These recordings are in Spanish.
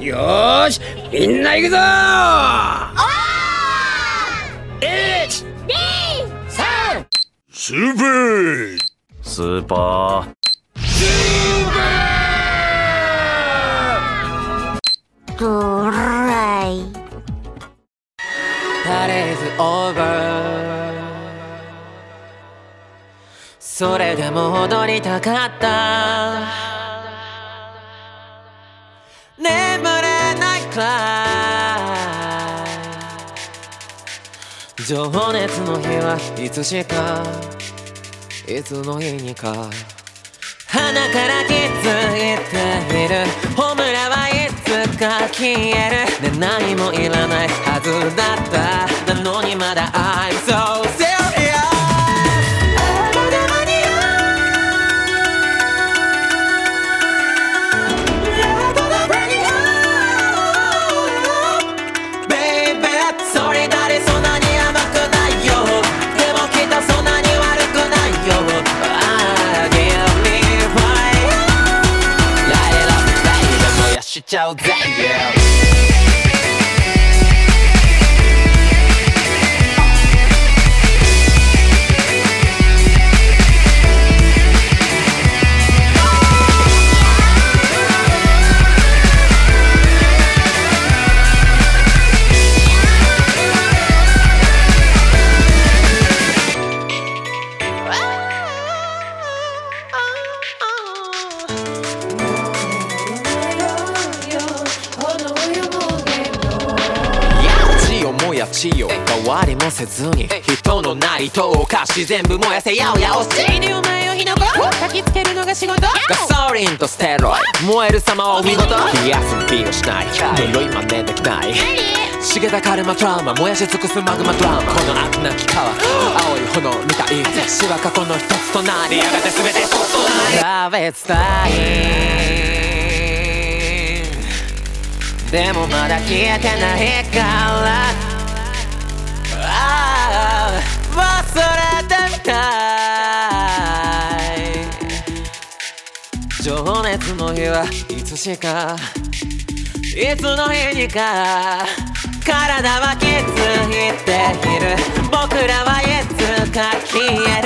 よーしみんな行くぞ！ー！1 3スーパー。スーパー。ドライパレーズオーバー。それでも踊りたかった眠れないくらい。情熱の日はいつしかいつの日にか鼻から気づいている。ホムラはいつか消える。で何もいらないはずだった。なのにまだ I'm so serious 就在月燃やちよ。変わりもせずに。人のなりとお菓子全部燃やせやおやおしいにお前を火の粉？焚きつけるのが仕事？ガソリンとステロイ燃える様はお見事。冷やす気をしない。呪い真似できない。茂田カルマトラウマ燃やし尽くすマグマドラマ。この悪なき川青い炎みたい。死は過去の一つとなり。やがて全て一つとなり。Love it's dying でもまだ消えてないから忘れてみたい。情熱の日はいつしかいつの日にか体は気づいている。僕らはいつか消える。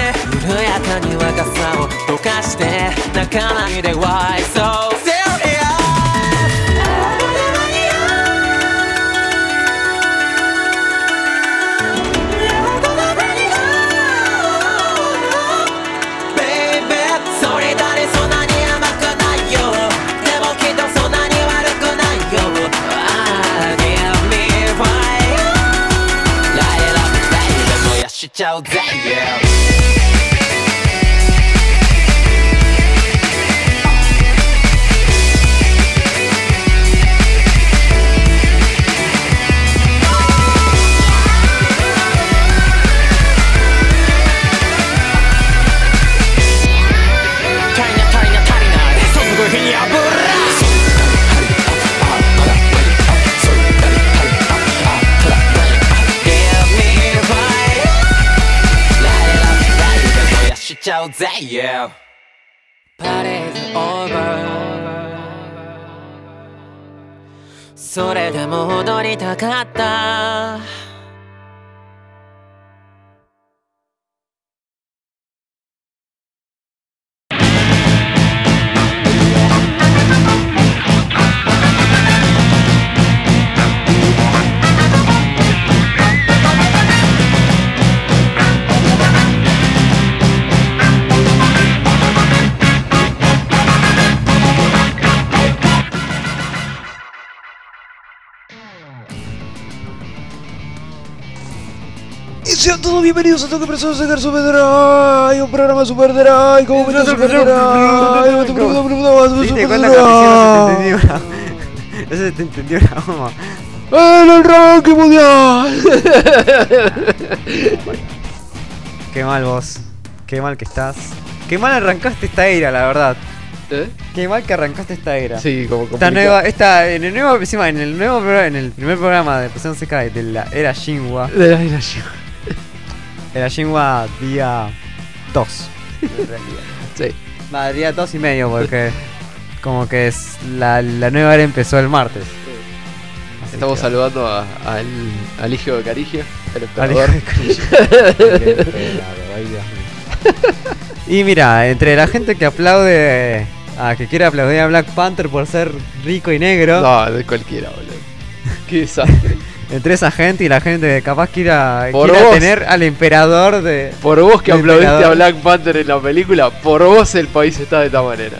緩やかに若さを溶かして泣かないで Why so chào dạy yeah. しちゃうぜ Yeah パレードオーバーそれでも踊りたかった Sean todos bienvenidos a Toque Preso de Sacar Super Drive, un programa Super Drive, como Super Drive. ¿Viste cuántas canciones se te entendió una? No se te entendió una goma. ¡El ranking mundial! Qué mal vos. Qué mal que estás. Qué mal arrancaste esta era, la verdad. ¿Eh? Qué mal que arrancaste esta era. Sí, como Esta complicado. nueva, esta, en el nuevo, encima, en el nuevo programa, en el primer programa de Presión Sekai de la era Shinwa, De la era Shinwa día 2. Sí. Va, día 2 y medio, porque como que es la, la nueva era empezó el martes. Así Estamos que- saludando a- al, al hijo de Carigio, el emperador. Y mira, entre la gente que aplaude, a que quiere aplaudir a Black Panther por ser rico y negro, No, de cualquiera, boludo. Qué desastre. Entre esa gente y la gente capaz quiera, Por quiera vos. tener al emperador de... Por vos que aplaudiste a emperador. Black Panther en la película, por vos el país está de esta manera.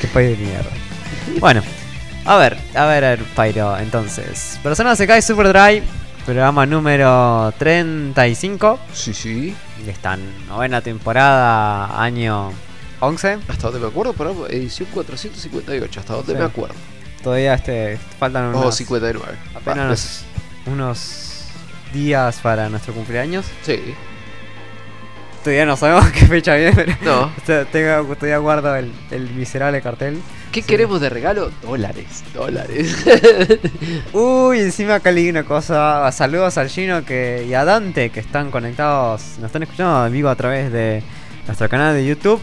Qué país de mierda. Bueno, a ver, a ver, a ver, Pyro, entonces. Persona se cae Super Dry, programa número 35. Sí, sí. Y está en novena temporada, año 11. Hasta donde me acuerdo, pero edición 458, hasta donde Sí. me acuerdo. Todavía este, faltan Oh, unos, 59. apenas Va, unos, unos días para nuestro cumpleaños. Sí. Todavía no sabemos qué fecha viene, pero No. tengo, todavía guardo el, el miserable cartel. ¿Qué Sí. queremos de regalo? Dólares, dólares. Uy, encima acá leí una cosa. Saludos al Gino que, y a Dante que están conectados, nos están escuchando en vivo a través de nuestro canal de YouTube.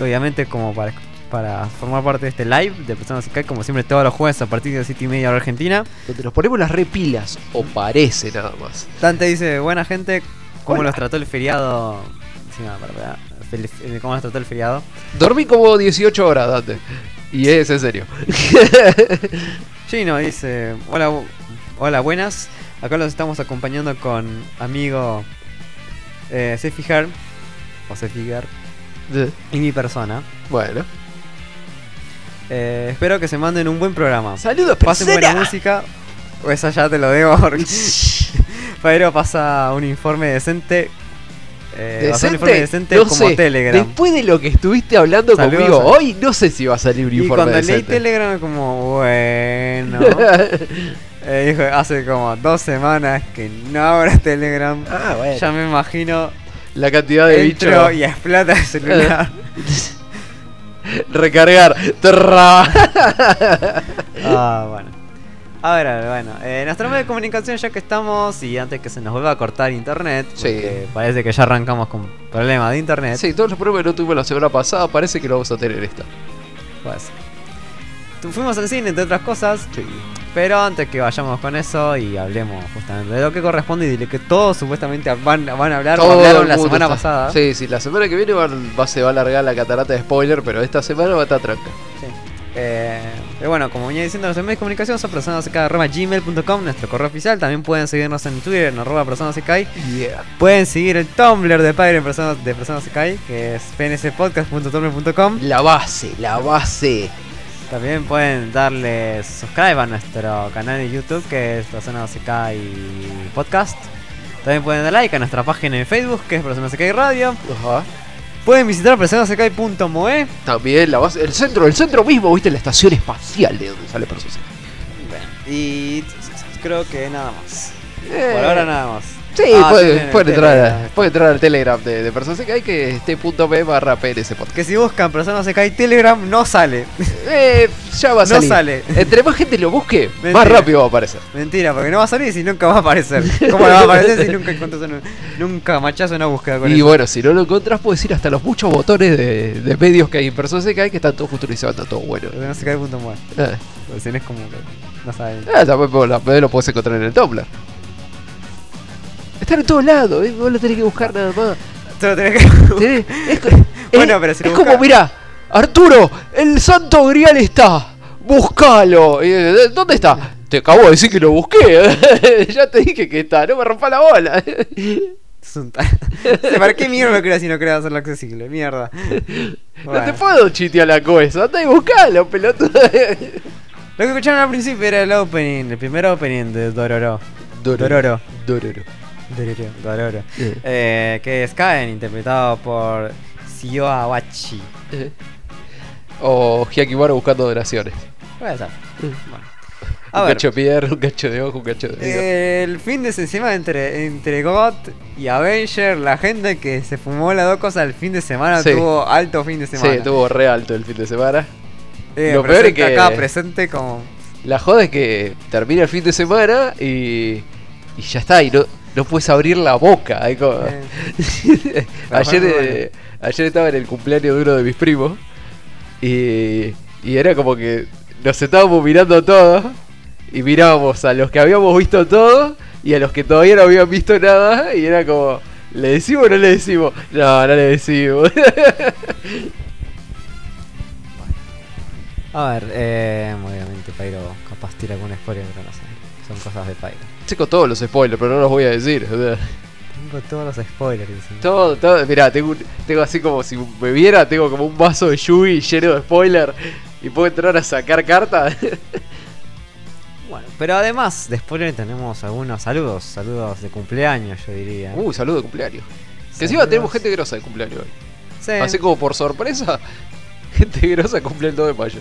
Obviamente como para, para formar parte de este live de Personas que como siempre todos los jueves a partir de las 7 y media hora argentina. Donde nos ponemos las repilas, o parece nada más. Dante dice, buena gente, ¿cómo Hola. los trató el feriado? Fel- eh, ¿Cómo los trató el feriado? Dormí como 18 horas, Dante. Y es en serio. Gino dice, hola, hola, buenas. Acá los estamos acompañando con amigo eh, Sefi Her, o Sefi Ger, y mi persona. Bueno. Eh, espero que se manden un buen programa. Saludos, Pasen buena música. O esa ya te lo debo porque... Pero pasa un informe decente. Eh, ser un informe decente No como sé, Telegram. Después de lo que estuviste hablando Saludos conmigo a- hoy, no sé si va a salir un Y informe cuando leí decente. Telegram como, bueno... eh, dijo, hace como dos semanas que no abro Telegram. ah, bueno. Ya me imagino, La cantidad de bichos. y explota el celular. Recargar. Ah, bueno. A ver, a ver, bueno. Eh, nuestro medio de comunicación ya que estamos y antes que se nos vuelva a cortar internet, Sí. parece que ya arrancamos con problemas de internet. sí, todos los problemas que no tuvimos la semana pasada parece que lo vamos a tener esta. Pues. Fuimos al cine, entre otras cosas, Sí. Pero antes que vayamos con eso y hablemos justamente de lo que corresponde y de lo que todos supuestamente van, van a hablar Todo hablaron la semana está- pasada. Sí, sí, la semana que viene van- va, se va a alargar la catarata de spoiler, pero esta semana va a estar tranca. Sí. Eh, pero bueno, como venía diciendo, los medios de comunicación son personasek.gmail.com, nuestro correo oficial. También pueden seguirnos en Twitter, en arroba. Yeah. Pueden seguir el Tumblr de Padre personas, de Personas que es pnspodcast.tumblr.com. La base, la base. También pueden darle subscribe a nuestro canal de YouTube, que es Personas Sky Podcast. También pueden dar like a nuestra página en Facebook, que es Personas Sky Radio. Ajá. Pueden visitar personasky.moe. También la base, el centro, el centro mismo, viste, la estación espacial de donde sale Persona. Y creo que nada más. Eh, Por ahora nada más. Sí, Ah, puede, entrar, a- pueden entrar al Telegram de, de Persona hay que este punto me barra PNS podcast. Que si buscan Personas Sky Telegram, no sale. Eh, ya va a No salir. sale. Entre más gente lo busque, Mentira. más rápido va a aparecer. Mentira, porque no va a salir si nunca va a aparecer. ¿Cómo le va a aparecer si nunca encontrás una, nunca machás una búsqueda con Y eso? bueno, si no lo encontrás, puedes ir hasta los muchos botones de, de medios que hay en Persona hay que están todos futurizados, está todo bueno. Personasky.moe. Eh. Porque si no es como que no saben. Ah, también vos la- lo podés encontrar en el Tumblr. Están en todos lados, ¿eh? vos lo tenés que buscar nada más. Te lo tenés que. Es, Bueno, es- pero si es lo como, mirá, Arturo, el santo grial está. Búscalo. Y, eh, ¿Dónde está? Te acabo de decir que lo busqué. ya te dije que está, no me rompa la bola. ¿Para qué mierda lo creas si no querés hacerlo accesible? Mierda. No te puedo chitear la cosa. Anda y buscalo, pelotudo. Lo que escucharon al principio era el opening, el primer opening de Dororo. Dororo. Dororo. Dororo. Dororo. Eh. Eh, que es Kaen, interpretado por Shio Awachi. Eh. O Hyakimaru buscando donaciones. Puede ser. Mm. Bueno. A un ver, cacho de pierna, un cacho de ojo, un cacho de dedo. el fin de semana entre, entre GOT y Avenger, la gente que se fumó las dos cosas el fin de semana Sí. tuvo alto fin de semana. Sí, estuvo re alto el fin de semana. Eh, lo peor es que- acá presente como La joda es que termina el fin de semana y, y ya está, y no, no puedes abrir la boca. como- Eh. ayer, eh, ayer estaba en el cumpleaños de uno de mis primos y, Y era como que nos estábamos mirando todos y mirábamos a los que habíamos visto todo y a los que todavía no habían visto nada y era como, ¿le decimos o no le decimos? No, no le decimos. A ver, eh, obviamente Pyro capaz tira algún spoiler, pero no sé. Son cosas de Pyro. Checo todos los spoilers, pero no los voy a decir. Tengo todos los spoilers. encima. Todo, todo, mirá, tengo, tengo así como si me viera, tengo como un vaso de Yugi lleno de spoiler y puedo entrar a sacar cartas. Bueno, pero además de spoiler tenemos algunos saludos. Saludos de cumpleaños, yo diría. Uh, saludo de cumpleaños. Que encima Saludos. tenemos gente grosa de cumpleaños hoy. Sí. Así como por sorpresa, gente grosa cumple el 2 de mayo.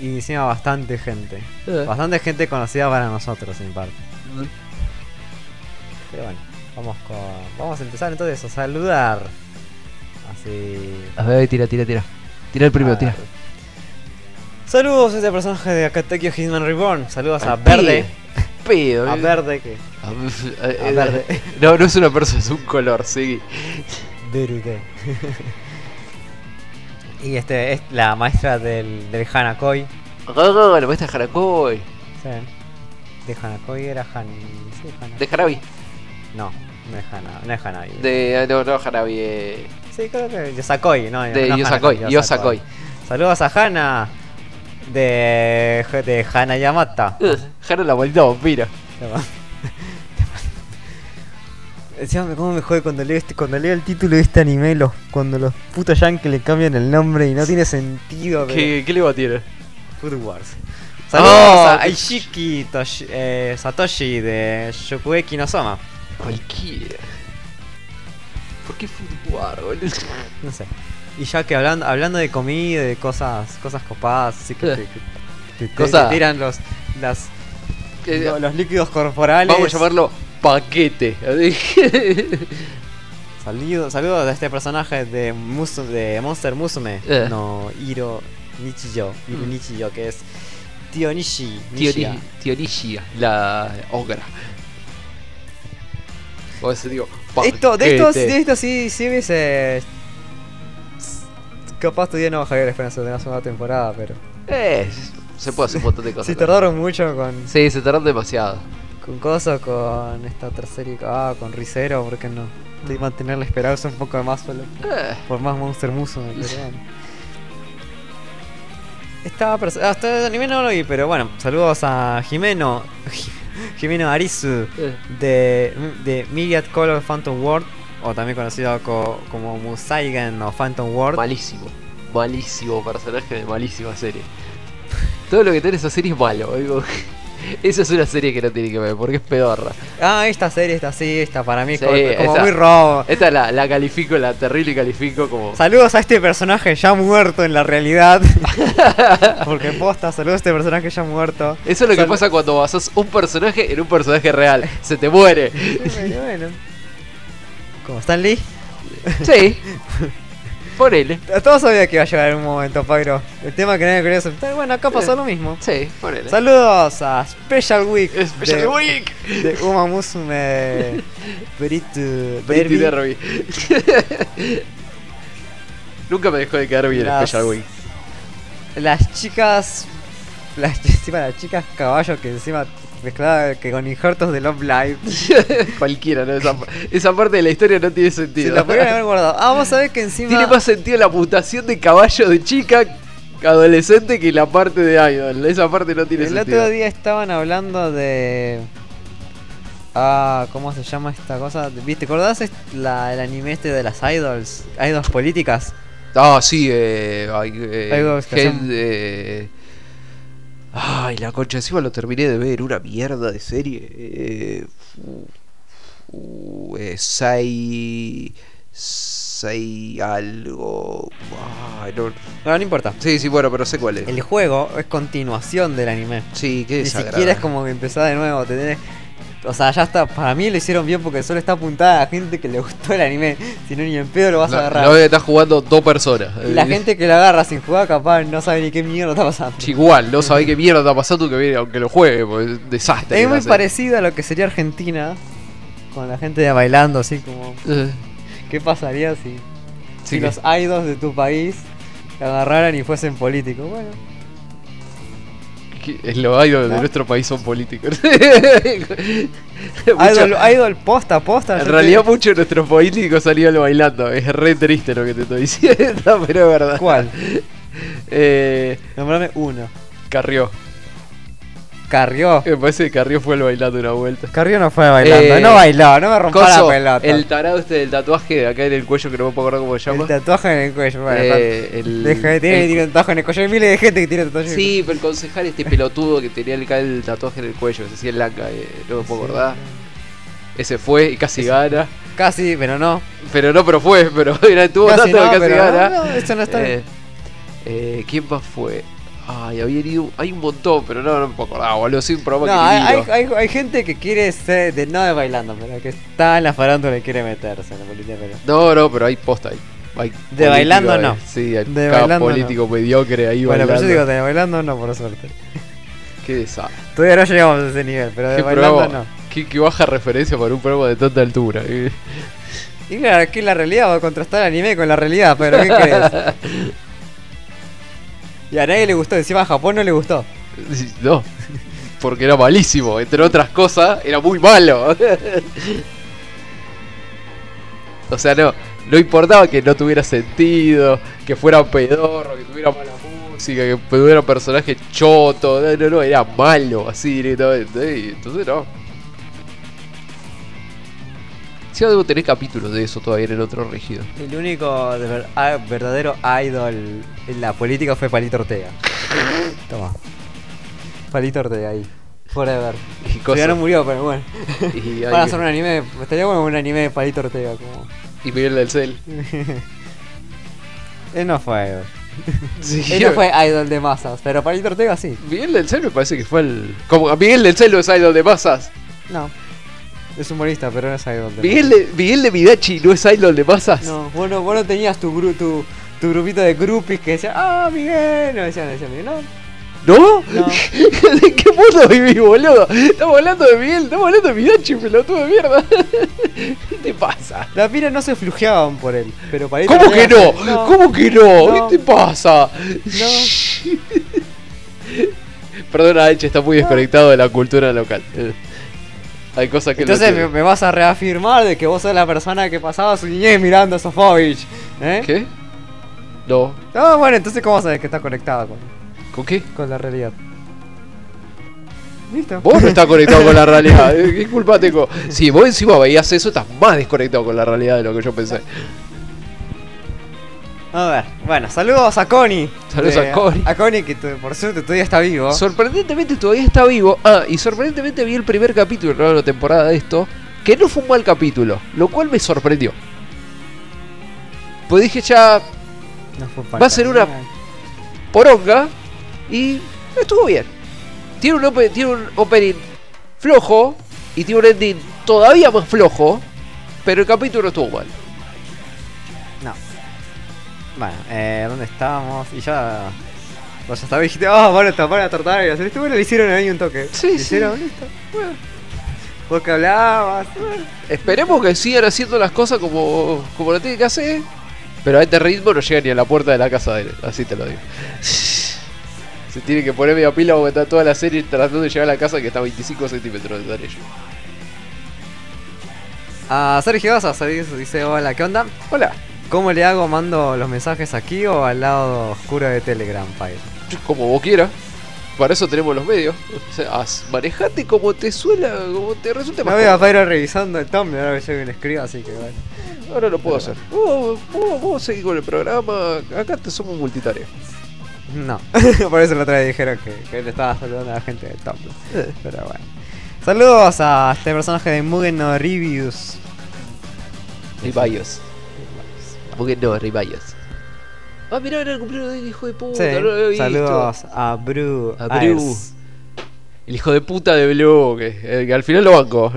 Y encima bastante gente. Eh. Bastante gente conocida para nosotros, en parte. Pero bueno, vamos con. Vamos a empezar entonces a saludar. Así. A ver, tira, tira, tira. Tira el primero, tira. Saludos a este personaje de Akatekyo Hitman Reborn. Saludos a Verde. Pedo, A eh. Verde que. A, A verde. No, no es una persona, es un color, sí. Verde. Y este es la maestra del, del Hanakoi. Ah, la maestra Harakoy. Sí. De Hanakoi era Han. Sí. De Harabi. No, no es Hana, no es Hanabi. De. No, no, Harabi. eh, Sí, creo que Yosakoi, no, De no Yosakoi, Hana, Yosakoi. Saludos a Hana de, de Hana Yamata. Uh, Hana la maldita vampira. Encima cómo me jode cuando leo este, cuando leo el título de este anime, los, cuando los putos yankees le cambian el nombre y no tiene sentido. pero- ¿Qué, ¿Qué le va a tirar? Food Wars. Saludos Oh, a Aishiki Toshi- eh, Satoshi de Shokugeki no Soma. Cualquiera. ¿Por qué fútbol, boludo? No sé. Y ya que hablando, hablando de comida, de cosas, cosas copadas, así que, Eh. te, que te- te- tiran los, las, Eh, lo- los líquidos corporales. Vamos a llamarlo paquete. Saludos, a este personaje de, Musu- de Monster Musume, Eh. no Hiro Nichiyo, Hiro Mm. Nichiyo, que es Tío Nishi. Tío, Nishiya. Ni- tío Nishia, la ogra. O ese digo, Esto, de esto, de esto sí, sí hubiese. Capaz todavía no bajaría la esperanza de una segunda temporada, pero. Eh, se puede hacer un montón de cosas. Con- tardaron mucho con, Sí, se tardaron demasiado. Con cosas, con esta otra serie, ah, con Rizero, ¿por qué no? De mantener la esperanza un poco más solo. Eh, Por más Monster pero bueno. Estaba hasta el anime no lo vi, pero bueno, saludos a Jimeno. Jimeno Arisu eh. de, de Myriad Color Phantom World, o también conocido co- como Musaigen o Phantom World. Malísimo. Malísimo personaje de malísima serie. Todo lo que tiene esa serie es malo. digo. Esa es una serie que no tiene que ver porque es pedorra. Ah, esta serie está así, esta para mí es Sí, como, muy robo. Esta la, la califico, la terrible califico como. Saludos a este personaje ya muerto en la realidad. Porque posta, saludos a este personaje ya muerto. Eso es lo que pasa cuando basas un personaje en un personaje real. Se te muere. Bueno, bueno. Como Stan Lee. Sí. Ponele. Todos sabían que iba a llegar en un momento, Pagro. El tema que nadie quería aceptar. Bueno, acá pasó lo mismo. Sí, ponele. Saludos a Special Week Special de, Week. de Uma Musume Pretty Derby. Derby. Nunca me dejó de quedar bien Las- Special Week. Las chicas. Las, encima las chicas caballo que encima mezclada que con injertos de Love Live. Cualquiera, ¿no? Esa, esa parte de la historia no tiene Se sentido. la podrían haber guardado. Ah, vos sabés que encima. Tiene más sentido la mutación de caballo de chica adolescente que la parte de idol. Esa parte no tiene El sentido. otro día estaban hablando de. Ah, ¿cómo se llama esta cosa? ¿Viste? ¿Te acordás la, el anime este de las idols? Idols políticas. Ah, sí, eh. Eh, Algo que Head, eh, Ay, la concha, encima lo terminé de ver, una mierda de serie. Eh, uh, uh, eh, Sai. Sai algo. Ay, no. No, no importa. Sí, sí, bueno, pero sé cuál es. El juego es continuación del anime. Sí, qué Ni siquiera es como que empezar de nuevo. te tenés- O sea, ya está. Para mí lo hicieron bien porque solo está apuntada a gente que le gustó el anime. Si no, ni en pedo lo vas a agarrar. no estás jugando dos personas. y la Eh, gente que lo agarra sin jugar, capaz no sabe ni qué mierda está pasando. Igual, no sabés qué mierda está pasando que viene, aunque lo juegue, porque es un desastre. Es muy la parecido a lo que sería Argentina. Con la gente bailando así como. Eh, ¿Qué pasaría si, sí si que- los idols de tu país agarraran y fuesen políticos. Bueno, Es lo idol de nuestro país son políticos. Idol, idol posta, posta. en realidad te- muchos de nuestros políticos salieron bailando. Es re triste lo que te estoy diciendo, pero es verdad. ¿Cuál? Eh, Nombrame uno. Carrió. Carrió. Me parece que Carrió fue el bailando una vuelta. Carrió no fue bailando. Eh, no bailó, no me rompa la pelota. el tarado este del tatuaje de acá en el cuello que no me puedo acordar cómo se llama. El tatuaje en el cuello. Bueno, Eh, el- Deja de tiene, el- tiene un tatuaje en el cuello. Hay miles de gente que tiene tatuaje. Sí, pero el concejal este pelotudo que tenía el, el tatuaje en el cuello, que se hacía el langa, eh, no me puedo acordar. Ese fue y casi gana. Casi, pero no. Pero no, pero fue, pero era tuvo tanto no, que casi gana. no, no, eso no está Eh, eh, ¿Quién más fue? Ay, había ido. Hay un montón, pero no, no me puedo acordar, boludo. Soy un programa No, que hay, hay, hay, hay gente que quiere ser, de, no de bailando, pero que está en la farándula y quiere meterse en la política. Pero... No, no, pero hay posta ahí. Hay político bailando, no. Sí, hay De cada bailando, político mediocre ahí Bueno, pero bailando. yo digo, de bailando no, por suerte. Qué desastre. Todavía no llegamos a ese nivel, pero de bailando programa- no. qué, qué baja referencia para un programa de tanta altura. Y claro, aquí la realidad va a contrastar el anime con la realidad, pero ¿qué crees? Y a nadie le gustó, encima a Japón no le gustó. No, porque era malísimo. Entre otras cosas, era muy malo. O sea, no, no importaba que no tuviera sentido, que fuera pedorro, que tuviera mala música, que tuviera personaje choto. No, no, no, era malo, así directamente. entonces no. Sí, debo tener capítulos de eso todavía en el otro rígido. El único de ver- ah, verdadero idol en la política fue Palito Ortega. Toma. Palito Ortega ahí. Forever. Y cosas. ya no murió, pero bueno. Y, Van a hay- hacer un anime. Estaría bueno un anime de Palito Ortega. Como... y Miguel del Cel. Él no fue idol. Sí, Él no fue idol de masas, pero Palito Ortega sí. Miguel del Cel me parece que fue el. Como Miguel del Cel no es idol de masas. No. Es humorista, pero no es idol de Miguel de, Miguel de Midachi no es idol de masas. No, bueno, vos no tenías tu, gru- tu, tu grupito de groupies que decían, ah, Miguel. No decían, decían, Miguel, no. ¿No? No. ¿De qué mundo vivís, boludo? Estamos hablando de Miguel, estamos hablando de Midachi, pelotudo de mierda. ¿Qué te pasa? Las minas no se flujeaban por él, pero Palito ¿Cómo que no? No. ¿Cómo que no? No. ¿Qué te pasa? No. Perdona, Eche está muy desconectado de la cultura local. Hay cosas que Entonces me, vas a reafirmar de que vos sos la persona que pasaba su niñez mirando a Sofovich. ¿Eh? ¿Qué? No. No, bueno, entonces ¿cómo sabes que está conectado con, ¿Con qué? con la realidad? Listo. Vos no estás conectado con la realidad. eh, ¿Qué culpa tengo? Si vos encima veías eso, estás más desconectado con la realidad de lo que yo pensé. A ver, bueno, saludos a Connie. Saludos De- a Connie. A Connie que por suerte todavía está vivo. Sorprendentemente todavía está vivo. Ah, y sorprendentemente vi el primer capítulo de la temporada de esto. Que no fue un mal capítulo. Lo cual me sorprendió. Pues dije ya, No fue va a ser una- poronga. Y estuvo bien. Tiene un, ope- tiene un opening flojo. Y tiene un ending todavía más flojo. Pero el capítulo estuvo mal. No. Bueno, eh, ¿dónde estábamos? Y ya. Vos ya dijiste, ah, van a tapar a tratar y hacer esto. Bueno, le hicieron ahí un toque. Sí, ¿Le sí. hicieron listo. Bueno. Vos que hablabas. bueno. Esperemos que sigan haciendo las cosas como, como lo tienen que hacer. Pero a este ritmo no llega ni a la puerta de la casa de él, así te lo digo. Se tiene que poner media pila porque está toda la serie tratando de llegar a la casa que está a 25 centímetros de ellos. A Sergio Basas dice, hola, ¿qué onda? Hola, ¿Cómo le hago? ¿Mando los mensajes aquí o al lado oscuro de Telegram, Pai? como vos quieras. Para eso tenemos los medios. O sea, manejate como te suela, como te resulte No más veo a. Pyro revisando el Tumblr, ahora que yo bien escribo, así que bueno. Ahora lo puedo hacer. Vos, vos, vos seguís con el programa. Acá te somos multitarea. No, por eso la otra vez dijeron que, que le estaba saludando a la gente del Tumblr. Pero bueno. Saludos a este personaje de Mugen no Reviews. Ribayos. Porque no, Ribayos. Ah, mirá, era el cumpleaños del hijo de puta. Sí, no lo había visto. saludos a Bru. A Bru. El hijo de puta de Blue, que, eh, que al final lo banco.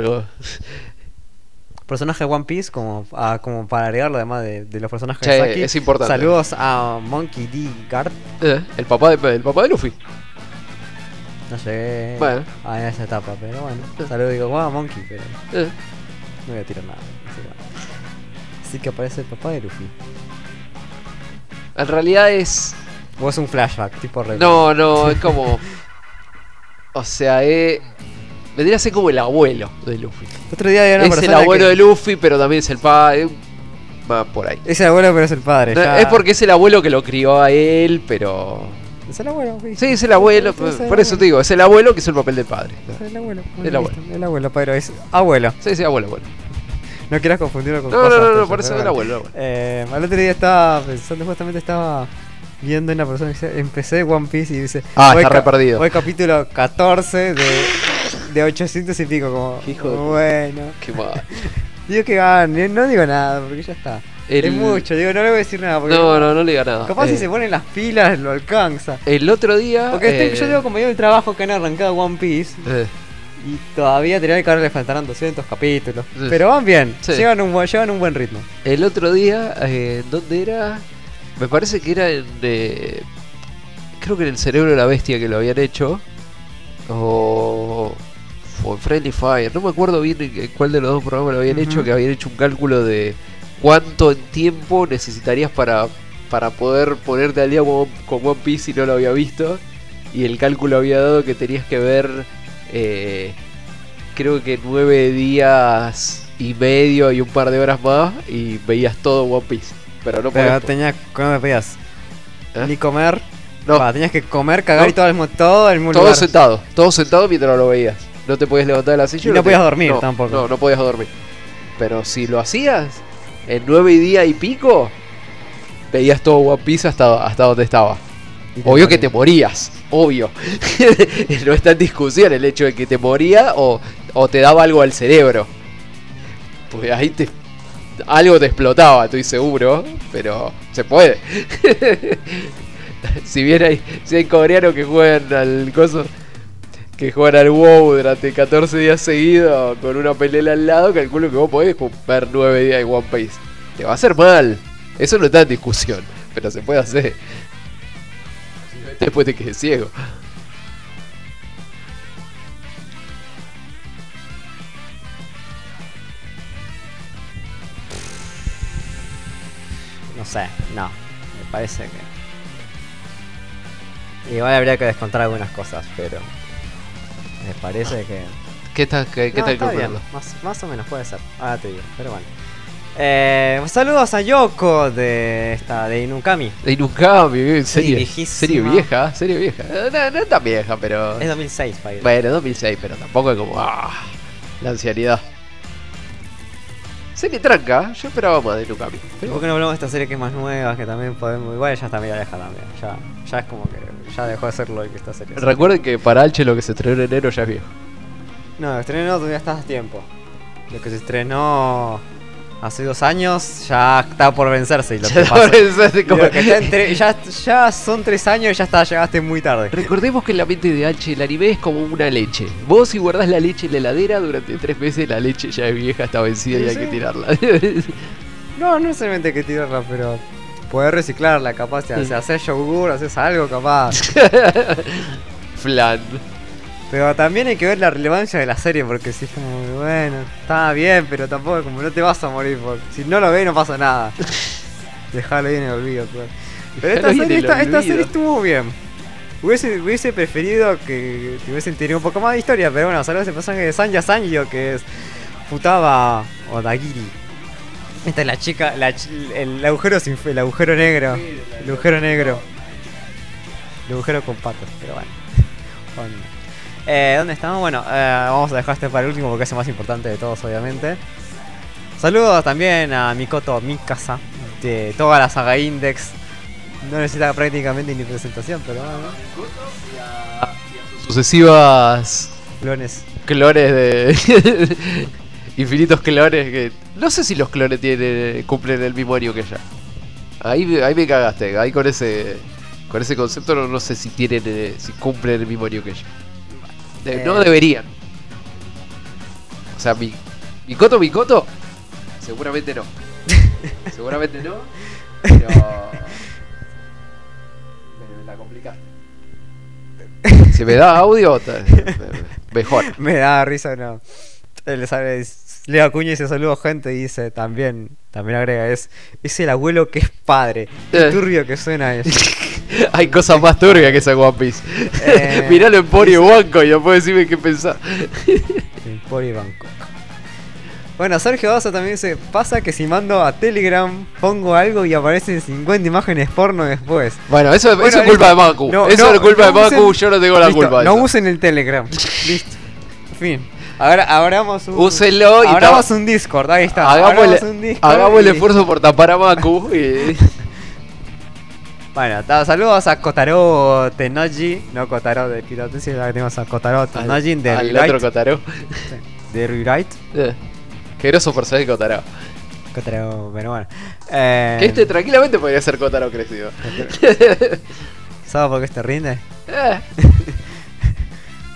Personaje de One Piece, como, ah, como para agregarlo además de, de los personajes de Saki. es importante. Saludos a Monkey D. Guard. Eh, el, papá de, el papá de Luffy. No llegué Bueno. a esa etapa, pero bueno. Saludos, digo, wow, Monkey, pero Eh, no voy a tirar nada. Así que, así que aparece el papá de Luffy. En realidad es. O es un flashback, tipo re- No, no, es como. O sea, eh, vendría a ser como el abuelo de Luffy. Otro día había una Es el abuelo que- de Luffy, pero también es el padre. Va por ahí. Es el abuelo, pero es el padre. No, ya- Es porque es el abuelo que lo crió a él, pero. Es el abuelo, sí. Sí, es el abuelo. Es el Por eso te digo, es el abuelo que hizo el papel del padre. Es el abuelo. El abuelo. El abuelo, pero es abuelo. Sí, sí, abuelo, abuelo. No quieras confundirlo con No, no, cosas no, no, tuyas, por eso pero es el bueno. abuelo. el abuelo. Eh, al otro día estaba pensando, justamente estaba viendo una persona que dice, empecé One Piece y dice... Ah, "Voy está re perdido". Voy capítulo 14 de, de 800 y pico, como... Hijo de- bueno. Qué mal. Digo que gane, no digo nada, porque ya está. El- Es mucho, digo, no le voy a decir nada. Porque No, no, no le diga nada. Capaz si Eh, se ponen las pilas lo alcanza. El otro día. Porque eh, estoy- yo tengo compañero del trabajo que han arrancado One Piece eh, y todavía tenía que ahora le faltarán 200 capítulos. Sí. Pero van bien, Sí. llevan, un, buen- llevan un buen ritmo. el otro día, eh, ¿dónde era? Me parece que era en. eh, creo que en el cerebro de la bestia que lo habían hecho. O. O en Friendly Fire. No me acuerdo bien en cuál de los dos programas lo habían hecho. Que habían hecho un cálculo de cuánto en tiempo necesitarías para, para poder ponerte al día con One Piece si no lo había visto. Y el cálculo había dado que tenías que ver. Eh, creo que nueve días y medio y un par de horas más. Y veías todo One Piece. Pero no podías. tenías, ¿cómo me pedías? ¿Eh? Ni comer. No. Tenías que comer, cagar No. y todo mismo, todo mismo Todo lugar. sentado, todo sentado mientras lo veías. No te podías levantar de la silla. Y no te- podías dormir no, tampoco. No, no podías dormir. Pero si lo hacías en nueve días y pico, veías todo One Piece hasta, hasta donde estaba. Obvio que te morías. obvio. no está en discusión el hecho de que te moría o, o te daba algo al cerebro. Porque ahí te, algo te explotaba, estoy seguro, pero se puede. si bien hay, si hay coreanos que juegan al coso, que juegan al WoW durante 14 días seguidos con una pelela al lado, calculo que vos podés ver 9 días de One Piece. Te va a hacer mal. Eso no está en discusión, pero se puede hacer. Después de que ciego. No sé, no. Me parece que. Igual habría que descontar algunas cosas, pero. Me parece que. ¿Qué tal, qué, qué No, tal está bien, más, más o menos puede ser. Ahora te digo, pero bueno. Eh, saludos a Yoko de esta de Inukami. De Inukami, serie, viejísima. serie vieja, serie vieja. Eh, No, no tan vieja, pero. Es 2006, para ir. Bueno, 2006, pero tampoco es como. Ah, la ancianidad. Serie tranca, yo esperaba más de Inukami. ¿Y Pero ¿Por qué no hablamos de esta serie que es más nueva? Que también podemos. Igual ya está media vieja también. Ya, ya es como que. Ya dejó de ser lo que esta serie. es. recuerden que para Alche lo que se estrenó en enero ya es viejo. No, estrenó todavía está a tiempo. Lo que se estrenó hace dos años ya está por vencerse. Y lo que, pasa- Como- lo que está entre- ya, ya son tres años y ya está, llegaste muy tarde. Recordemos que en la mente de Alche el anime es como una leche. Vos si guardás la leche en la heladera durante tres meses la leche ya es vieja, está vencida y hay Sí. que tirarla. No, no necesariamente hay que tirarla, pero poder reciclarla, capaz. Si haces yogur, haces algo, capaz. Flan. Pero también hay que ver la relevancia de la serie, porque si es como, bueno, está bien, pero tampoco como no te vas a morir, porque si no lo ves no pasa nada. Dejalo ahí en el olvido. pues. Pero esta serie, esta, serie estuvo bien. Hubiese, hubiese preferido que, que hubiesen tenido un poco más de historia, pero bueno, a ese personaje de Sanja Sanjo, que es Futaba Odagiri. Esta es la chica, la el agujero sin fe- el agujero negro. El agujero negro. El agujero con patas, pero bueno. Eh, ¿Dónde estamos? Bueno, eh, vamos a dejar este para el último porque es el más importante de todos, obviamente. Saludos también a Mikoto Mikasa de toda la saga Index. No necesita prácticamente ni presentación, pero bueno. Sucesivas Clones. clones de. infinitos clones que. No sé si los clones tienen, cumplen el mismo año que ella. Ahí, ahí me cagaste, ahí con ese. Con ese concepto no, no sé si tienen eh, si cumplen el mismo año que ella. De- No Eh. deberían. O sea, mi. Mikoto Mikoto. Seguramente no. seguramente no. Pero. Me, me la complicaste. Si me da audio, ta- mejor. Me da risa, no. Él sabe, Leo Acuña dice saludos gente y dice también, también agrega, es, es el abuelo que es padre. Qué Eh. turbio que suena eso. Hay cosas más turbias que esa One Piece. Eh, Miralo en Pori Banco y después decime qué pensás. En Pori Bangkok. Bueno, Sergio Dosa también dice, pasa que si mando a Telegram pongo algo y aparecen 50 imágenes porno después. Bueno, eso, Bueno, eso es culpa de. Maku. No, eso no, es culpa no de Maku, usen- yo no tengo la Listo, culpa de No eso. usen el Telegram. Listo. Fin. Ahora abramos un Úsenlo y abramos un Discord, ahí está. Hagamos, un Discord hagamos el esfuerzo por tapar a Maku. y- Bueno, ta- saludos a Kotaro Tenoji, no Kotaro de Pilotes, sino que tenemos a Kotaro Tenoji de al Rewrite. otro Kotaro. De Rewrite. Eh, Qué groso personaje Kotaro. Kotaro, pero bueno. Eh, Que este tranquilamente podría ser Kotaro crecido. ¿Sabes por qué te rinde? Eh.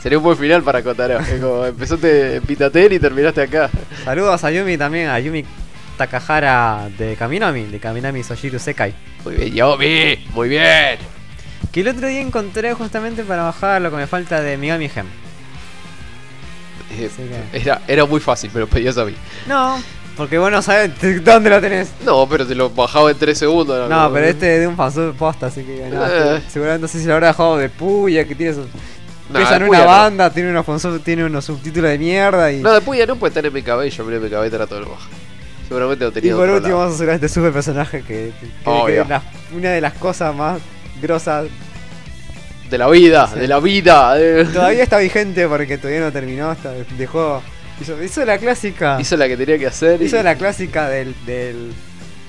Sería un buen final para Kotaro. Es como empezaste en Pitatel y terminaste acá. Saludos a Yumi también, a Yumi Takahara de Kaminami, de Kaminami Sojiru Sekai. Muy bien, Yomi. Muy bien. Que el otro día encontré justamente para bajar lo que me falta de Migami Gem. Eh, que- Era, era muy fácil, me lo pedías a mí. No, porque vos no sabes dónde lo tenés. No, pero te lo bajaba en 3 segundos. No, pero este es de un fansub posta, así que Eh. seguramente no sé si lo habrá dejado de puya, que tiene sus... Pesa en de una banda, tiene unos fansub- tiene unos subtítulos de mierda y... No, de Puya no puede estar en MKB. Yo miré MKB era todo lo baja. Seguramente lo y tenía de por último lado. vamos a hacer este super personaje que, que- una de las cosas más grosas. De la vida, Sí. de la vida. de- Todavía está vigente porque todavía no terminó, hasta dejó... Hizo, hizo la clásica... Hizo la que tenía que hacer. y- Hizo la clásica del, del,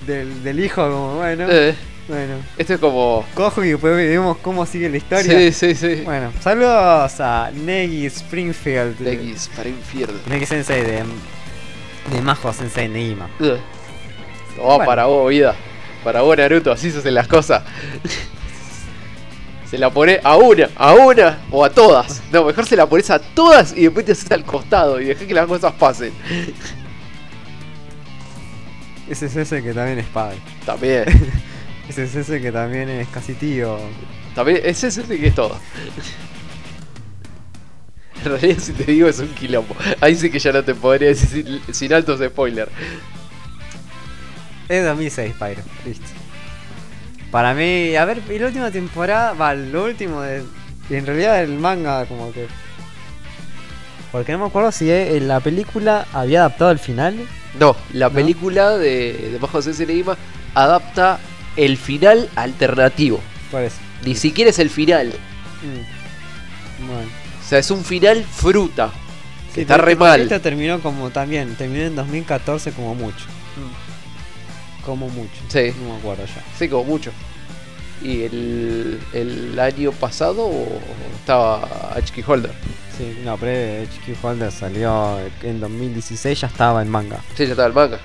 del, del hijo, como bueno, Eh, bueno, esto es como. cojo y después vemos cómo sigue la historia. Sí, sí, sí. Bueno, saludos a Negi Springfield. Para infierno. Negi Sensei de, de Majo Sensei Neima. Eh. Oh, Bueno. para vos, vida. Para vos, Naruto, así se hacen las cosas. Se la pone a una, a una o a todas. No, mejor se la pones a todas y después te haces al costado y dejás que las cosas pasen. Ese es ese que también es padre. También. Ese es ese que también es casi tío. También es ese que es todo. En realidad, si te digo, es un quilombo. Ahí sí que ya no te podría decir sin, sin altos spoilers. Es 2006, Pyro. Listo. Para mí, a ver, y la última temporada, va, lo último de. En realidad, el manga, como que. Porque no me acuerdo si en la película había adaptado el final. No, la ¿No? película de, de Bajo Sensei Neima adapta el final alternativo. Por eso. Ni siquiera es el final. Mm. Bueno. O sea, es un final fruta. Sí, está re este- mal. Este terminó como también, terminó en 2014 como mucho. Como mucho. Sí. No me acuerdo ya. Sí, como mucho. ¿Y el, el año pasado estaba HK Holder? Sí, no, pero HQ Holder salió en 2016, ya estaba en manga. Sí, ya estaba el manga.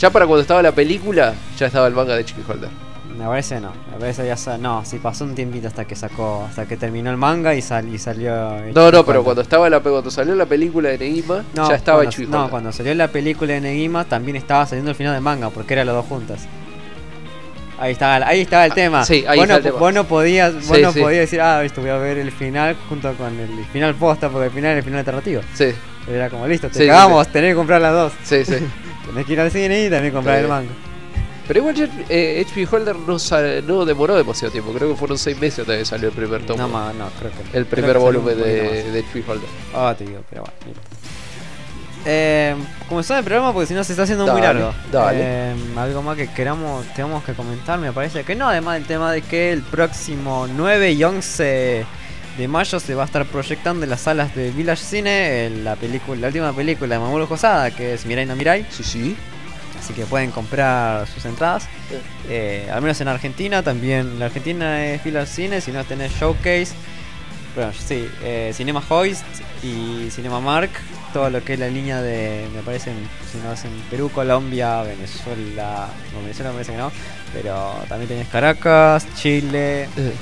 Ya para cuando estaba la película, ya estaba el manga de HK Holder. Me parece no, me parece ya sa- no, sí pasó un tiempito hasta que sacó, hasta que terminó el manga y, sal, y salió. No, no, pero cuando estaba la cuando salió la película de Neima, No, ya estaba HK No, cuando salió la película de Negima también estaba saliendo el final del manga, porque eran los dos juntas. Ahí estaba, ahí estaba el Ah, tema. sí, ahí vos, no, el tema. vos no podías, vos Sí, no sí. podías decir, ah, esto voy a ver el final junto con el final posta, porque el final es el final alternativo. Sí, Era como, listo, te cagamos, tenés que comprar las dos. sí, sí. Tenés que ir al cine y también comprar el manga. Pero igual eh, HP Holder no, no demoró demasiado tiempo. Creo que fueron seis meses hasta que salió el primer tomo. No, ma- no, creo que el primer que volumen de, más. de HP Holder. Ah, te digo, pero bueno. Eh, comenzamos el programa porque si no se está haciendo muy largo. dale. Eh, algo más que queramos, tenemos que comentar, me parece que no, además del tema de que el próximo 9 y 11 de mayo se va a estar proyectando en las salas de Village Cine la película, la última película de Mamoru Hosada, que es Mirai no Mirai, Sí, sí. Así que pueden comprar sus entradas. Eh, al menos en Argentina, también. En la Argentina es Village Cine, si no tenés Showcase, bueno, sí, eh, Cinema Hoist y Cinema Mark, todo lo que es la línea de, me parece, si no es en Perú, Colombia, Venezuela, no, Venezuela me parece que no, pero también tenés Caracas, Chile, Eh,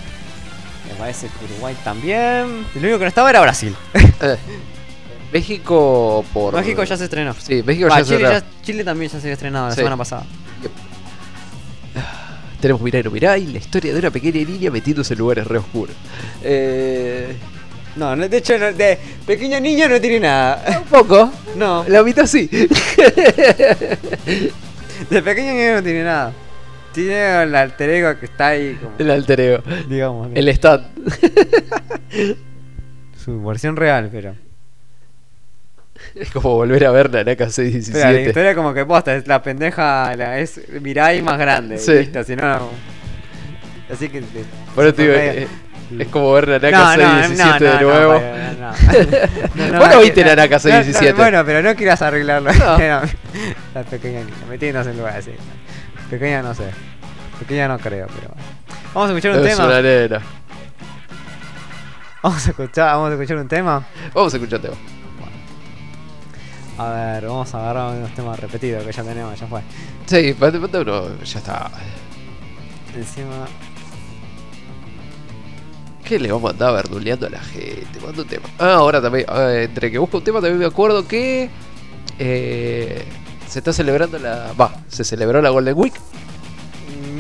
me parece que Uruguay también, lo único que no estaba era Brasil. México por. México ya se estrenó. Sí, México ya se estrenó. ya- Chile también ya se había estrenado la Sí. semana pasada. Tenemos Mirai no Mirai, la historia de una pequeña niña metiéndose en lugares re oscuros. Eh, No, no, de hecho, no- de pequeño niño no tiene nada. Un poco. No, La mitad sí. de pequeño niño no tiene nada. Tiene el alter ego que está ahí, como, El alter ego. digamos, El stand. su versión real, pero. Es como volver a ver Nanaka Pero la 617. historia como que posta, es la pendeja, la, es Mirai más grande, Sí. Si no, Así que... Bueno, medio- eh, es como ver Nanaka No, no, 617 no, de nuevo. no, no, no. No, Vos no viste no, Nanaka no, 617. no, Bueno, pero no quieras arreglarlo. La pequeña niña, metiéndose en lugar así. Pequeña no sé. Pequeña no creo, pero... Vamos a escuchar un Es tema. una nena. Vamos a escuchar, vamos a escuchar un tema. Vamos a escuchar tema. A ver, vamos a agarrar unos temas repetidos que ya tenemos, ya fue. Sí, falta uno. Ya está. Encima... ¿Qué le vamos a andar verduleando a la gente? Un tema. Ah, ahora también, entre que busco un tema, también me acuerdo que eh, se está celebrando la. Va, se celebró la Golden Week.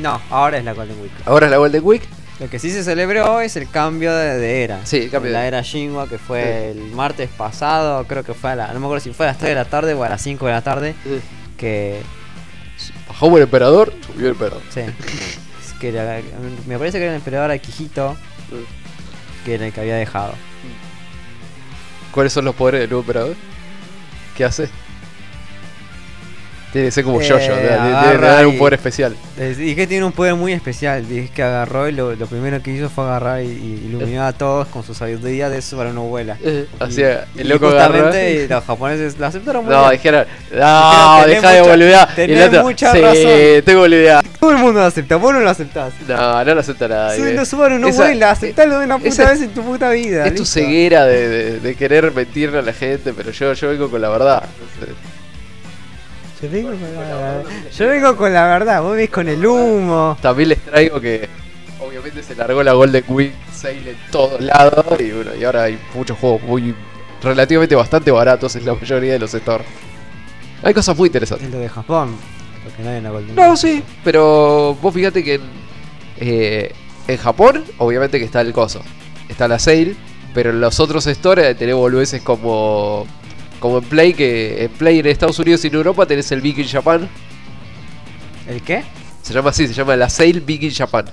No, ahora es la Golden Week. Ahora es la Golden Week. Lo que sí se celebró es el cambio de, de era. Sí, el cambio la de- era Shinwa que fue el martes pasado, creo que fue a la, no me acuerdo si fue a las 3 de la tarde o a las 5 de la tarde, que Bajó el emperador, subió el emperador. sí, es que era- me parece que era el emperador Akihito que era el que había dejado. ¿Cuáles son los poderes del nuevo emperador? ¿Qué hace? Tiene que ser como Eh, Jojo, debe- debe agarra dar un y- poder especial. Es- Y que tiene un poder muy especial, es que agarró y lo, lo primero que hizo fue agarrar y, y iluminó a todos con su sabiduría de eso para una abuela. Hacía, Y- el loco justamente los japoneses lo aceptaron muy No, bien. dijeron, no, Dijeron, deja de "Tenés boludear. mucha- Y el tenés otro, mucha sí, razón". tengo boludear. Todo el mundo lo acepta, vos no lo aceptás. No, no lo acepta nadie. Una Subaru no vuela, aceptalo de una puta esa- vez en tu puta vida. Es tu ceguera de, de- de querer mentirle a la gente, pero yo, yo vengo con la verdad. Yo vengo, con la, yo vengo con la verdad, vos ves con el humo. También les traigo que obviamente se largó la Golden Week Sale en todos lados y bueno, y ahora hay muchos juegos muy relativamente bastante baratos en la mayoría de los stores. Hay cosas muy interesantes. Es lo de Japón, porque nadie en la Golden No, sí, pero vos fíjate que en, eh, en Japón, obviamente que está el coso, está la sale, pero en los otros stores tenés boludeces como, como en Play, que en Play en Estados Unidos y en Europa tenés el Big in Japan, ¿El qué? se llama así, se llama la sale Big in Japan.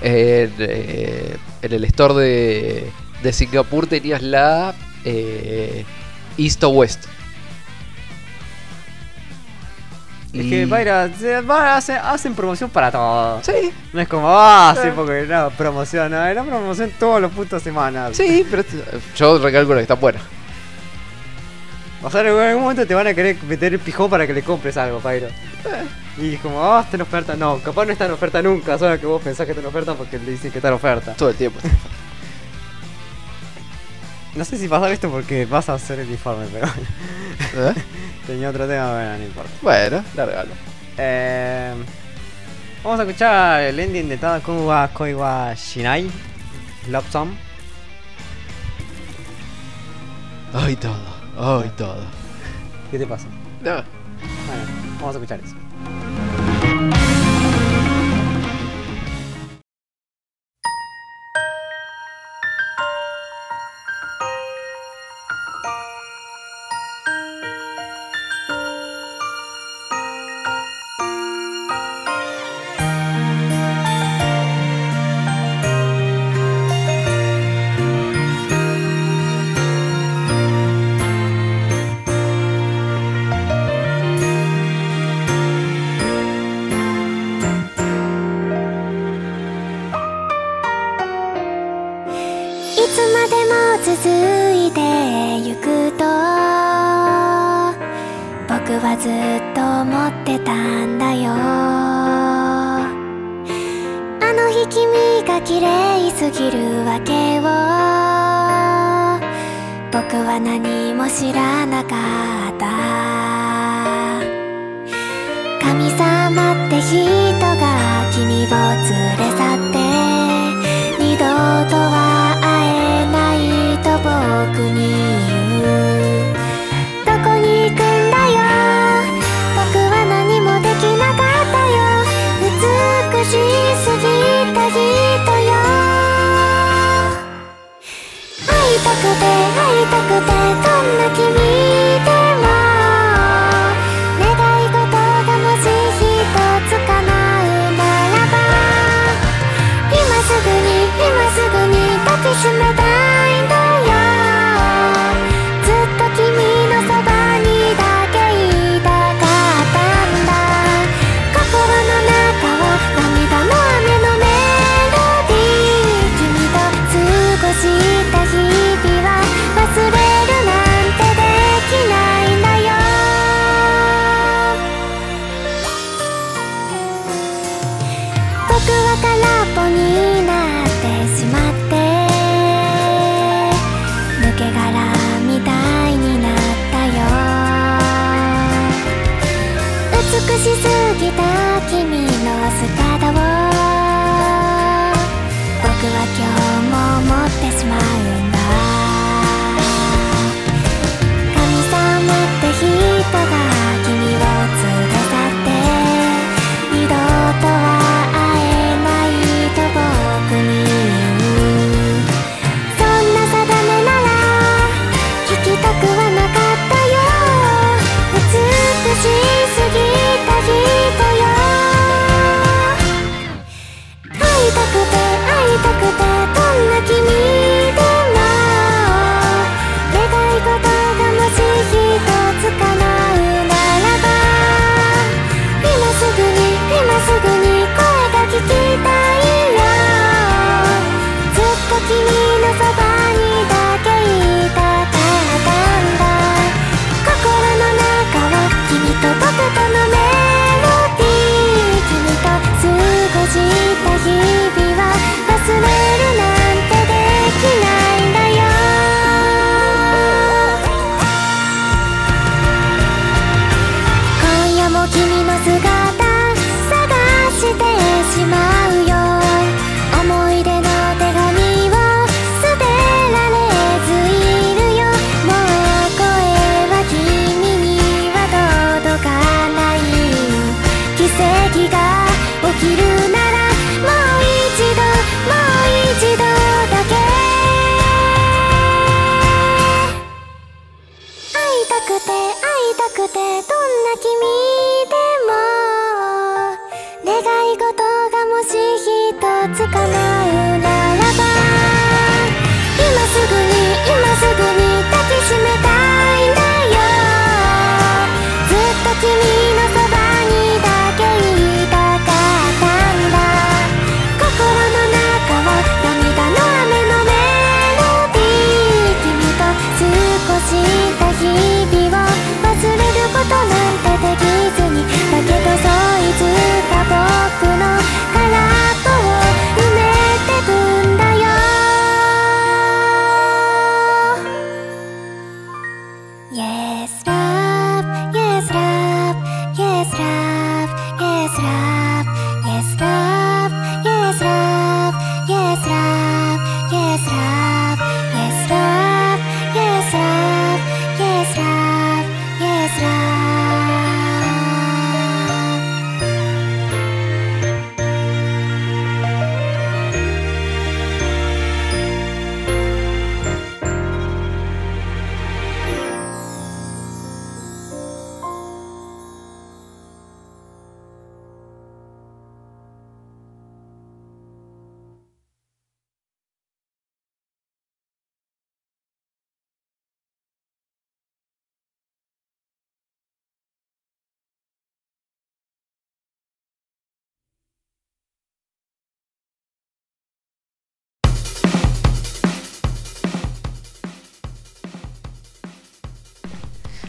En, eh, en el store de, de Singapur tenías la eh, East o West. Es que hacen promoción para todo. Sí, No es como, ah, sí, porque no, promoción, no, era promoción todos los putos semanas. sí, pero yo recalculo que están buenas. O sea, en algún momento te van a querer meter el pijón para que le compres algo, Pyro. Y es como, ah, está en oferta. No, capaz no está en oferta nunca, solo que vos pensás que está en oferta porque le dicen que está en oferta. Todo el tiempo. No sé si pasar esto porque vas a hacer el informe, pero ¿Eh? tenía otro tema, bueno, no importa. Bueno, largalo. Eh, vamos a escuchar el ending de Tadaku wa Koi wa Shinai, Love Song. Ay, todo. Ay, todo. ¿Qué te pasa? No. Bueno, vamos a escuchar eso.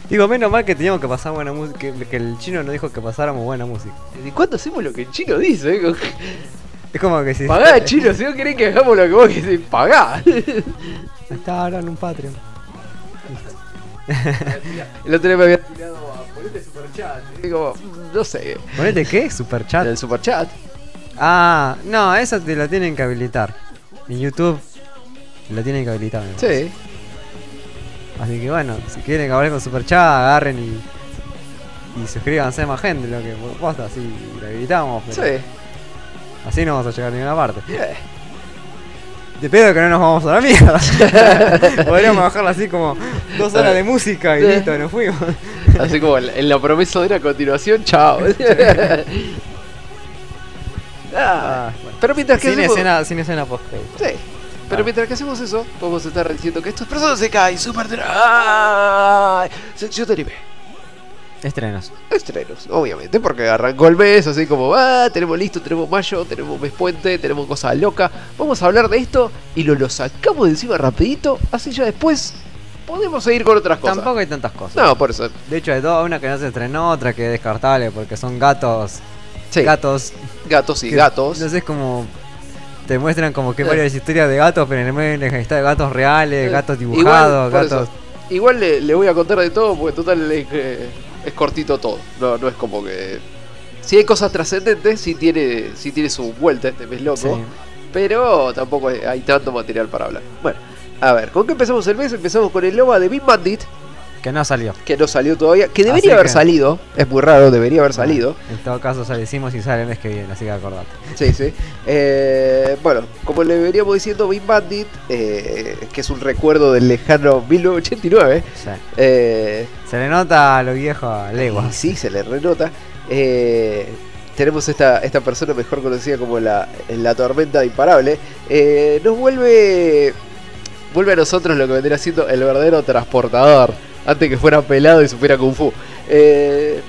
Digo, menos mal que teníamos que pasar buena música, que, el chino nos dijo que pasáramos buena música. ¿Y cuándo hacemos lo que el chino dice? Eh? Es como que si... Pagá, chino, si vos querés que hagamos lo que vos querés, pagá. Está ahora en un Patreon. el otro día me había tirado a ponete superchat. Digo, no sé. ¿Ponete qué? ¿Superchat? El superchat. Ah, no, esa te la tienen que habilitar. En YouTube la tienen que habilitar. Sí. Así que bueno, si quieren acabar con Superchat, agarren y, y suscríbanse a más gente, lo que posta, así lo habilitamos. Pero sí. Así no vamos a llegar a ninguna parte. Eh. De pedo que no nos vamos a la mierda. Podríamos bajarla así como dos horas de música y listo, nos fuimos. así como en la promesa de una continuación, chao. ah, que. Sin hacemos... escena, sin escena post. Sí. Pero mientras que hacemos eso, vamos a estar diciendo que estos personas se caen super. Sección de anime. Estrenos. Estrenos, obviamente, porque arrancó el mes, así como, ah, tenemos listo, tenemos mayo, tenemos mes puente, tenemos cosas locas. Vamos a hablar de esto y lo, lo sacamos de encima rapidito, así ya después podemos seguir con otras cosas. Tampoco hay tantas cosas. No, por eso. De hecho, hay dos, una que no se estrenó, otra que es descartable porque son gatos. Sí, Gatos. gatos y gatos. Sé, es como. Te muestran como que varias historias de gatos, pero en el medio está de gatos reales, Eh, gatos dibujados, gatos. eso, igual le, le voy a contar de todo, porque total es, cortito todo. No, no es como que. Si hay cosas trascendentes, sí tiene, sí tiene su vuelta este mes loco. Sí. Pero tampoco hay, hay tanto material para hablar. Bueno, a ver, ¿con qué empezamos el mes? Empezamos con el LOBA de Big Bandit, Que no salió. que no salió todavía, que Así debería haber que- salido. Es muy raro, debería haber salido. En todo caso, ya decimos si sale el mes que viene, así que acordate. Sí, sí. Eh, bueno, como le veníamos diciendo, Big Bandit, eh, que es un recuerdo del lejano 1989. O sea, Eh, se le nota a lo viejo a y leguas. sí, se le renota. Tenemos esta, esta persona mejor conocida como la, la tormenta imparable. Nos vuelve. Vuelve a nosotros lo que vendría siendo el verdadero transportador. Antes que fuera pelado y supiera Kung Fu. Eh,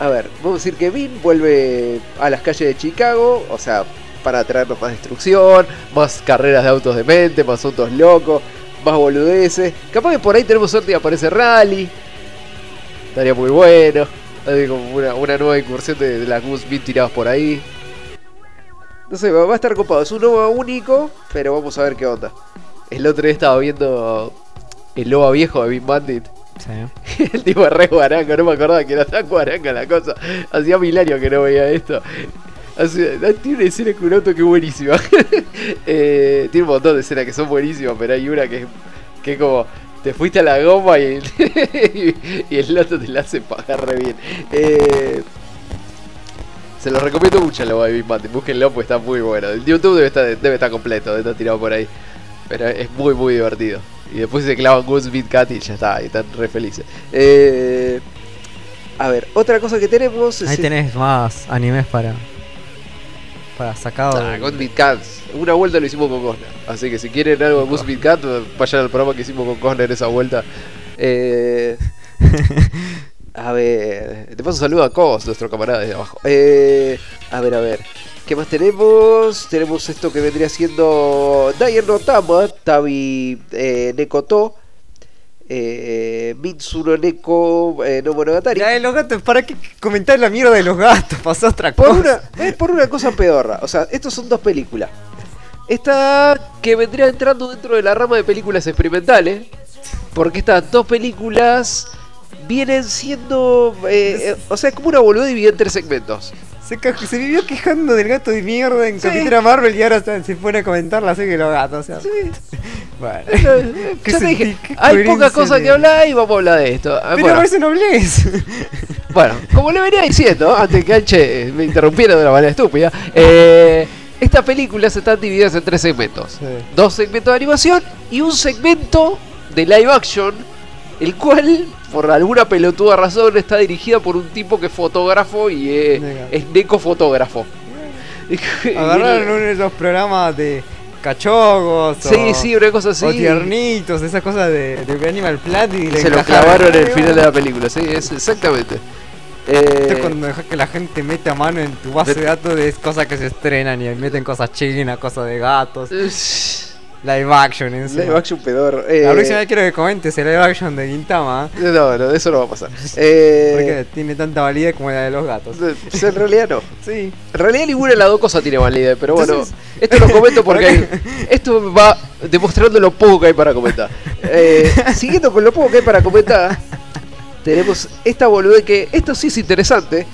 a ver, vamos a decir que Vin vuelve a las calles de Chicago. O sea, para traernos más destrucción, más carreras de autos de mente, más autos locos, más boludeces. Capaz que por ahí tenemos suerte y aparece Rally. Estaría muy bueno. Como una, nueva incursión de, de las Goose Beat tiradas por ahí. No sé, va a estar copado. Es un lobo único, pero vamos a ver qué onda. El otro día estaba viendo el lobo viejo de Big Bandit. El tipo es re guaranga, no me acordaba que era tan guaranga la cosa. Hacía mil años que no veía esto. Hace- tiene una escena con un auto que es buenísima. Eh, tiene un montón de escenas que son buenísimas, pero hay una que, que es como. Te fuiste a la goma y el, auto te la hace pagar re bien. Eh, se lo recomiendo mucho lo de Big Bandit. Búsquenlo porque está muy bueno. El YouTube debe estar, debe estar completo, debe estar tirado por ahí. Pero es muy, muy divertido. Y después se clavan Goose Beat Cat y ya está, y están re felices. Eh, a ver, otra cosa que tenemos es. Ahí tenés más animes para. Para sacado. Ah, de- Beat Cats. Una vuelta lo hicimos con Cosner. Así que si quieren algo de Goose Beat Cat, vayan al programa que hicimos con Cosner esa vuelta. Eh, a ver, te paso un saludo a Cos, nuestro camarada de abajo. Eh, a ver, a ver. ¿Qué más tenemos? Tenemos esto que vendría siendo Daien no Tama, Tabi eh, Nekoto, eh, Mitsuro Neko eh, no Monogatari. Ya, de los gatos, ¿para qué comentar la mierda de los gatos? Pasó otra Por cosa. una, por una cosa pedorra. O sea, estos son dos películas. Esta que vendría entrando dentro de la rama de películas experimentales. Porque estas dos películas vienen siendo. eh, eh, o sea, es como una boluda dividida en tres segmentos. Se, se vivió quejando del gato de mierda en Sí. Capitana Marvel y ahora se pone a comentar la serie de los gatos. O sea, bueno. ¿Qué ya te dije, ¿Qué hay pocas cosas de- que hablar y vamos a hablar de esto. Pero bueno, parece noblez. Bueno, como le venía diciendo, antes que Anche me interrumpiera de una manera estúpida, eh, estas películas están divididas en tres segmentos. Sí. Dos segmentos de animación y un segmento de live action, el cual, por alguna pelotuda razón, está dirigida por un tipo que es fotógrafo y es, Nega. es necofotógrafo. Agarraron uno de esos programas de cachogos. Sí, o, sí, una cosa así. O tiernitos, esas cosas de, de Animal Planet y le Se lo clavaron en el final de la película, sí, es exactamente. Esto Eh, es cuando dejas que la gente mete a mano en tu base de datos de cosas que se estrenan y meten cosas chinas, cosas de gatos, live action en live action pedor. La eh, próxima vez quiero que comentes el live action de Gintama. No, no, eso no va a pasar. Eh, porque tiene tanta validez como la de los gatos. pues en realidad no. Sí. En realidad ninguna de las dos cosas tiene validez, pero bueno, Entonces- esto lo comento porque ¿Para hay- esto va demostrando lo poco que hay para comentar. Eh, siguiendo con lo poco que hay para comentar, tenemos esta boludez que esto sí es interesante.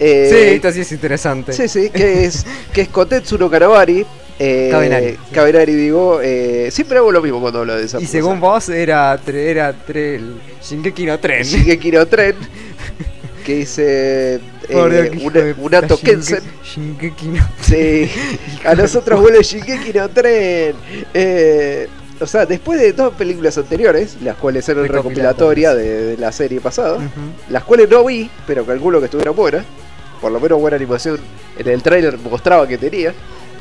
Eh, sí, esto sí es interesante. sí, sí, que es que es Kotetsu no Kanabari. Eh, Kabenari. Kabenari, digo, eh, siempre hago lo mismo cuando hablo de esa Y según vos era tre- era tre- el Shingeki no Tren. Shingeki no Tren, que dice eh, de una puta, Tokensen. Shingeki- no- Sí, a nosotros vuelve Shingeki no Tren. Eh, o sea, después de dos películas anteriores, las cuales eran recopilatorias de, de la serie pasada, las cuales no vi, pero calculo que estuvieran buenas. Por lo menos buena animación en el tráiler mostraba que tenía.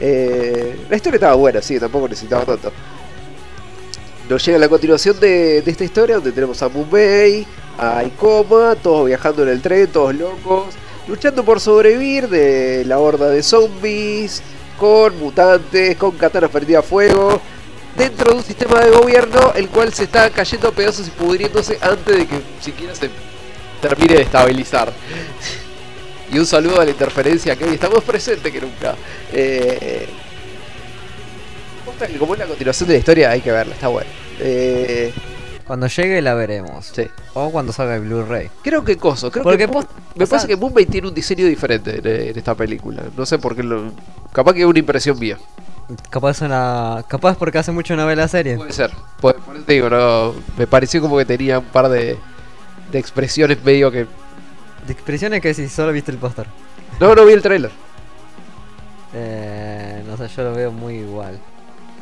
Eh, la historia estaba buena, sí, tampoco necesitaba tanto. Nos llega la continuación de, esta historia donde tenemos a Mumbai, a Ikoma, todos viajando en el tren, todos locos, luchando por sobrevivir de la horda de zombies, con mutantes, con katanas perdidas a fuego, dentro de un sistema de gobierno el cual se está cayendo a pedazos y pudriéndose antes de que siquiera se termine de estabilizar. Y un saludo a la interferencia que hoy está más presente que nunca. Eh, que como es la continuación de la historia hay que verla, está bueno. Eh, Cuando llegue la veremos. sí. O cuando salga el Blu-ray. Creo que coso, creo Porque que Moon- me sea- que Moonbay tiene un diseño diferente en, en esta película. No sé por qué lo. Capaz que es una impresión mía. Capaz una. Capaz porque hace mucho no ve la serie. Puede ser. Por, por eso te digo, no, me pareció como que tenía un par de, de expresiones medio que. De expresiones que si solo viste el póster. No, no vi el trailer. Eh, no sé, yo lo veo muy igual.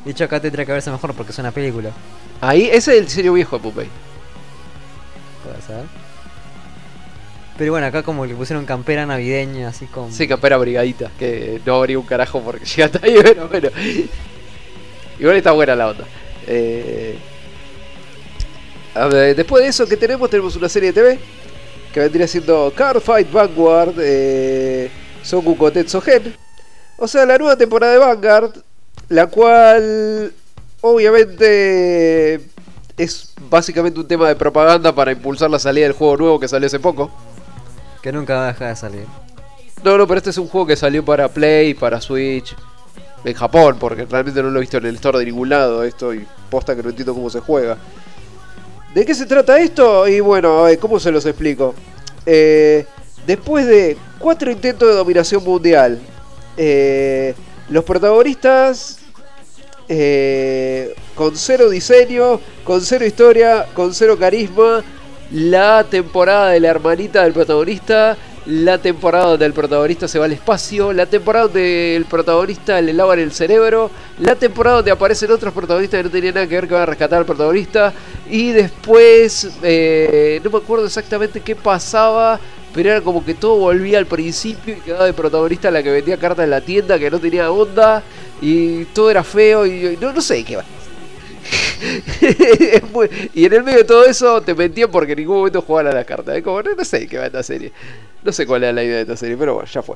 De hecho, acá tendría que verse mejor porque es una película. Ahí, ese es el diseño viejo de Moonbay. Puede ser. Pero bueno, acá como le pusieron campera navideña, así con. Sí, campera brigadita, que no habría un carajo porque llega hasta ahí, pero bueno. Igual está buena la onda. Eh, a ver, después de eso que tenemos, tenemos una serie de TV que vendría siendo Cardfight Vanguard eh, Soku Kotetsu Gen. O sea, la nueva temporada de Vanguard, la cual obviamente es básicamente un tema de propaganda para impulsar la salida del juego nuevo que salió hace poco. Que nunca va a dejar de salir. No, no, pero este es un juego que salió para Play, para Switch, en Japón, porque realmente no lo he visto en el store de ningún lado esto y posta que no entiendo cómo se juega. ¿De qué se trata esto? Y bueno, ¿cómo se los explico? Eh, después de cuatro intentos de dominación mundial, eh, los protagonistas eh, con cero diseño, con cero historia, con cero carisma, la temporada de la hermanita del protagonista, la temporada donde el protagonista se va al espacio, la temporada donde el protagonista le lavan el cerebro, la temporada donde aparecen otros protagonistas que no tenían nada que ver que van a rescatar al protagonista, y después eh, no me acuerdo exactamente qué pasaba. Pero era como que todo volvía al principio y quedaba de protagonista la que vendía cartas en la tienda, que no tenía onda, y todo era feo, y no, no sé qué va. Y en el medio de todo eso te mentían porque en ningún momento jugaban a las cartas. Es como, no, no sé qué va esta serie. No sé cuál era la idea de esta serie, pero bueno, ya fue.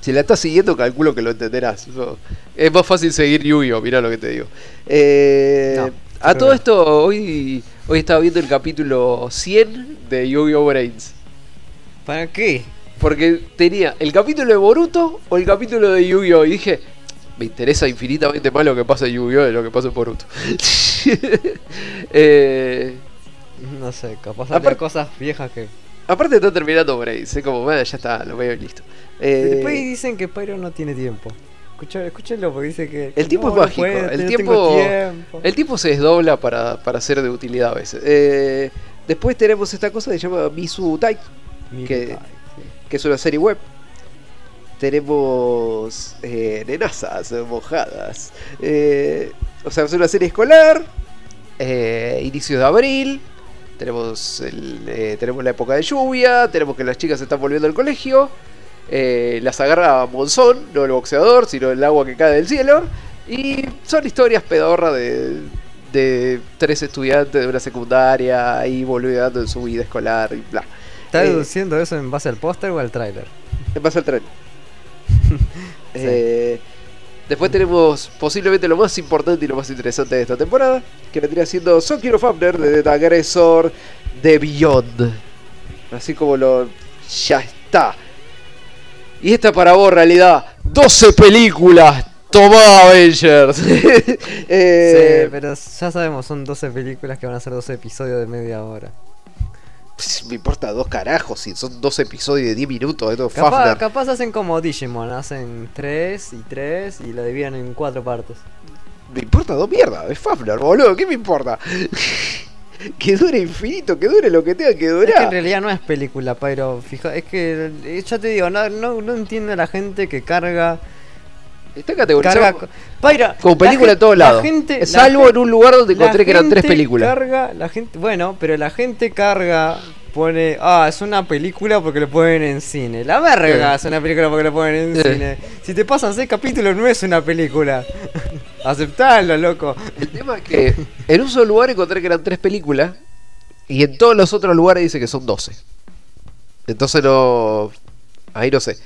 Si la estás siguiendo, calculo que lo entenderás. Es más fácil seguir Yu-Gi-Oh, mirá lo que te digo. Eh, No, a todo esto, hoy, hoy estaba viendo el capítulo 100 de Yu-Gi-Oh! Brains. ¿Para qué? Porque tenía el capítulo de Boruto o el capítulo de Yu-Gi-Oh! Y dije, me interesa infinitamente más lo que pasa en Yu-Gi-Oh! de lo que pasa en Boruto. Eh, No sé, capaz había cosas viejas que. aparte está terminando Brains, es como, bueno, ya está, lo veo y listo. Eh, Después dicen que Pyro no tiene tiempo. Escúchenlo porque dice que. El tiempo no, es mágico, puede, el tiempo- tiempo. el tipo se desdobla para, para ser de utilidad a veces. Eh, después tenemos esta cosa que se llama Misu Tai, que- sí. que es una serie web. Tenemos eh, nenazas mojadas. Eh, o sea, es una serie escolar. eh, inicios de abril. Tenemos, el, eh, tenemos la época de lluvia. Tenemos que las chicas están volviendo al colegio. eh, las agarra Monzón, no el boxeador, sino el agua que cae del cielo. Y son historias pedorras de, de tres estudiantes de una secundaria ahí volviendo en su vida escolar y bla. ¿Está Eh, deduciendo eso en base al póster o al tráiler? En base al tren. Eh, después tenemos posiblemente lo más importante y lo más interesante de esta temporada, que vendría siendo Sokiro Fafner de The Aggressor de Beyond. Así como lo... Ya está. Y esta para vos, realidad, 12 películas. Tomá Avengers. Eh, sí, pero ya sabemos, son 12 películas que van a ser 12 episodios de media hora. Pss, me importa dos carajos si son dos episodios de 10 minutos de todo Capaz, Fafner. capaz hacen como Digimon, hacen 3 y 3 y lo dividen en 4 partes. Me importa dos mierdas, es Fafner, boludo, ¿qué me importa? que dure infinito, que dure lo que tenga que Es durar. que en realidad no es película, pero fija, es que eh, ya te digo, no, no, no entiendo a la gente que carga. Está categorizado carga Paira, como la película en todos la lados. Salvo en un lugar donde encontré que eran tres películas. Carga, la gente, bueno, pero la gente carga, pone, ah, es una película porque lo ponen en cine. La verga Sí. es una película porque lo ponen en Sí. cine. Si te pasan seis capítulos no es una película. Aceptalo, loco. El tema es que en un solo lugar encontré que eran tres películas y en todos los otros lugares dice que son 12. Entonces no. Ahí no sé.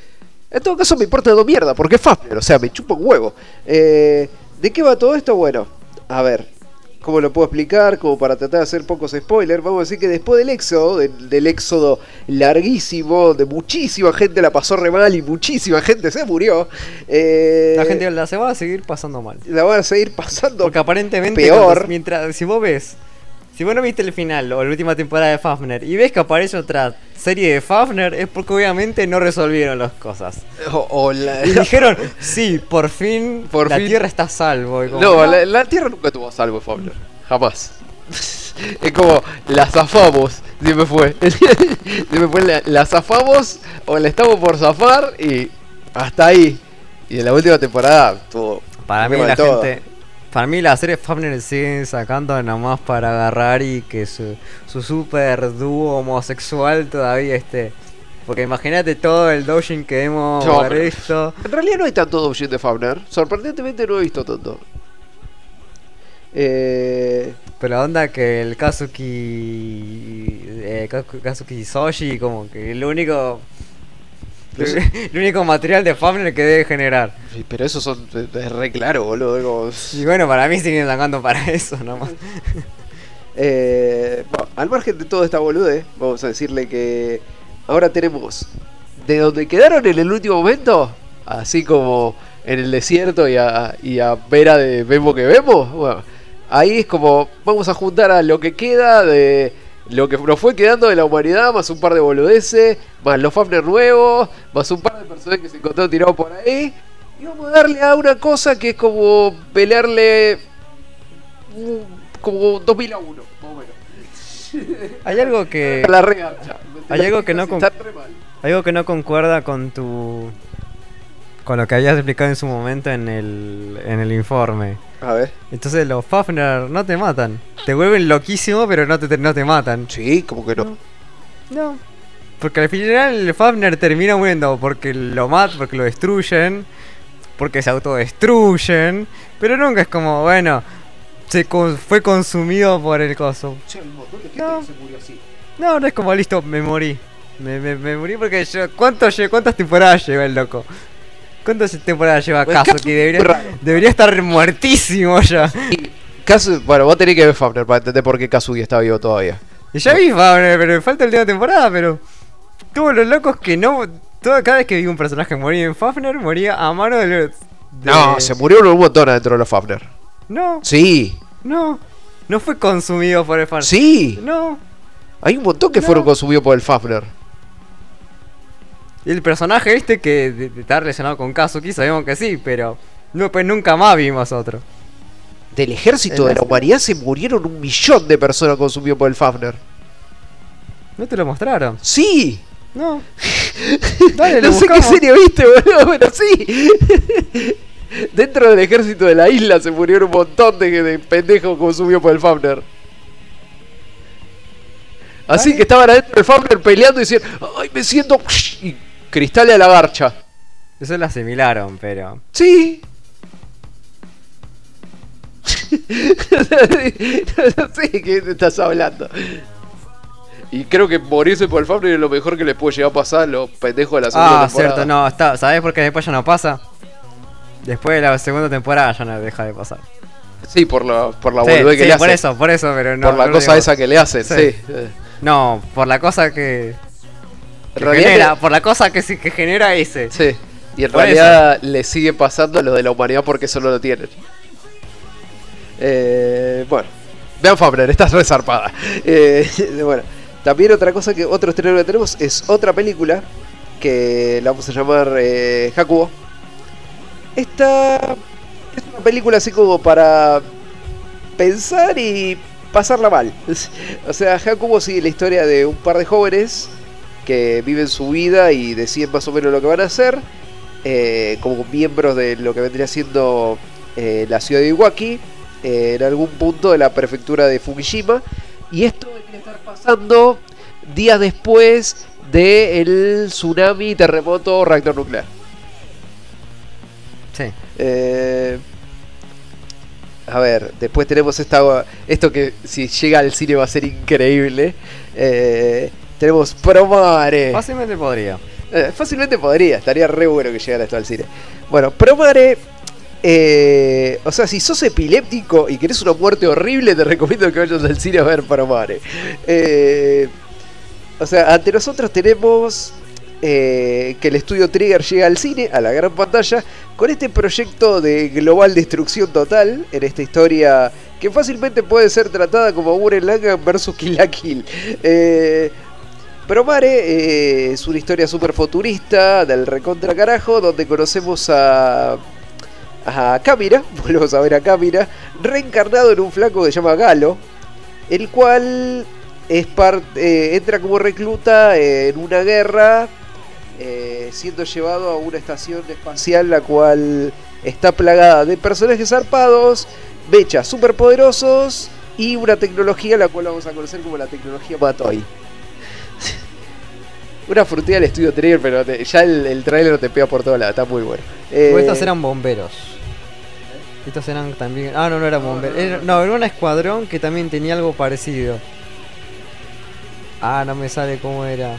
En todo caso me importa dos mierda porque es Fafner, o sea, me chupa un huevo. Eh, ¿De qué va todo esto? Bueno, a ver. ¿Cómo lo puedo explicar? Como para tratar de hacer pocos spoilers. Vamos a decir que después del éxodo, del, del éxodo larguísimo, donde muchísima gente la pasó re mal y muchísima gente se murió. eh, La gente la se va a seguir pasando mal. la van a seguir pasando Porque aparentemente, peor. mientras, si vos ves, si vos no viste el final o la última temporada de Fafner y ves que aparece otra serie de Fafner, es porque obviamente no resolvieron las cosas. O, o la- Y dijeron, sí, por fin Por la fin. Tierra está a salvo. Y como, No, la, la Tierra nunca tuvo salvo, Fabler. Jamás. Es como, la zafamos. Siempre fue. Siempre fue, la, la zafamos o la estamos por zafar y hasta ahí. Y en la última temporada tuvo. Para mí la todo. gente... Para mí la serie Fafner sigue sacando nomás para agarrar y que su, su super dúo homosexual todavía esté. Porque imagínate todo el doujin que hemos No, visto. En realidad no hay tanto doujin de Fabner. Sorprendentemente no he visto tanto. Eh, Pero onda que el Kazuki. Eh, Kazu- Kazuki Soshi, como que el único. El único material de Fafner que debe generar. sí, pero eso son, es re claro, boludo. Y bueno, para mí siguen sacando para eso nomás. Eh, bueno, al margen de toda esta boludez, vamos a decirle que ahora tenemos de donde quedaron en el último momento, así como en el desierto y a, y a vera de vemos que vemos. Bueno, ahí es como vamos a juntar a lo que queda de lo que nos fue quedando de la humanidad, más un par de boludeces, más los Fafner nuevos, más un par de personajes que se encontraron tirados por ahí. Y vamos a darle a una cosa que es como pelearle mm, como 2000 a 1, más o menos. Hay algo que. La regancha. Hay algo que no con-. Algo que no concuerda con tu. Con lo que habías explicado en su momento en el, en el informe. A ver. Entonces los Fafner no te matan. Te vuelven loquísimo, pero no te, no te matan. Sí, como que no. No. Porque al final el Fafner termina muriendo porque lo matan, porque lo destruyen, porque se autodestruyen. Pero nunca es como, bueno, se con- fue consumido por el coso. No. No, no es como, listo, me morí. Me, me, me morí porque yo, ¿cuánto lle- ¿cuántas temporadas lleva el loco? ¿Cuántas temporadas lleva Pues Kazuki? Kazuki Debería, estar muertísimo ya. Bueno, vos tenés que ver Fafner para entender por qué Kazuki está vivo todavía. Ya vi Fafner, pero me falta la última temporada, pero. Todos los locos que no. Todo, cada vez que vi un personaje morir en Fafner, moría a mano de. de- No, se murieron un montón adentro de los Fafner. No, Sí, no. No fue consumido por el Fafner. sí. No. Hay un montón que No. fueron consumidos por el Fafner. Y el personaje este que de- de- está relacionado con Kazuki, sabemos que sí, pero. No, pues nunca más vimos otro. Del ejército El de la humanidad se murieron un millón de personas consumidos por el Fafner. ¿No te lo mostraron? Sí. No. Dale, lo no sé qué serie viste, boludo, pero sí. Dentro del ejército de la isla se murieron un montón de, de pendejos consumidos por el Fafner. Así que estaban adentro del Fafner peleando y decían, ¡ay, me siento! Y cristales a la garcha. Eso lo asimilaron, pero. Sí. no sé de qué estás hablando. Y creo que morirse por el Fafner es lo mejor que les puede llegar a pasar a los pendejos de la segunda Ah, temporada. cierto, no, está, ¿sabes por qué después ya no pasa? Después de la segunda temporada ya no deja de pasar. Sí, por la, por la Sí, que sí, le por hacen. eso, por eso, pero no. por la no cosa digo- esa que le hacen, sí. Sí. No, por la cosa que. Genera, por la cosa que, sí- que genera ese. Sí. Y en Por realidad le sigue pasando a los de la humanidad porque solo lo tienen. Eh, bueno, vean Fabner, estás resarpada. Eh, bueno, también otra cosa que otro estreno que tenemos es otra película que la vamos a llamar eh, Hakuo. Esta es una película así como para pensar y pasarla mal. O sea, Hakumo sigue la historia de un par de jóvenes que viven su vida y deciden más o menos lo que van a hacer, eh, como miembros de lo que vendría siendo eh, la ciudad de Iwaki, eh, en algún punto de la prefectura de Fukushima. Y esto debería estar pasando días después del tsunami, terremoto, reactor nuclear. Sí. A ver, después tenemos esta, esto que si llega al cine va a ser increíble. Eh, tenemos Promare. Fácilmente podría. Eh, fácilmente podría, estaría re bueno que llegara esto al cine. Bueno, Promare. eh, o sea, si sos epiléptico y querés una muerte horrible, te recomiendo que vayas al cine a ver Promare. Eh, o sea, ante nosotros tenemos eh, que el estudio Trigger llega al cine, a la gran pantalla, con este proyecto de global destrucción total en esta historia que fácilmente puede ser tratada como Gurren Lagann versus Kill la Kill. Eh, Promare eh, es una historia super futurista del recontra carajo donde conocemos a a Kamira, volvemos a ver a Kamira, reencarnado en un flaco que se llama Galo, el cual es parte, entra como recluta en una guerra, eh, siendo llevado a una estación espacial la cual está plagada de personajes zarpados, mechas superpoderosos y una tecnología la cual vamos a conocer como la tecnología Matoi. Una frutilla del estudio Trigger, pero te- ya el, el trailer te pega por todos lados, está muy bueno. Eh, estos eran bomberos. Estos eran también. Ah, no, no eran bomberos. Era- no, era un escuadrón que también tenía algo parecido. Ah, no me sale cómo era.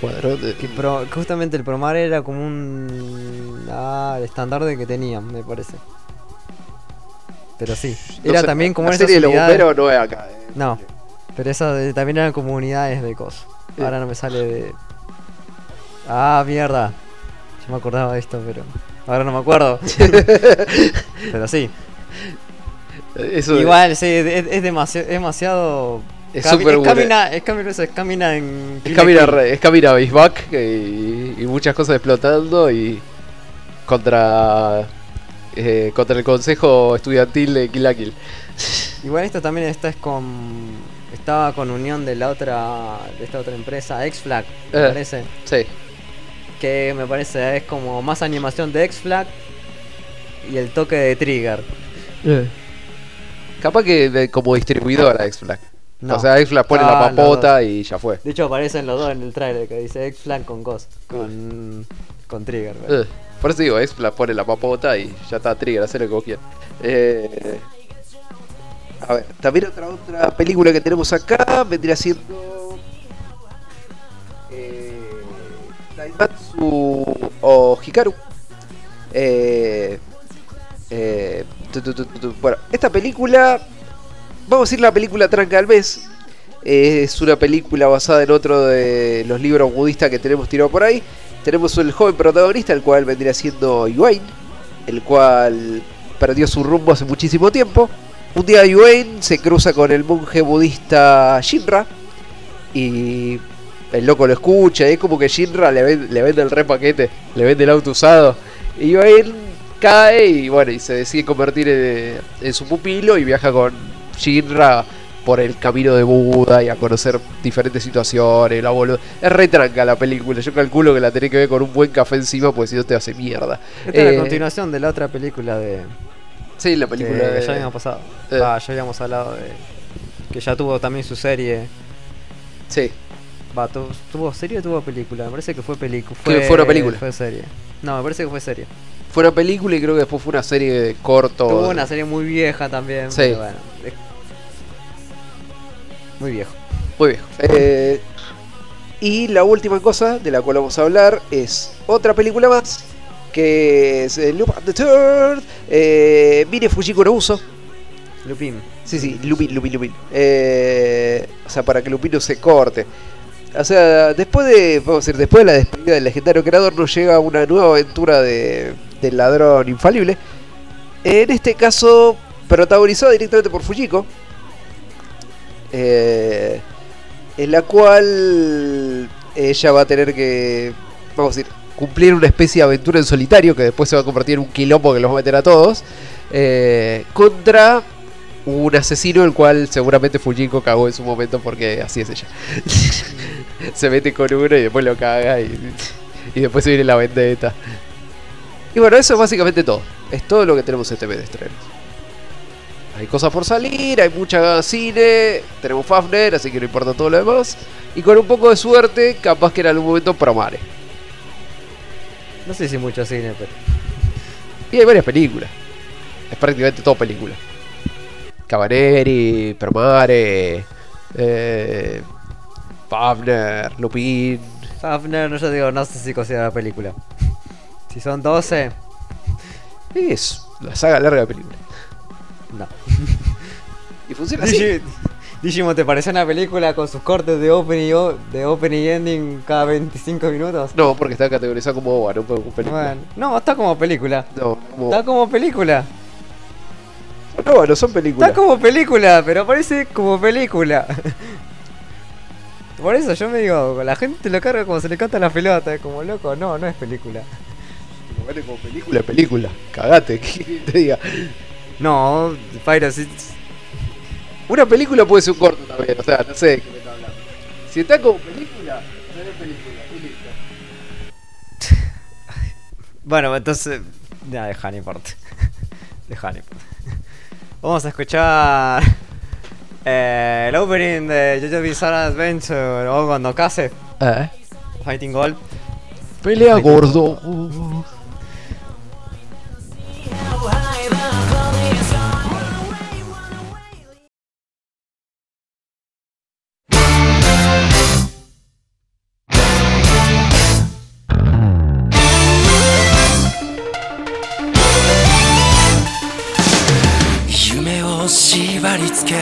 cuadrón de- Que pro- justamente el Promar era como un. Ah, el estandarte que tenían, me parece. Pero sí. no Era sé, también como la serie de los bomberos no es acá. eh. No, pero esas también eran como unidades de cosas. Sí. Ahora no me sale de. Ah, mierda. Yo me acordaba de esto, pero. Ahora no me acuerdo. pero sí. Eso Igual, sí, es, es demasiado. Es demasiado. Es es bueno. camina, es camina, eso, es camina en. Es Camina, re- es Camina Baseback y, y muchas cosas explotando y contra eh, contra el consejo estudiantil de Kill la Kill. Igual esto también está es con. Estaba con unión de la otra. De esta otra empresa, X-Flag, me Eh. parece. Sí. Que me parece es como más animación de X-Flag. Y el toque de Trigger. Capaz que de- como distribuidora X-Flag. No. O sea, X-Flag pone Ah, la los papota y ya fue. De hecho aparecen los dos en el trailer que dice X-Flag con Ghost. Con. Con Trigger. Eh, Por eso digo, X-Flag pone la papota y ya está Trigger, hacer lo que vos quieras. Eh, a ver, también otra otra película que tenemos acá vendría siendo eh, o Hikaru. Eh, eh. Bueno, esta película, vamos a decir la película Tranca al mes. Es una película basada en otro de los libros budistas que tenemos tirado por ahí. Tenemos el joven protagonista, el cual vendría siendo Yuain, el cual perdió su rumbo hace muchísimo tiempo. Un día Yuain se cruza con el monje budista Shinra y el loco lo escucha. Y es como que Shinra le, ven- le vende el re paquete, le vende el auto usado. Y Yuain cae y bueno, y se decide convertir en, en su pupilo y viaja con Shinra por el camino de Buda y a conocer diferentes situaciones. La boluda. Es re tranca la película. Yo calculo que la tenés que ver con un buen café encima, porque si no te hace mierda. Esta es Eh, la continuación de la otra película de. Sí, la Que película de- ya habíamos pasado. Eh. Va, ya habíamos hablado de. Que ya tuvo también su serie. Sí. Va, tu- ¿tuvo serie o tuvo película? Me parece que fue película. Que fue una película. Fue serie. No, me parece que fue serie. Fue una película y creo que después fue una serie de corto. Tuvo una serie muy vieja también. Sí. bueno, Muy viejo. Muy viejo. Eh, y la última cosa de la cual vamos a hablar es otra película más. Que es eh, Lupin the Third. Eh, Mire Fujiko no Uso. Lupin. Sí, sí, Lupin, Lupin, Lupin. Eh, o sea, para que Lupin no se corte. O sea, después de, vamos a decir, después de la despedida del legendario creador nos llega una nueva aventura de, del ladrón infalible. En este caso, protagonizada directamente por Fujiko. Eh, en la cual ella va a tener que, vamos a decir, cumplir una especie de aventura en solitario que después se va a convertir en un quilombo que los va a meter a todos. eh, contra un asesino el cual seguramente Fujiko cagó en su momento porque así es ella. se mete con uno y después lo caga y, y después se viene la vendetta. Y bueno, eso es básicamente todo. Es todo lo que tenemos este mes de estrenos. Hay cosas por salir, hay mucha cine, tenemos Fafner, así que no importa todo lo demás. Y con un poco de suerte, capaz que en algún momento promare. No sé si mucho cine, pero. Y hay varias películas. Es prácticamente todo película. Cabaneri, Promare, eh, Fafner, Lupin. Fafner, no, yo digo, no sé si considera la película. Si son 12, Es la saga larga de película. no. Y funciona así. Digi- Digimon, ¿te parece una película con sus cortes de opening y, de opening y ending cada 25 minutos? No, porque está categorizado como OVA, no como película. Bueno, no, está como película. No, como... Está como película. no, no son películas. Está como película, pero parece como película. Por eso yo me digo, la gente lo carga como se le canta la pelota, como loco, no, no es película. Como vale como película, película. Cagate, que te diga. No, Pyro, si, Una película puede ser un corto también, o sea, no sé de qué me está hablando. Si está como película, no es película, y listo. Bueno, entonces. No importa. Deja, no importa. Vamos a escuchar. eh, el opening de JoJo Bizarre Adventure o cuando case Eh. Fighting Gold. Pelea gordo. 夢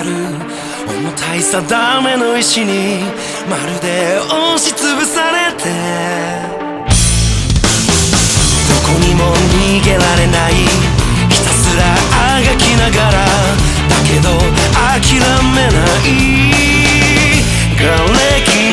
重たいさダメの石にまるで押しつぶされて。どこにも逃げられない。ひたすらあがきながらだけど諦めない。瓦礫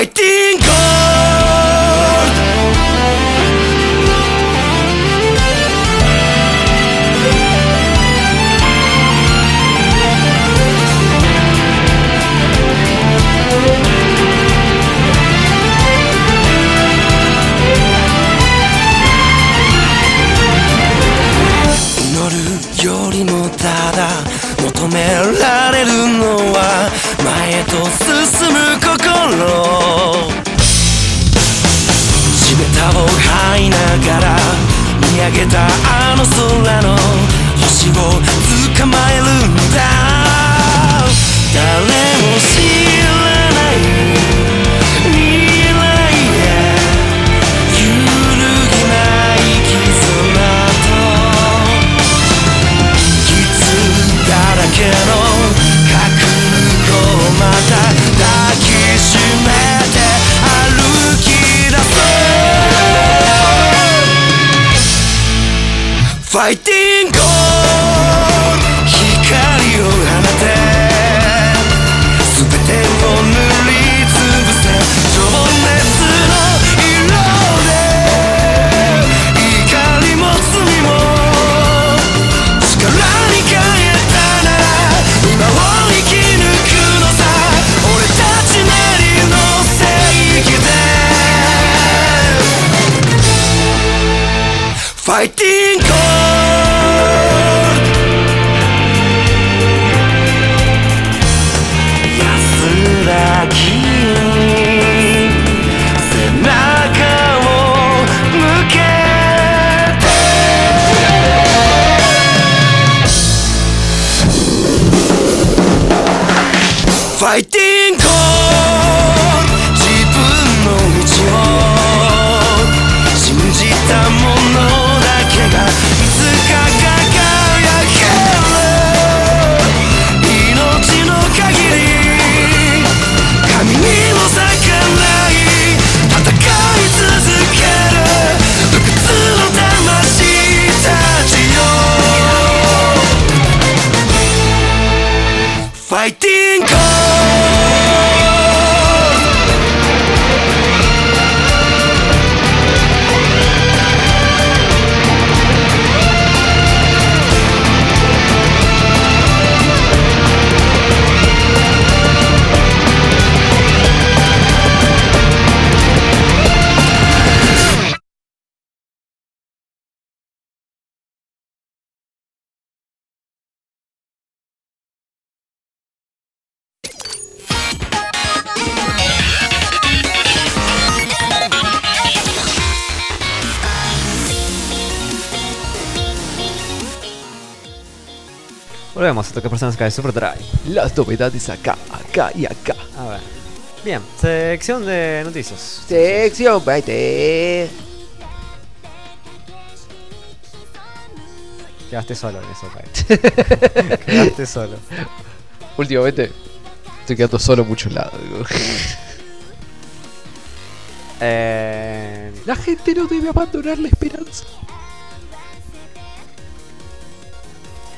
イるよりも、ただ求められるのは前と進む心地べたを這いながら見上げたあの空の星を捕まえるんだ。誰も知らない。しめて歩き出そうファイティング fighting! Volvemos a que personas de Super Drive. Las novedades acá, acá y acá. A ver. Bien, sección de noticias. Sección 20. Quedaste solo en eso, Kai. Quedaste solo. Últimamente estoy quedando solo en muchos lados. Eh, La gente no debe abandonar la esperanza.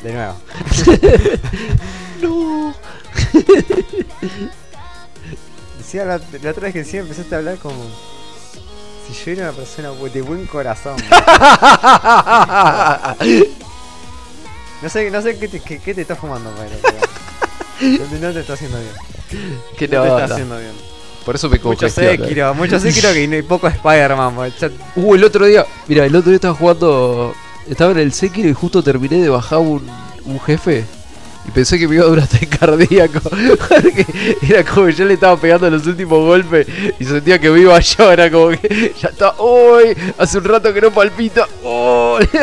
De nuevo. No. Decía la, la otra vez que sí empezaste a hablar como. Si yo era una persona de buen corazón. no sé, no sé qué te, qué, qué te estás fumando, pero. no te está haciendo bien. No, no, te está no. haciendo bien. Por eso me Mucho. Sekiro, mucho Sekiro que no hay poco Spider-Man, Uh, el otro día, mira, el otro día estaba jugando. Estaba en el Sekiro y justo terminé de bajar un, un jefe. Y pensé que me iba a dar un ataque cardíaco. Era como que yo le estaba pegando los últimos golpes y sentía que me iba yo. Era como que ya está. ¡Uy! Hace un rato que no palpita. ¡Uy!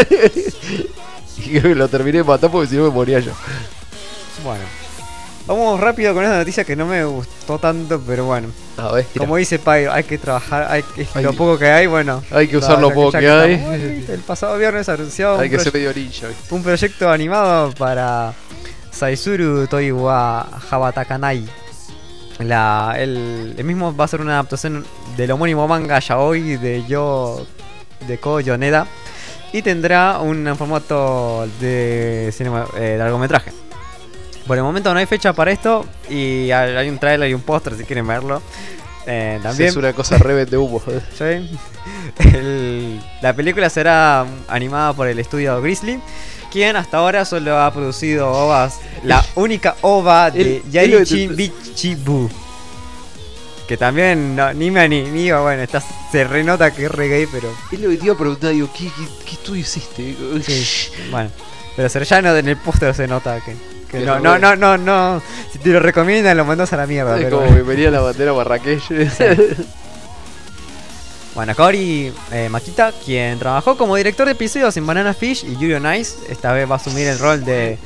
Y creo que lo terminé de matar porque si no me moría yo. Bueno. Vamos rápido con esta noticia que no me gustó tanto, pero bueno. A ver, tira. Como dice Pyro, hay que trabajar, hay que, Hay- lo poco que hay, bueno. hay que usar lo poco que hay. estamos- Uy, El pasado viernes anunció Hay un, que proye- ser medio ninja. ¿viste? un proyecto animado para Saizuru Toiwa Habatakanai. La, el, el mismo va a ser una adaptación del homónimo manga Yaoi de Yo de Ko Yoneda y tendrá un formato de, cinema, eh, de largometraje. Por el momento no hay fecha para esto y hay un trailer y un póster si quieren verlo. Eh, también Es una cosa re de humo. ¿Sí? El- la película será animada por el estudio Grizzly, quien hasta ahora solo ha producido ovas, la única ova de Yaichi Bichibu. Que también no, ni me ni, ni digo, bueno, está, se renota que es re gay, pero Es lo que te iba a preguntar, digo, ¿qué, qué, qué estudio hiciste? bueno. Pero Serrano en el póster se nota que, que no, no no, no, no. Si te lo recomiendan lo mandas a la mierda. Es pero como que venía la bandera Marrakech. Bueno, Kaori eh, Makita, quien trabajó como director de episodios en Banana Fish y Yuri on Ice, esta vez va a asumir el rol de,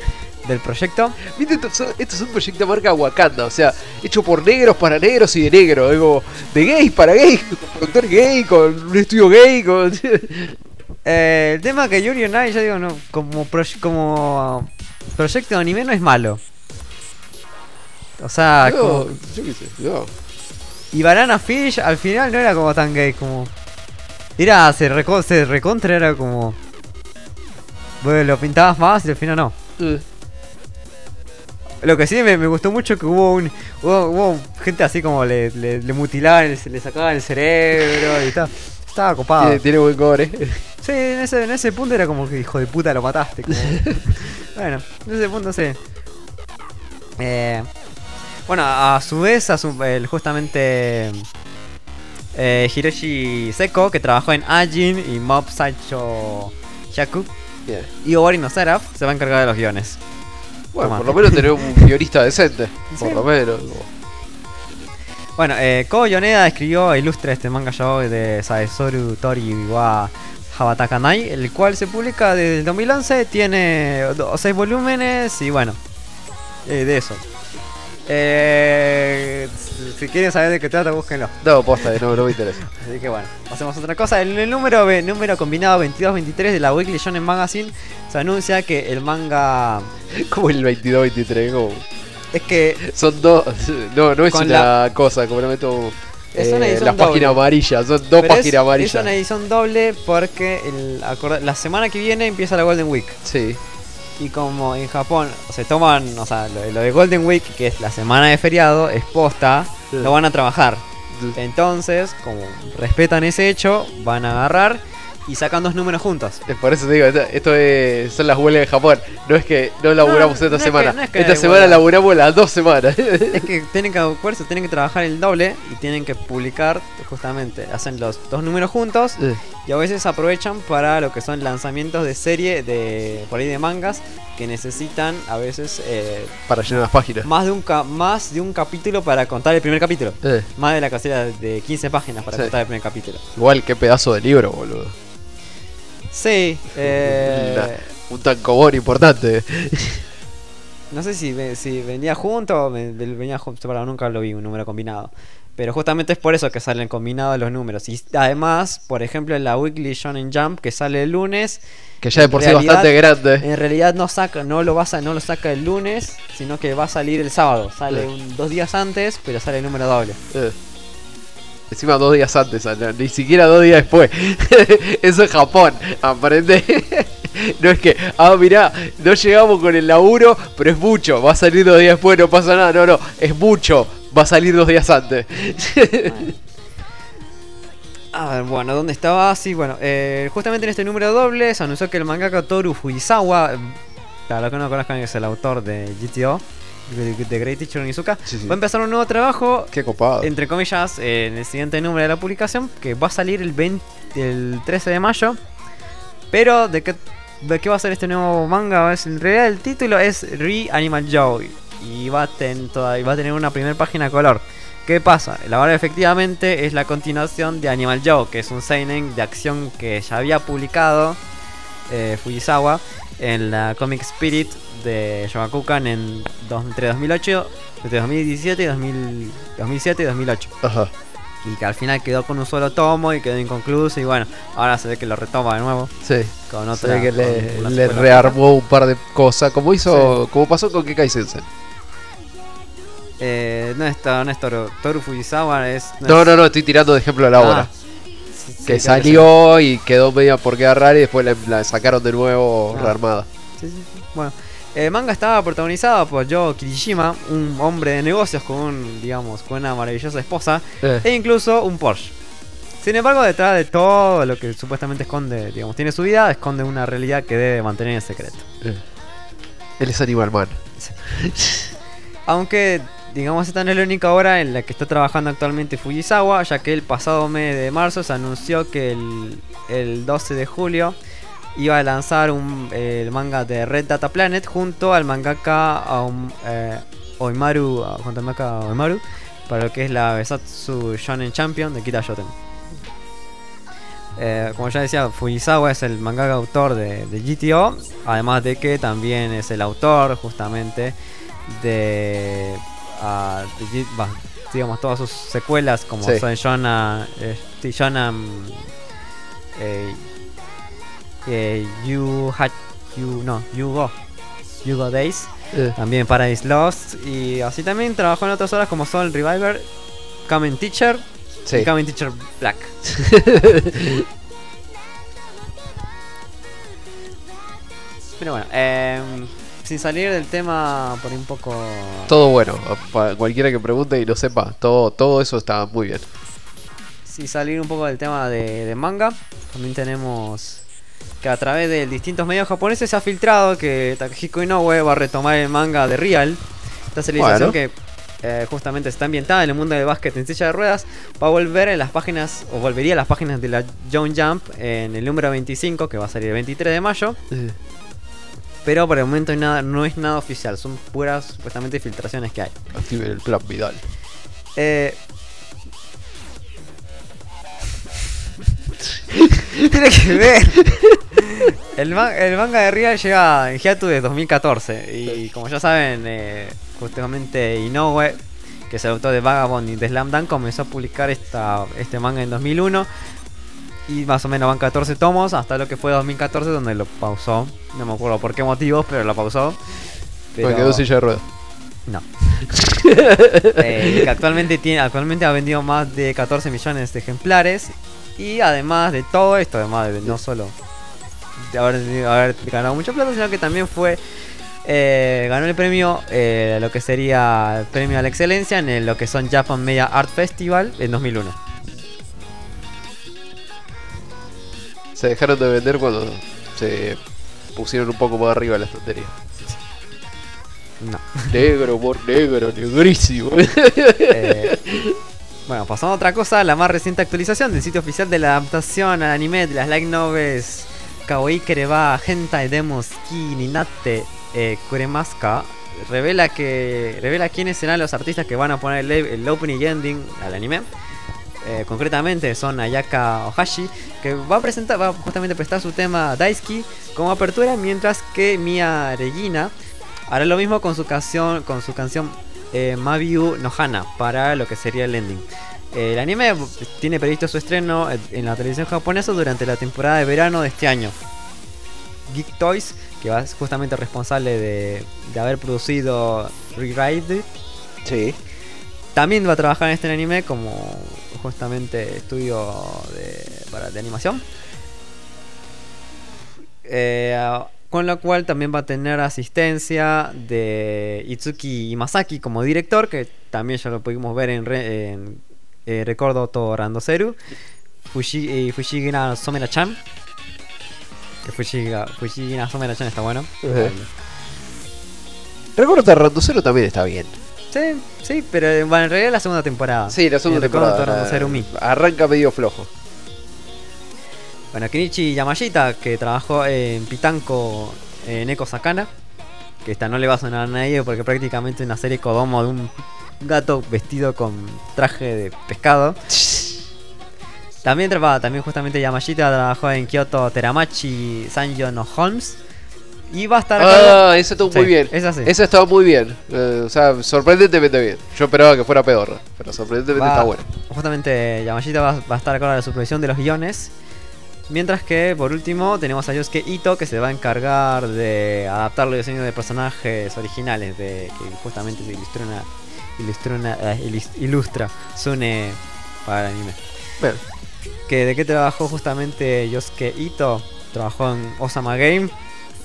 del proyecto. Viste, esto, son- esto es un proyecto marca Wakanda, o sea, hecho por negros para negros y de negros, digo, de gays para gays, con productor gay, con un estudio gay, con... Eh, el tema que Yuri on Ice, yo digo, no, como, como proyecto de anime no es malo. O sea, No, como- yo qué sé, no. y Banana Fish al final no era como tan gay como... Era, se, reco- se recontra, era como... Bueno, lo pintabas más y al final no. Eh, Lo que sí me, me gustó mucho que hubo un hubo, hubo gente así como le, le, le mutilaban, el- le sacaban el cerebro y tal. Estaba copado. Tiene, tiene buen core. Sí, en ese, en ese punto era como que hijo de puta lo mataste. como- bueno, en ese punto sí. Eh, bueno, a su vez, a su- el, justamente eh, Hiroshi Seko, que trabajó en Ajin y Mob Psycho Shaku, Bien. y Ori no Seraph, se va a encargar de los guiones. Bueno, por lo menos tener un guionista decente, por Sí. lo menos. como- Bueno, eh, Ko Yoneda escribió e ilustra este manga yaoi de Saesoru Tori wa Habatakanai, el cual se publica desde el 2011, tiene 6 volúmenes y bueno, eh, de eso. Eh, si- quieren saber de qué trata, búsquenlo. No, posta, no, no me interesa. Así que bueno, hacemos otra cosa. En el número, número combinado 22-23 de la Weekly Shonen Magazine se anuncia que el manga... Como el 22-23, como... Es que Son dos. No, no es una cosa, como no meto. Es una edición las páginas amarillas, son dos Pero es- páginas amarillas. Es una edición doble porque el, la semana que viene empieza la Golden Week. Sí. Y como en Japón se toman, o sea, lo, lo de Golden Week, que es la semana de feriado, es posta, Sí. lo van a trabajar. Entonces, como respetan ese hecho, van a agarrar y sacan dos números juntos. Por eso te digo, esto, esto es, son las huelgas de Japón. No es que no laburamos No, esta no es que- semana. no es que esta semana huelga. laburamos las dos semanas. Es que tienen que, por eso tienen que trabajar el doble y tienen que publicar justamente, hacen los dos números juntos y a veces aprovechan para lo que son lanzamientos de serie de por ahí de mangas que necesitan a veces eh, Para llenar las páginas. más de un ca- más de un capítulo para contar el primer capítulo. Más de la casilla de 15 páginas para Sí. contar el primer capítulo. igual, qué pedazo de libro, boludo. Sí, eh, La- un tancobón importante. no sé si, si venía junto o ve- ve- venía ju- separado, nunca lo vi un número combinado. Pero justamente es por eso que salen combinados los números. Y además, por ejemplo, en la Weekly Shonen Jump que sale el lunes, Que ya de por sí realidad- bastante grande. en realidad no saca, no lo vas a, no lo saca el lunes, sino que va a salir el sábado. Sale Sí. un- dos días antes, pero sale el número doble. Eh. Encima dos días antes, ni siquiera dos días después. Eso es Japón, aprende. No es que, ah, mirá, no llegamos con el laburo, pero es mucho, va a salir dos días después, no pasa nada, no, no, es mucho, va a salir dos días antes. A ver, bueno, ¿dónde estaba? Sí, bueno, eh, justamente en este número doble se anunció que el mangaka Toru Fujisawa, eh, para los que no conozcan, es el autor de GTO, de, de Great Teacher Onizuka, Sí, sí. va a empezar un nuevo trabajo, Qué copado. entre comillas, eh, en el siguiente número de la publicación, que va a salir el, 20 el 13 de mayo. Pero, ¿de qué, ¿de qué va a ser este nuevo manga? Es, en realidad el título es Re Animal Joy. Y va a, ten- toda- y va a tener una primera página color. ¿Qué pasa? La verdad efectivamente es la continuación de Animal Joe, que es un seinen de acción que ya había publicado eh, Fujisawa en la Comic Spirit de Shogakukan en dos- entre 2008, entre 2017 y 2000 2007 y 2008. Ajá. Y que al final quedó con un solo tomo y quedó inconcluso y bueno, ahora se ve que lo retoma de nuevo Sí. con Se otra ve que con le, rearmó un par de cosas, como hizo, como pasó con Kekai Sensen. Eh, no es, no es Toru, Toru Fujisawa, es... No, no, no, estoy tirando de ejemplo a la Ah, obra. sí, sí, que salió y quedó media por quedar rara y después la, la sacaron de nuevo Ah. rearmada. Sí, sí, sí. Bueno, el manga estaba protagonizado por Joe Kirishima, un hombre de negocios con un, digamos, con una maravillosa esposa Eh. e incluso un Porsche. Sin embargo, detrás de todo lo que supuestamente esconde, digamos, tiene su vida, esconde una realidad que debe mantener en secreto. Eh. Él es Animal Man. Aunque, digamos, esta no es la única obra en la que está trabajando actualmente Fujisawa, ya que el pasado mes de marzo se anunció que el, el 12 de julio iba a lanzar un, el manga de Red Data Planet junto al mangaka Aum- eh, Oimaru, junto al mangaka Oimaru, para lo que es la Besatsu Shonen Champion de Kita Shoten. Eh, como ya decía, Fujisawa es el mangaka autor de, de GTO, además de que también es el autor justamente de, bah, digamos todas sus secuelas como Sí. son Shona, eh, eh, eh, You Had You no You Go You Go Days Eh. también Paradise Lost y así también trabajó en otras obras como son Reviver, Kamen Teacher Sí. y Teacher Black. Pero bueno, em, sin salir del tema por un poco... Todo bueno, para cualquiera que pregunte y lo sepa, todo, todo eso está muy bien. Sin salir un poco del tema de, de manga, también tenemos que a través de distintos medios japoneses se ha filtrado que Takehiko Inoue va a retomar el manga de Real. Esta serialización Bueno. que eh, justamente está ambientada en el mundo del básquet en silla de ruedas, va a volver en las páginas, o volvería a las páginas de la Young Jump en el número 25, que va a salir el 23 de mayo. Pero por el momento nada, no es nada oficial, son puras supuestamente filtraciones que hay. Activen el plan Vidal. Eh... Tiene que ver. El, ma- el manga de Real llega en Hiatu de 2014. Y como ya saben, eh, justamente Inoue, que es el autor de Vagabond y de Slam Dunk, comenzó a publicar esta, este manga en 2001. Y más o menos van 14 tomos hasta lo que fue 2014, donde lo pausó. No me acuerdo por qué motivos, pero lo pausó. Porque Pero- quedó en silla de ruedas. no. Eh, que actualmente, tiene, actualmente ha vendido más de 14 millones de ejemplares. Y además de todo esto, además de no solo de haber, haber ganado mucho plata, sino que también fue. eh, ganó el premio, eh, lo que sería el premio a la excelencia en el- lo que son Japan Media Art Festival en 2001. Se dejaron de vender cuando se pusieron un poco más arriba de la estantería. No. Negro, por negro, negrísimo. Eh, bueno, pasando a otra cosa, la más reciente actualización del sitio oficial de la adaptación al anime de las light novels Kawaii Kereba Hentai Demos Ki Ninate eh, Kuremaska revela que revela quiénes serán los artistas que van a poner el, el opening y ending al anime. Eh, concretamente son Ayaka Ohashi, que va a presentar, va a justamente prestar su tema Daisuki como apertura, mientras que Mia Regina Hará lo mismo con su canción, con su canción eh, Mabiu Nohana para lo que sería el ending. Eh, el anime tiene previsto su estreno en la televisión japonesa durante la temporada de verano de este año. Geek Toys, que va es justamente responsable de, de haber producido Rewrite, Sí. también va a trabajar en este anime como justamente estudio de, para, de animación. Eh, con lo cual también va a tener asistencia de Itsuki Imasaki como director, que también ya lo pudimos ver en, re- en eh, Recordo to Randoseru. Fushi, y Fushigina Somera-chan. Que Fushigina, Fushigina Somera-chan está bueno. Ujú. Recuerdo que Randocero también está bien. Sí, sí, pero eh, bueno, en realidad es la segunda temporada. Sí, la segunda Y Recordo to temporada. Randoseru Mi. Arranca medio flojo. Bueno, Kenichi Yamashita, que trabajó en Pitanco en Eko Sakana. Que esta no le va a sonar a nadie porque prácticamente es una serie Kodomo de un gato vestido con traje de pescado. También también justamente Yamashita trabajó en Kyoto Teramachi Sanjo no Holmes. Y va a estar Ah, ese estuvo Sí, muy bien. esa sí. Ese estaba muy bien. Eh, o sea, sorprendentemente bien. Yo esperaba que fuera peor, pero sorprendentemente va- está bueno. Justamente Yamashita va, va a estar a cargo de la supervisión de los guiones. Mientras que, por último, tenemos a Yosuke Ito que se va a encargar de adaptar los diseños de personajes originales de que justamente se ilustra una, ilustra, una- eh, ilustra Sune para el anime. Bien. Que de qué trabajó justamente Yosuke Ito? Trabajó en Osama Game.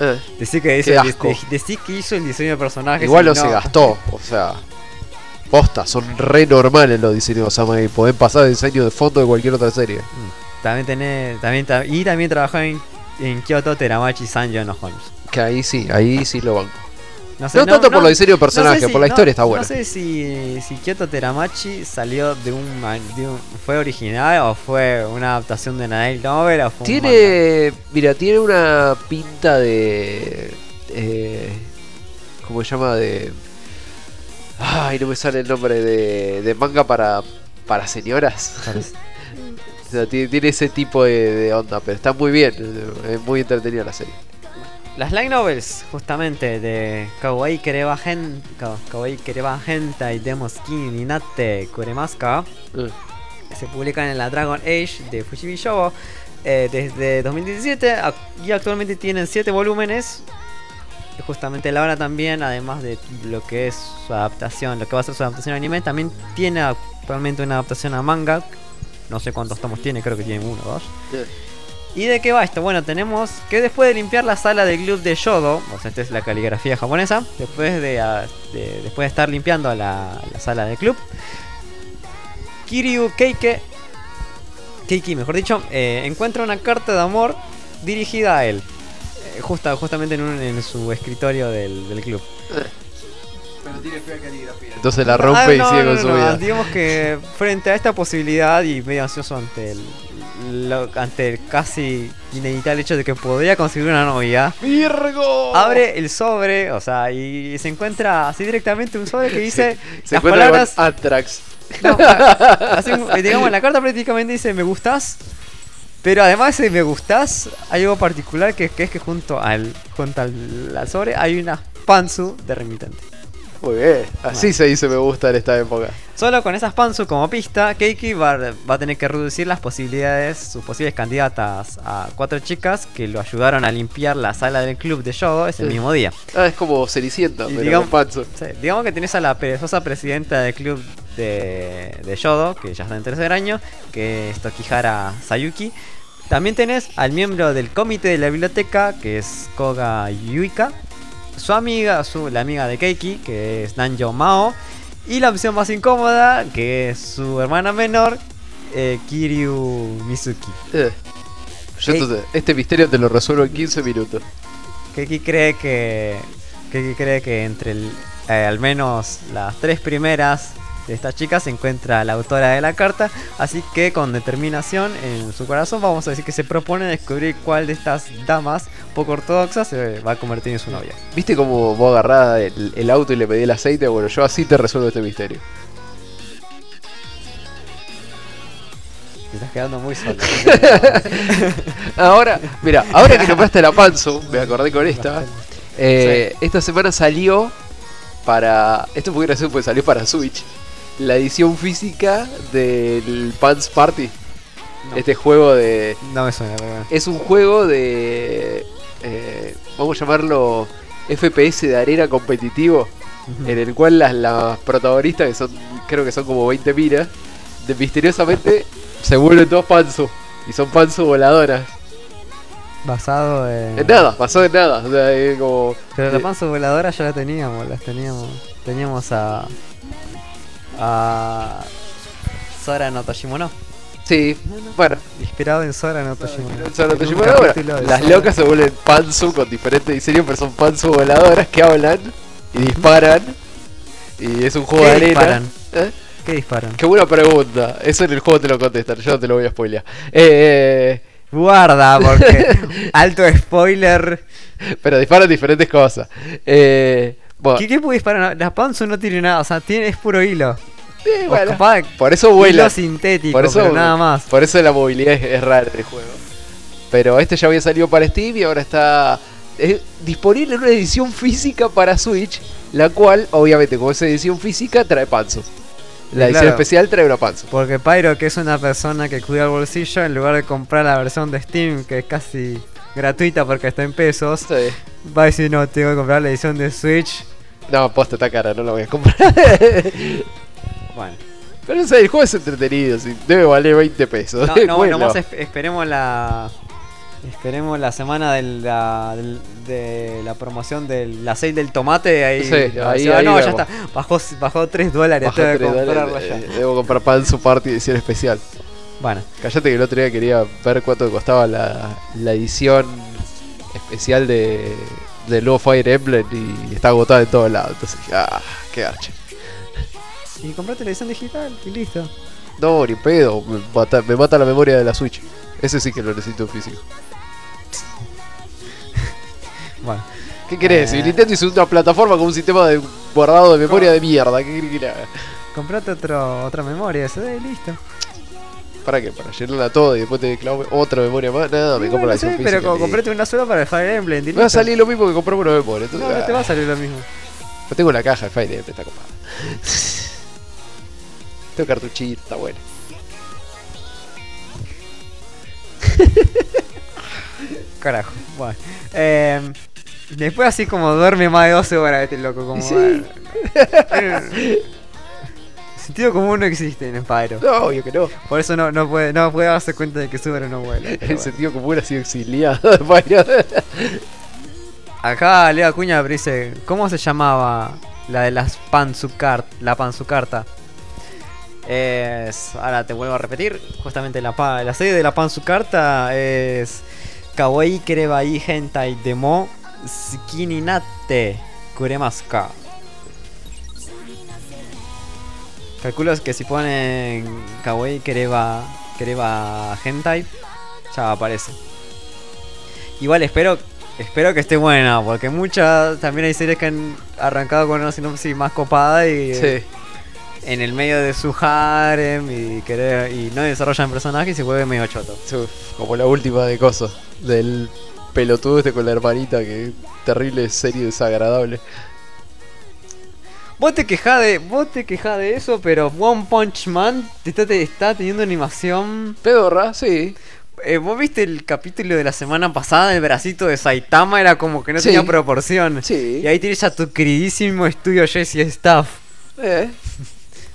Eh, Decí que, hizo el, asco. de- decí que hizo el diseño de personajes. igual no, se gastó. O sea, posta, son re normales los diseños de Osama y pueden pasar de diseño de fondo de cualquier otra serie. También tenés, también, ta- y también trabajó en, en Kyoto Teramachi Sanjo no Holmes. Que ahí sí, ahí sí lo banco. No, No tanto por los diseños de no sé personajes, si- por la no- historia está buena. No sé si, si Kyoto Teramachi salió de un, de un- ¿Fue original o fue una adaptación de una novel o fue un? Tiene, mira, tiene una pinta de, eh, ¿cómo se llama? De, ay, no me sale el nombre de, de manga para para señoras. Parece. O sea, tiene, tiene ese tipo de, de onda, pero está muy bien, es muy entretenida la serie. Las light novels, justamente, de Kawaii Kereba Gen, Ka- Kawaii Kereba Hentai Demo Skin Ninate Kuremaska, Eh, se publican en la Dragon Age de Fujibi Show eh, desde 2017 ac- y actualmente tienen 7 volúmenes. Justamente la obra también, además de lo que es su adaptación, lo que va a ser su adaptación a anime, también tiene actualmente una adaptación a manga. No sé cuántos tomos tiene, creo que tiene uno o dos. ¿Y de qué va esto? Bueno, tenemos que después de limpiar la sala del club de Yodo, o sea, esta es la caligrafía japonesa, después de, de- después de estar limpiando la, la sala del club, Kiryu Keike, Keiki mejor dicho, eh, encuentra una carta de amor dirigida a él, eh, justa, justamente en, un- en su escritorio del, del club. Entonces la rompe Ah, y no, sigue no, con no, su no, vida. Digamos que frente a esta posibilidad y medio ansioso ante el, lo- ante el casi inevitable hecho de que podría conseguir una novia, ¡Virgo! abre el sobre, o sea, y se encuentra así directamente un sobre que dice Se las encuentra palabras. con Anthrax. no, así, digamos, la carta prácticamente dice me gustas. Pero además de me gustas, hay algo particular que, que es que junto al junto al, al sobre hay una panzu de remitente. Muy bien, así se dice me gusta en esta época. Solo con esas panzu como pista, Keiki va, va a tener que reducir las posibilidades, sus posibles candidatas a cuatro chicas que lo ayudaron a limpiar la sala del club de Yodo ese Sí. mismo día. Ah, es como Cenicienta, pero digamos- con panzo. Sí, digamos que tenés a la perezosa presidenta del club de, de Yodo, que ya está en tercer año, que es Tokihara Sayuki. También tenés al miembro del comité de la biblioteca, que es Koga Yuika. Su amiga, su, la amiga de Keiki, que es Nanjo Mao. Y la opción más incómoda, que es su hermana menor, eh, Kiryu Mizuki. Eh. Yo entonces, este misterio te lo resuelvo en 15 minutos. Keiki cree que. Keiki cree que entre el- eh, al menos las tres primeras de estas chicas se encuentra la autora de la carta. Así que con determinación en su corazón vamos a decir que se propone descubrir cuál de estas damas poco ortodoxas se va a convertir en su novia. ¿Viste cómo vos agarrás el, el auto y le pedí el aceite? Bueno, yo así te resuelvo este misterio. Te estás quedando muy solo. Ahora, mira, ahora que nombraste la Panzo, me acordé con esta. Eh, Esta semana salió para. Esto fue gracioso porque salió para Switch. La edición física del Pants Party. No. Este juego de. No me suena, bueno. Es un juego de. eh, vamos a llamarlo FPS de arena competitivo. En el cual las, las protagonistas, que son. Creo que son como 20 minas. De, misteriosamente se vuelven todos panzu. Y son panzu voladoras. Basado en. En nada, pasó en nada. O sea, como. Pero la eh, panza voladora ya la teníamos, las teníamos. Teníamos a. a. Sora no Toshimono. Sí, bueno. Inspirado en Sora no Toshimono. Digimon ahora. capítulo de Las Sora. locas se vuelven panzu con diferentes diseños, pero son panzu voladoras que hablan y disparan. Y es un juego ¿Qué de arena. disparan? ¿Eh? ¿Qué disparan? Qué buena pregunta. Eso en el juego te lo contestan, yo no te lo voy a spoilear. Eh, Guarda, porque. alto spoiler. pero disparan diferentes cosas. Eh, bueno, ¿Qué, qué puede disparar? La Panzu no tiene nada, o sea, tiene, es puro hilo. eh, bueno, capaz por eso vuela. Hilo sintético, Por eso, pero nada más. Por eso la movilidad es, es rara del juego. Pero este ya había salido para Steam y ahora está eh, disponible en una edición física para Switch. La cual, obviamente, como es edición física, trae panzo. La edición claro. especial trae una panzo. Porque Pyro, que es una persona que cuida el bolsillo, en lugar de comprar la versión de Steam, que es casi gratuita porque está en pesos, Sí. va a decir, no, tengo que comprar la edición de Switch. No, posta está cara, no la voy a comprar. Bueno. Pero no sé, el juego es entretenido, sí, debe valer 20 pesos. No, no, bueno, esp- esperemos la... Esperemos la semana de la, del- de la promoción de la sale del tomate. Ahí, Sí, ahí- ahí no, ya está. Bajó, bajó 3 dólares. Que tres dólares, comprarlo ya. eh, Debo comprar Panzo Party edición especial. Bueno, Callate que el otro día quería ver cuánto costaba la, la edición especial de del nuevo Fire Emblem y está agotada en todos lados. Entonces dije, ah, qué garche. y comprate la edición digital y listo. No, ni pedo, me mata, me mata la memoria de la Switch. Ese sí que lo necesito en físico. Bueno, ¿Qué querés? Eh. Si Nintendo hizo una plataforma con un sistema de guardado de memoria de mierda, ¿qué querés que haga? comprate otro, otra memoria SD y listo. ¿Para qué? ¿Para llenarla todo y después te clavo otra memoria más? Nada, me compro la edición pero como comprate una sola para el Fire Emblem. Me va a salir lo mismo que comprar una memoria. Entonces, No, no te va a ah, salir lo mismo. Yo tengo la caja de Fire Emblem, está copada. tengo cartuchito, está bueno. Carajo. Bueno. Eh, después así como duerme más de 12 horas este loco. Como, sí. Sentido común no existe en Spyro. No, obvio que no. Por eso no, no, puede, no puede darse cuenta de que Subaru no vuela. El bueno. sentido común ha sido exiliado de Fire Acá Leo Acuña dice, ¿cómo se llamaba la de las panzucart la panzucarta? Es, ahora te vuelvo a repetir, justamente la, pa- la serie de la panzucarta es Kawaii Kerebai Hentai Demo Tsukini Natte Kuremaska. Calculo que si ponen Kawaii Kereba, Kereba Hentai, ya aparece. Igual espero espero que esté buena, porque muchas también hay series que han arrancado con una sinopsis más copada y Sí. en el medio de su harem y querer y no desarrollan personajes y se vuelve medio choto. Sí, Como la última de cosas. Del pelotudo este con la hermanita que terrible serie desagradable. Vos te quejás de, vos te quejás de eso, pero One Punch Man te está, te está teniendo animación. Pedorra, sí. Eh, ¿Vos viste el capítulo de la semana pasada? El bracito de Saitama era como que no Sí. tenía proporción. Sí. Y ahí tienes a tu queridísimo estudio Jesse Staff. Eh.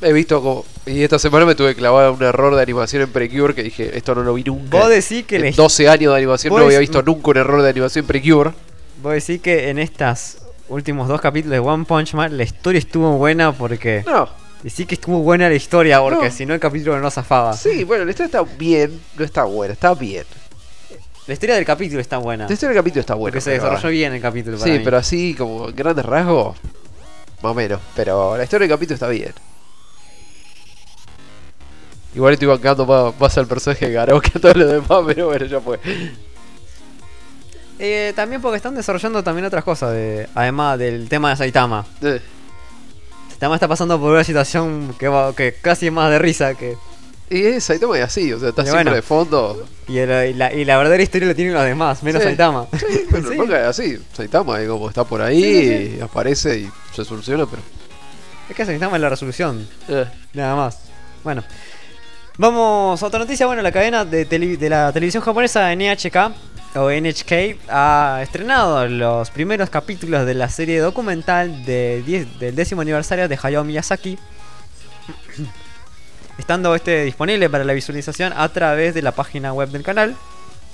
He visto como. Y esta semana me tuve clavar un error de animación en Precure que dije, esto no lo vi nunca. Vos decís que en la 12 años de animación no había visto nunca un error de animación en Precure. Vos decís que en estos últimos dos capítulos de One Punch Man la historia estuvo buena porque... No. Decís que estuvo buena la historia porque No. si no el capítulo no zafaba. Sí, bueno, la historia está bien, no está buena, está bien. La historia del capítulo está buena. La historia del capítulo está buena. porque se desarrolló bien el capítulo. para Sí, mí. pero así como grandes rasgos, más o menos. Pero la historia del capítulo está bien. Igual estoy bancando más, más al personaje de Garou que a todos los demás, pero bueno, ya fue. Eh, también porque están desarrollando también otras cosas, de, además del tema de Saitama. Eh, Saitama está pasando por una situación que, va- que casi es más de risa que... Y es Saitama y así, o sea, está Y siempre bueno. de fondo. Y, el- y la, y la verdadera historia la tienen los demás, menos Sí. Saitama. Sí, bueno, Sí. es así. Saitama es como está por ahí, Sí, y aparece y se soluciona, pero. Es que Saitama es la resolución, eh, nada más. Bueno. Vamos a otra noticia. Bueno, la cadena de, tele- de la televisión japonesa NHK o NHK ha estrenado los primeros capítulos de la serie documental de 10 del décimo aniversario de Hayao Miyazaki. Estando este disponible para la visualización a través de la página web del canal.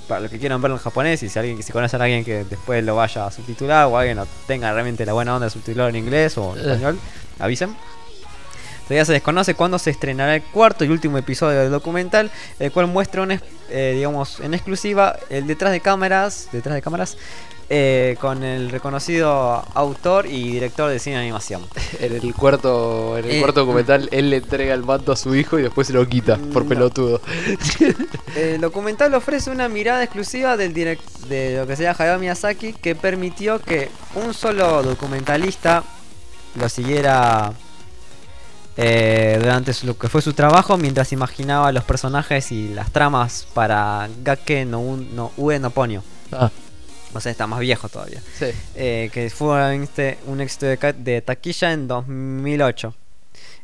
Para los que quieran verlo en japonés y si alguien si conocen a alguien que después lo vaya a subtitular o alguien no tenga realmente la buena onda de subtitular en inglés o en Eh. español, avisen. Todavía se desconoce cuándo se estrenará el cuarto y último episodio del documental, el cual muestra un, eh, digamos, en exclusiva el detrás de cámaras, detrás de cámaras, eh, con el reconocido autor y director de cine de animación. en el cuarto, en el Eh, cuarto documental, él le entrega el manto a su hijo y después se lo quita por No. pelotudo. El documental ofrece una mirada exclusiva del direct de lo que sea Hayao Miyazaki que permitió que un solo documentalista lo siguiera eh, durante lo que fue su trabajo mientras imaginaba los personajes y las tramas para Gake no, Un- no Ue no Ponyo. Ah, O sea, está más viejo todavía. sí. eh, que fue un este- éxito de, de taquilla en 2008.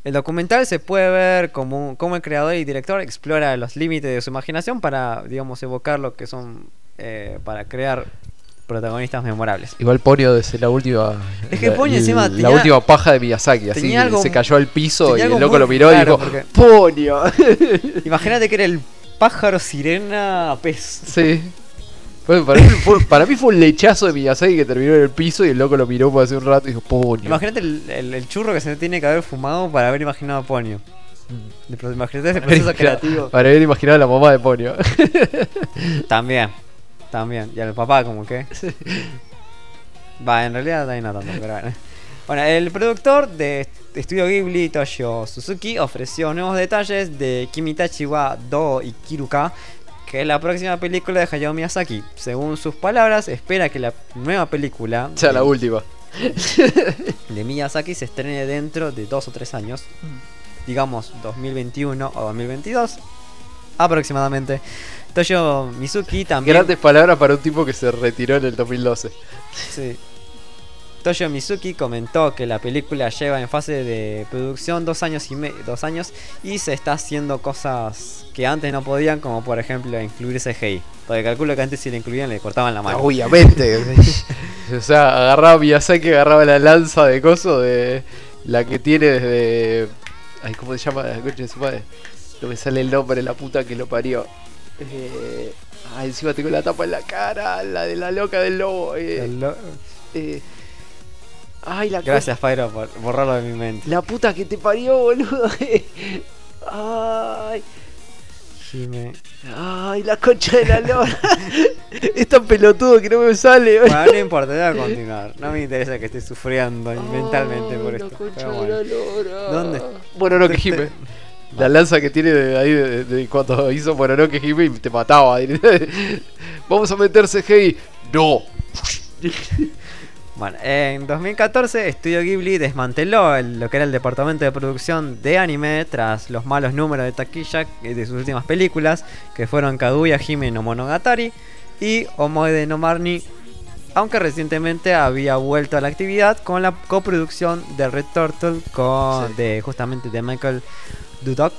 El documental se puede ver como, como el creador y director explora los límites de su imaginación para, digamos, evocar lo que son, eh, para crear protagonistas memorables. Igual Ponyo desde la última. Es que Ponyo encima La tenía- última paja de Miyazaki, así tenía algo- se cayó al piso y el loco lo miró claro, y dijo: porque- ¡Ponyo! Imagínate que era el pájaro sirena pez. sí. Bueno, para, mí fue, para mí fue un lechazo de Miyazaki que terminó en el piso y el loco lo miró por hace un rato y dijo: ¡Ponyo! Imagínate el, el- el churro que se tiene que haber fumado para haber imaginado a Ponyo. Pro- Imagínate ese proceso creativo. Para haber imaginado a la mamá de Ponyo. También, también. Y al papá, como que. Va, en realidad ahí no tanto, pero bueno. Bueno, el productor de Estudio Ghibli, Toshio Suzuki, ofreció nuevos detalles de Kimitachi wa Do Ikiruka, que es la próxima película de Hayao Miyazaki. Según sus palabras, espera que la nueva película sea, la de, última. de Miyazaki se estrene dentro de dos o tres años, digamos 2021 o 2022 aproximadamente. Toshio Mizuki también Grandes palabras para un tipo que se retiró en el 2012. Sí. Toshio Mizuki comentó que la película lleva en fase de producción dos años y dos años y se está haciendo cosas que antes no podían, como por ejemplo incluir CGI. Porque calculo que antes si le incluían le cortaban la mano. Obviamente. o sea, agarraba Miyazaki, agarraba la lanza de coso de la que tiene desde. Ay, ¿cómo se llama la coche de? No me sale el nombre, la puta que lo parió. Eh, ah, encima tengo la tapa en la cara, la de la loca del lobo. eh, El lo- eh. ay, la Gracias, Pyro, por borrarlo de mi mente. La puta que te parió, boludo. Ay, Jime- ay, la concha de la lora. es tan pelotudo que no me sale. boludo. Bueno, no importa, voy a continuar. No me interesa que esté sufriendo mentalmente por la esto. concha de bueno. la lora. ¿Dónde? Mononoke Te- Hime. La lanza que tiene de ahí de, de cuando hizo Mononoke Hime y te mataba. Vamos a meter CGI. No. Bueno, en 2014 Studio Ghibli desmanteló el- lo que era el departamento de producción de anime tras los malos números de taquilla de sus últimas películas, que fueron Kaguya Hime no Monogatari y Omoide no Marni, aunque recientemente había vuelto a la actividad con la coproducción de Red Turtle con Sí. de justamente de Michael Dudok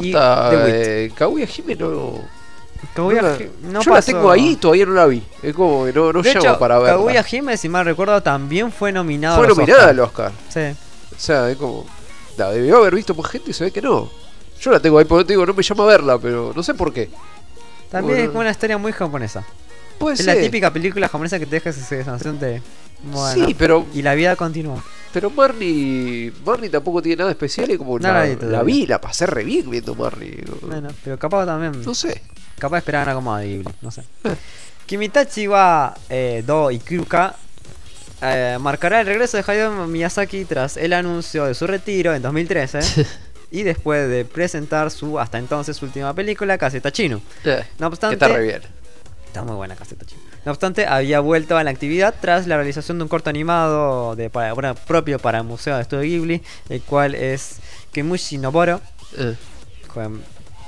y The eh, Kaguya Hime no. Kaguya no la- Hi- no yo la tengo ahí todavía no la vi. Es como que no, no de hecho, para verla. Kaguya Hime, si mal recuerdo, también fue nominado Fue nominada al Oscar. Sí. O sea, es como. La debió haber visto más gente y se ve que no. Yo la tengo ahí porque te digo, no me llama a verla, pero no sé por qué. También Bueno. es una historia muy japonesa. Puede Es ser. la típica película japonesa que te deja esa sensación de. Bueno, Sí, pero, Y la vida continúa. pero Marnie. Marnie tampoco tiene nada especial y como No la, la vi la pasé re bien viendo Marnie. No, Bueno, pero capaz también. no sé. Capaz esperaban algo más de no sé. Kimitachi wa eh, Do Ikuruka eh, marcará el regreso de Hayao Miyazaki tras el anuncio de su retiro en 2013 y después de presentar su hasta entonces última película, Caseta Chino. Eh, No obstante, está re bien. Está muy buena Caseta Chino. No obstante, había vuelto a la actividad tras la realización de un corto animado de, para, bueno, propio para el Museo de Estudio Ghibli, el cual es Kemushi Noboro. Eh,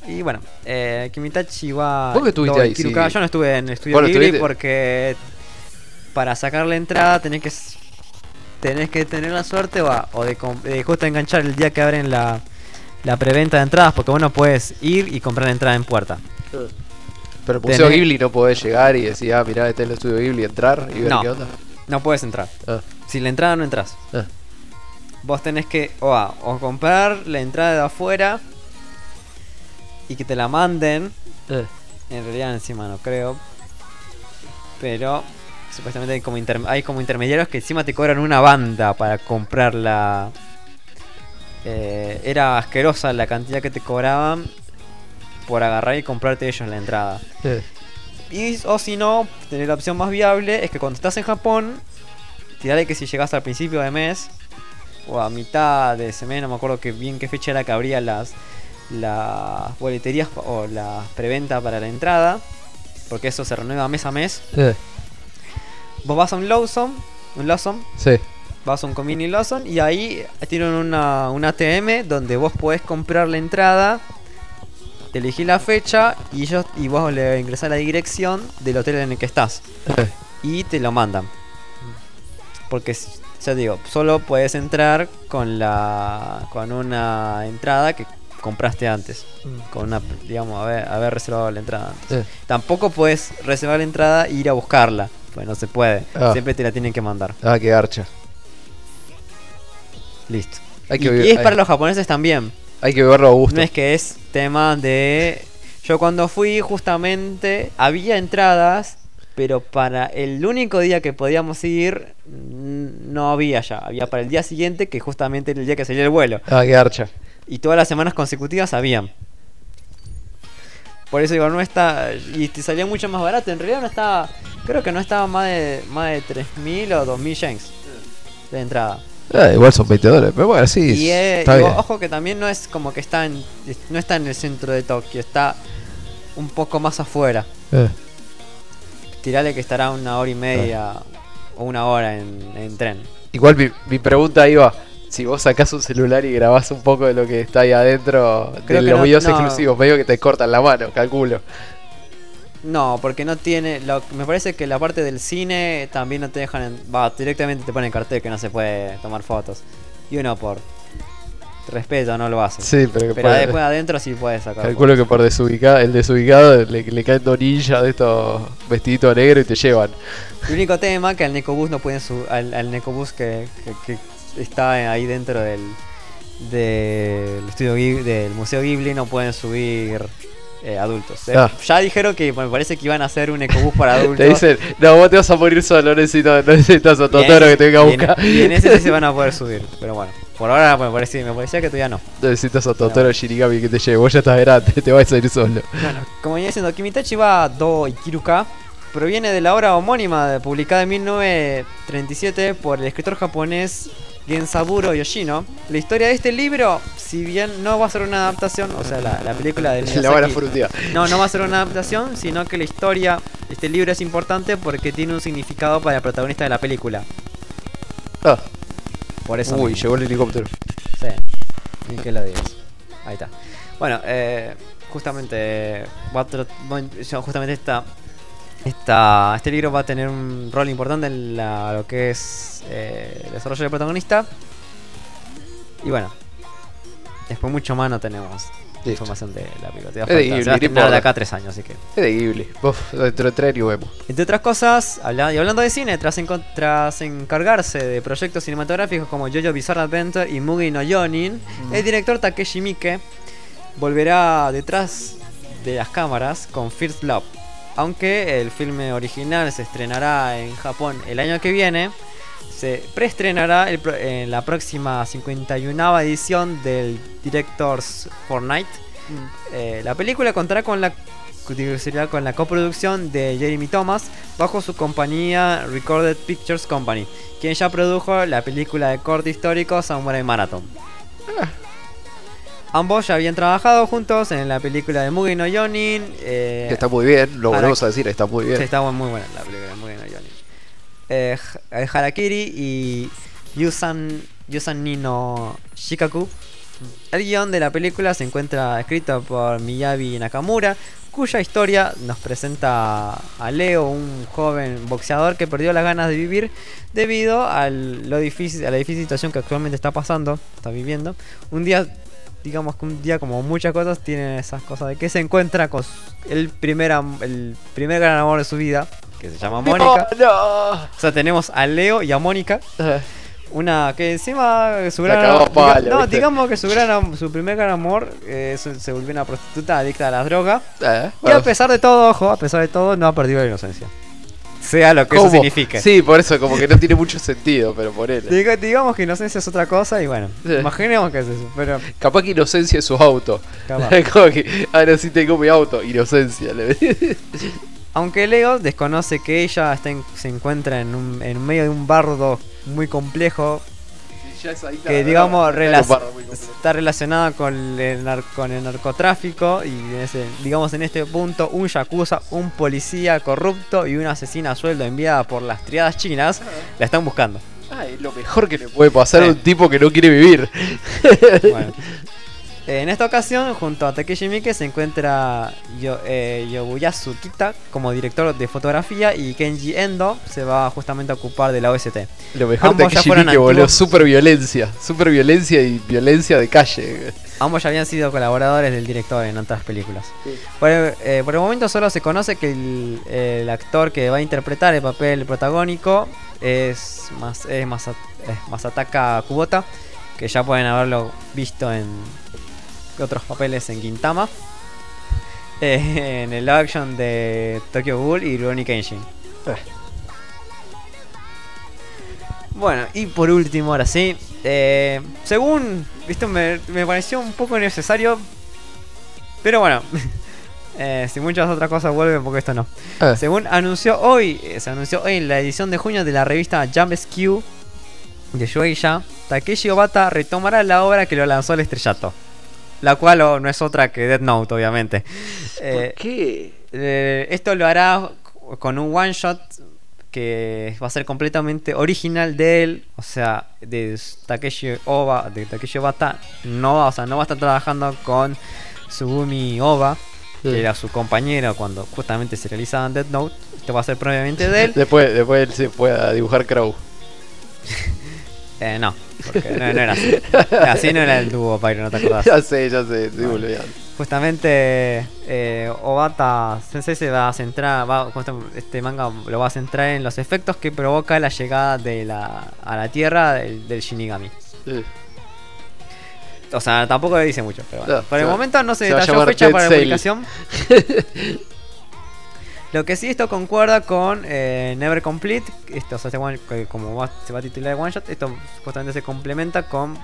Y bueno, eh, Kimitachi wa ¿Vos que estuviste ahí? Sí. Yo no estuve en el estudio ¿Vos no Ghibli estuviste? porque para sacar la entrada tenés que s- tenés que tener la suerte o, a- o de, justo enganchar el día que abren la, la preventa de entradas porque vos no puedes ir y comprar la entrada en puerta. Pero el Museo Tenés- Ghibli no podés llegar y decir, ah, mirá, este es el estudio Ghibli, entrar y ver No. qué onda. No puedes entrar. Ah, Si la entrada no entras. ah. Vos tenés que o, a- o comprar la entrada de afuera y que te la manden. Eh. En realidad encima no creo. Pero supuestamente hay como, inter- hay como intermediarios que encima te cobran una banda para comprarla. Eh, era asquerosa la cantidad que te cobraban por agarrar y comprarte ellos la entrada. Y, o si no, tener la opción más viable es que cuando estás en Japón, tirale que si llegas al principio de mes o a mitad de ese mes, no me acuerdo que bien qué fecha era que abría las, las boleterías o la preventa para la entrada, porque eso se renueva mes a mes. Vos vas a un Lawson, un Lawson, Sí. vas a un Convini Lawson y ahí tienen una, un ATM donde vos podés comprar la entrada, elegís la fecha y ellos y vos le ingresás la dirección del hotel en el que estás y te lo mandan. Porque ya digo, solo puedes entrar con la con una entrada que compraste antes, con una digamos haber, haber reservado la entrada antes. Eh. Tampoco puedes reservar la entrada e ir a buscarla, pues no se puede. Ah. Siempre te la tienen que mandar. Ah, qué garcha. Listo. Hay y, es hay- para los japoneses también. Hay que beberlo a gusto. No es que es tema de... Yo cuando fui justamente había entradas, pero para el único día que podíamos ir no había ya. Había para el día siguiente, que justamente era el día que salía el vuelo. Ah, qué garcha. Y todas las semanas consecutivas habían. Por eso digo, no está... Y te salía mucho más barato. En realidad no estaba... Creo que no estaba más de, más de 3.000 o 2.000 yens de entrada. Ah, igual son 20 dólares, pero bueno, sí. Y, eh, está y bien. ojo que también no es como que está en, no está en el centro de Tokio, está un poco más afuera. Eh. Tirale que estará una hora y media o una hora en, en tren. Igual mi, mi pregunta iba, si vos sacás un celular y grabás un poco de lo que está ahí adentro Creo de los no- videos no. exclusivos, medio que te cortan la mano, calculo. No, porque no tiene. lo- me parece que la parte del cine también no te dejan. en- Va, directamente te ponen cartel que no se puede tomar fotos. Y uno por respeto no lo hace. Sí, pero que Pero por- después adentro sí puedes sacar. calculo que por desubicado, el desubicado le, le caen dos ninjas de estos vestiditos negros y te llevan. El único tema que al Necobus no pueden subir. Al, al Necobus que, que- que está ahí dentro del. del estudio del Museo Ghibli no pueden subir eh, adultos. Eh, Ah. Ya dijeron que me parece que iban a hacer un Ecobus para adultos. Te dicen, no, vos te vas a morir solo, necesito, necesitas a Totoro que te venga a y en- buscar. Y en ese sí se van a poder subir. Pero bueno, por ahora me parecía, me parecía que todavía no. Necesitas a Totoro Shinigami que te lleve, vos ya estás grande, te vas a ir solo. Como venía diciendo, Kimitachi wa do Ikiruka proviene de la obra homónima publicada en 1937 por el escritor japonés Gensaburo Yoshino. La historia de este libro, si bien no va a ser una adaptación, o sea, la, la película de La van a Miyazaki- frutear. no, no va a ser una adaptación, sino que la historia, este libro es importante porque tiene un significado para el protagonista de la película. Ah, Por eso. uy, mismo. llegó el helicóptero. Sí, ni que lo digas. Ahí está. Bueno, eh, justamente, justamente esta, esta, este libro va a tener un rol importante en la- lo que es eh, el desarrollo del protagonista. Y bueno, después mucho más no tenemos Listo. información de la película. Es de faltar, Ghibli, se va a no terminar de acá a tres años, así que. Es de Ghibli. Uf, dentro de tres vemos. Entre otras cosas, habla- y hablando de cine, tras, encargarse de proyectos cinematográficos como Jojo Bizarre Adventure y Mugi no Yonin, el director Takeshi Miike volverá detrás de las cámaras con First Love. Aunque el filme original se estrenará en Japón el año que viene, se preestrenará el en la próxima 51 edición del Directors Fortnite. Eh, la película contará con la con la coproducción de Jeremy Thomas bajo su compañía Recorded Pictures Company, quien ya produjo la película de corte histórico Samurai Marathon. Ambos ya habían trabajado juntos en la película de Mugi no Yonin. eh, está muy bien, lo volvemos a decir, está muy bien. Sí, está muy buena la película de Mugi no Yonin. Eh, eh, Harakiri y Yusan, Yusan Nino Shikaku El guion de la película se encuentra escrito por Miyabi Nakamura, cuya historia nos presenta a Leo, un joven boxeador que perdió las ganas de vivir debido a lo difícil, a la difícil situación que actualmente está pasando, está viviendo. Un día, digamos que un día como muchas cosas tienen esas cosas de que se encuentra con el primer, el primer gran amor de su vida, que se llama Mónica. No, no. O sea, tenemos a Leo y a Mónica. Una que encima su La gran cagó a diga- palo, No, digamos que su gran su primer gran amor eh, se, se volvió una prostituta adicta a las drogas. eh, Y a pesar de todo, ojo, a pesar de todo, no ha perdido la inocencia. Sea lo que eso ¿cómo? signifique. Sí, por eso, como que no tiene mucho sentido, pero por él. Diga- digamos que inocencia es otra cosa y bueno, Sí. imaginemos que es eso, pero Capaz que inocencia es su auto. capaz. como que, ahora sí tengo mi auto, inocencia. le- Aunque Leo desconoce que ella está en- se encuentra en, un, en medio de un bardo muy complejo que digamos relac- está relacionada con el, nar- con el narcotráfico y en ese- digamos en este punto un yakuza, un policía corrupto y una asesina a sueldo enviada por las triadas chinas la están buscando. Ah, es lo mejor que le puede pasar a Sí. un tipo que no quiere vivir. Bueno. En esta ocasión, junto a Takeshi Miike se encuentra Yo- eh, Yobuyasu Kita como director de fotografía y Kenji Endo se va justamente a ocupar de la OST. Lo mejor Ambos fueron que boludo, super violencia. Super violencia y violencia de calle. Ambos ya habían sido colaboradores del director en otras películas. Por, el, eh, por el momento solo se conoce que el, el actor que va a interpretar el papel protagónico es, más, es, Masa- es Masataka Kubota, que ya pueden haberlo visto en otros papeles en Gintama, eh, en el action de Tokyo Ghoul y Rurouni Kenshin. Bueno, y por último, ahora sí, eh, según, esto me, me pareció un poco necesario, pero bueno, eh, si muchas otras cosas vuelven, porque esto no. Según anunció hoy, eh, se anunció hoy en la edición de junio de la revista Jump Skew de Shueisha, Takeshi Obata retomará la obra que lo lanzó al estrellato. La cual oh, no es otra que Death Note, obviamente. Eh, ¿Qué? eh, esto lo hará con un one shot que va a ser completamente original de él, o sea, de Takeshi Oba, de Takeshi Obata, no, o sea, no va a estar trabajando con Sugumi Oba, que era su compañero cuando justamente se realizaba en Death Note. Esto va a ser previamente de él. Después, después él se pueda dibujar Crow. Eh, no, porque no, no era así. Así no era el dúo Pyro, no te acordás. ya sé, ya sé, estoy boludeando. Justamente eh, Obata Sensei se va a centrar, va, justo este manga lo va a centrar en los efectos que provoca la llegada de la, a la Tierra del, del Shinigami. Sí. O sea, tampoco le dice mucho, pero bueno. No, Por el va- momento no se se detalló fecha para la publicación. Lo que sí esto concuerda con eh, Never Complete, esto o como se va a titular de One Shot, esto justamente se complementa con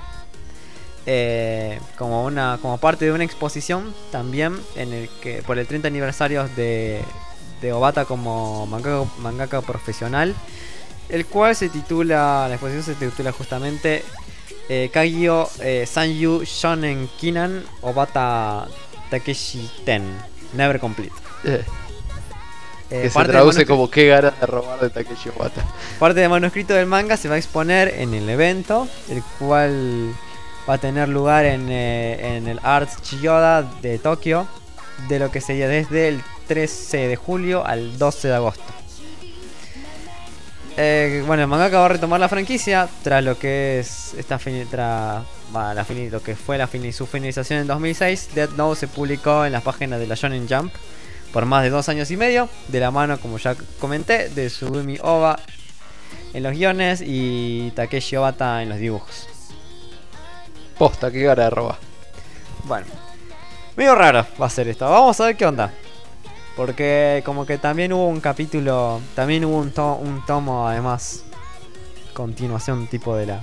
eh, como una como parte de una exposición también en el que por el 30 aniversario de, de Obata como mangaka, profesional, el cual se titula la exposición se titula justamente eh, Kagyo eh, Sanyu Shonen Kinan Obata Takeshi Ten Never Complete. Eh, que se traduce como qué ganas de robar de Takeshi Obata. Parte del manuscrito del manga se va a exponer en el evento, el cual va a tener lugar en, eh, en el Arts Chiyoda de Tokio, de lo que sería desde el 13 de julio al 12 de agosto. Eh, bueno, el mangaka va a retomar la franquicia tras lo que es esta fini- tra- va, la lo que fue la fini- su finalización en 2006. Death Note se publicó en las páginas de la Shonen Jump por más de dos años y medio, de la mano, como ya comenté, de Sugumi Oba en los guiones y Takeshi Obata en los dibujos. Posta, qué ganas de robar. Bueno, medio raro va a ser esto. Vamos a ver qué onda. Porque como que también hubo un capítulo, también hubo un, to- un tomo además, continuación tipo de la...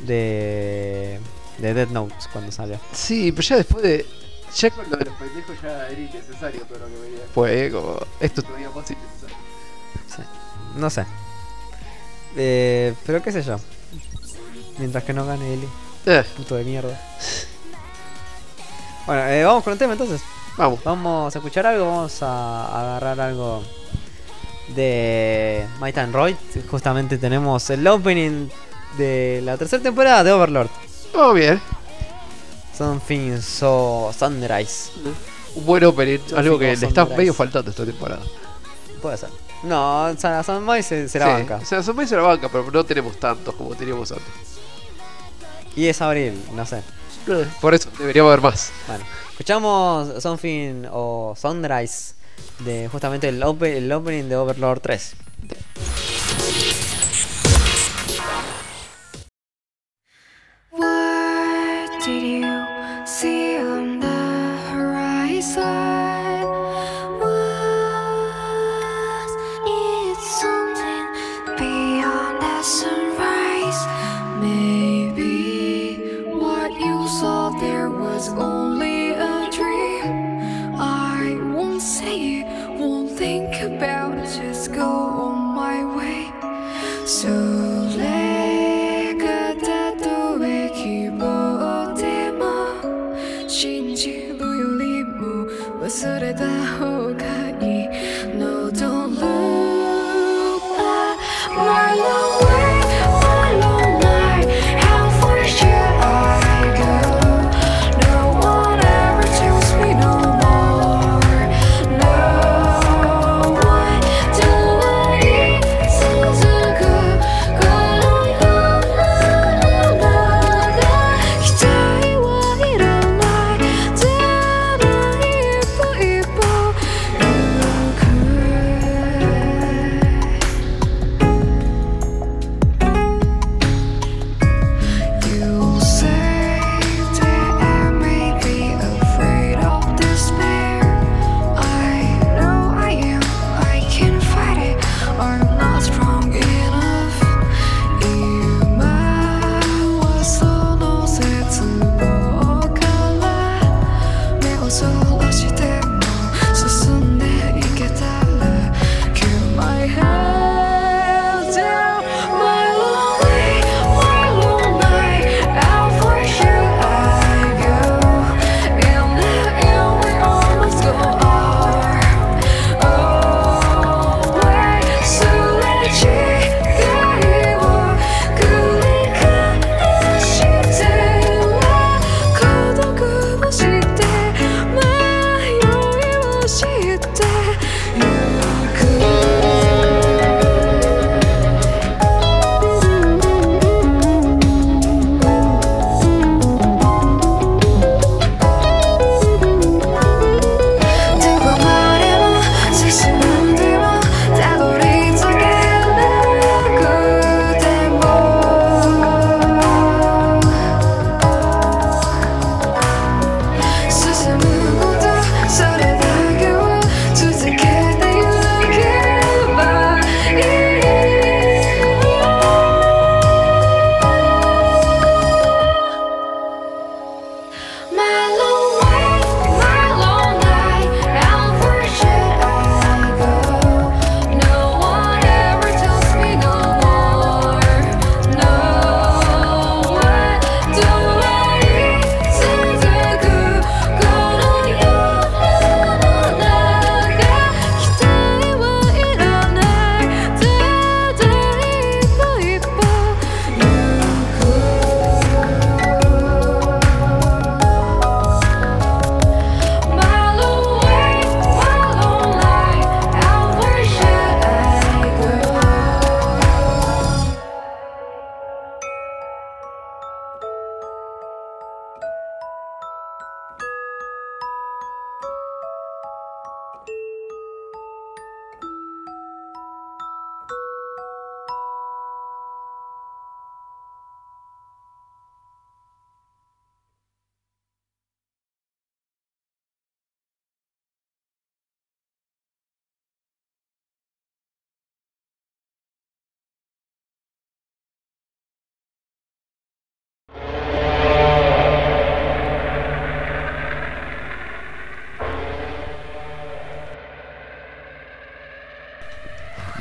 De... De Dead Notes cuando salió. Sí, pero ya después de. Ya con lo de los pendejos ya era innecesario todo lo que venía eh, como. Esto todavía más innecesario. No sé. Eh, pero qué sé yo. Mientras que no gane Eli. Eh, Puto de mierda. Bueno, eh, vamos con el tema entonces. vamos. Vamos a escuchar algo, vamos a agarrar algo de Might and Roy. Justamente tenemos el opening de la tercera temporada de Overlord. Vamos bien. Something So Sunrise. Un buen opening, algo que le está Sunrise. medio faltando esta temporada. Puede ser. No, San- Sunrise se, se la Sí, banca. O sea, son se la banca, pero no tenemos tantos como teníamos antes. Y es abril, no sé. Eh, Por eso deberíamos haber más. Bueno, escuchamos Something o Sunrise de justamente el opening de Overlord 3. What was only a dream. I won't say it, won't think about it, just go on my way. So た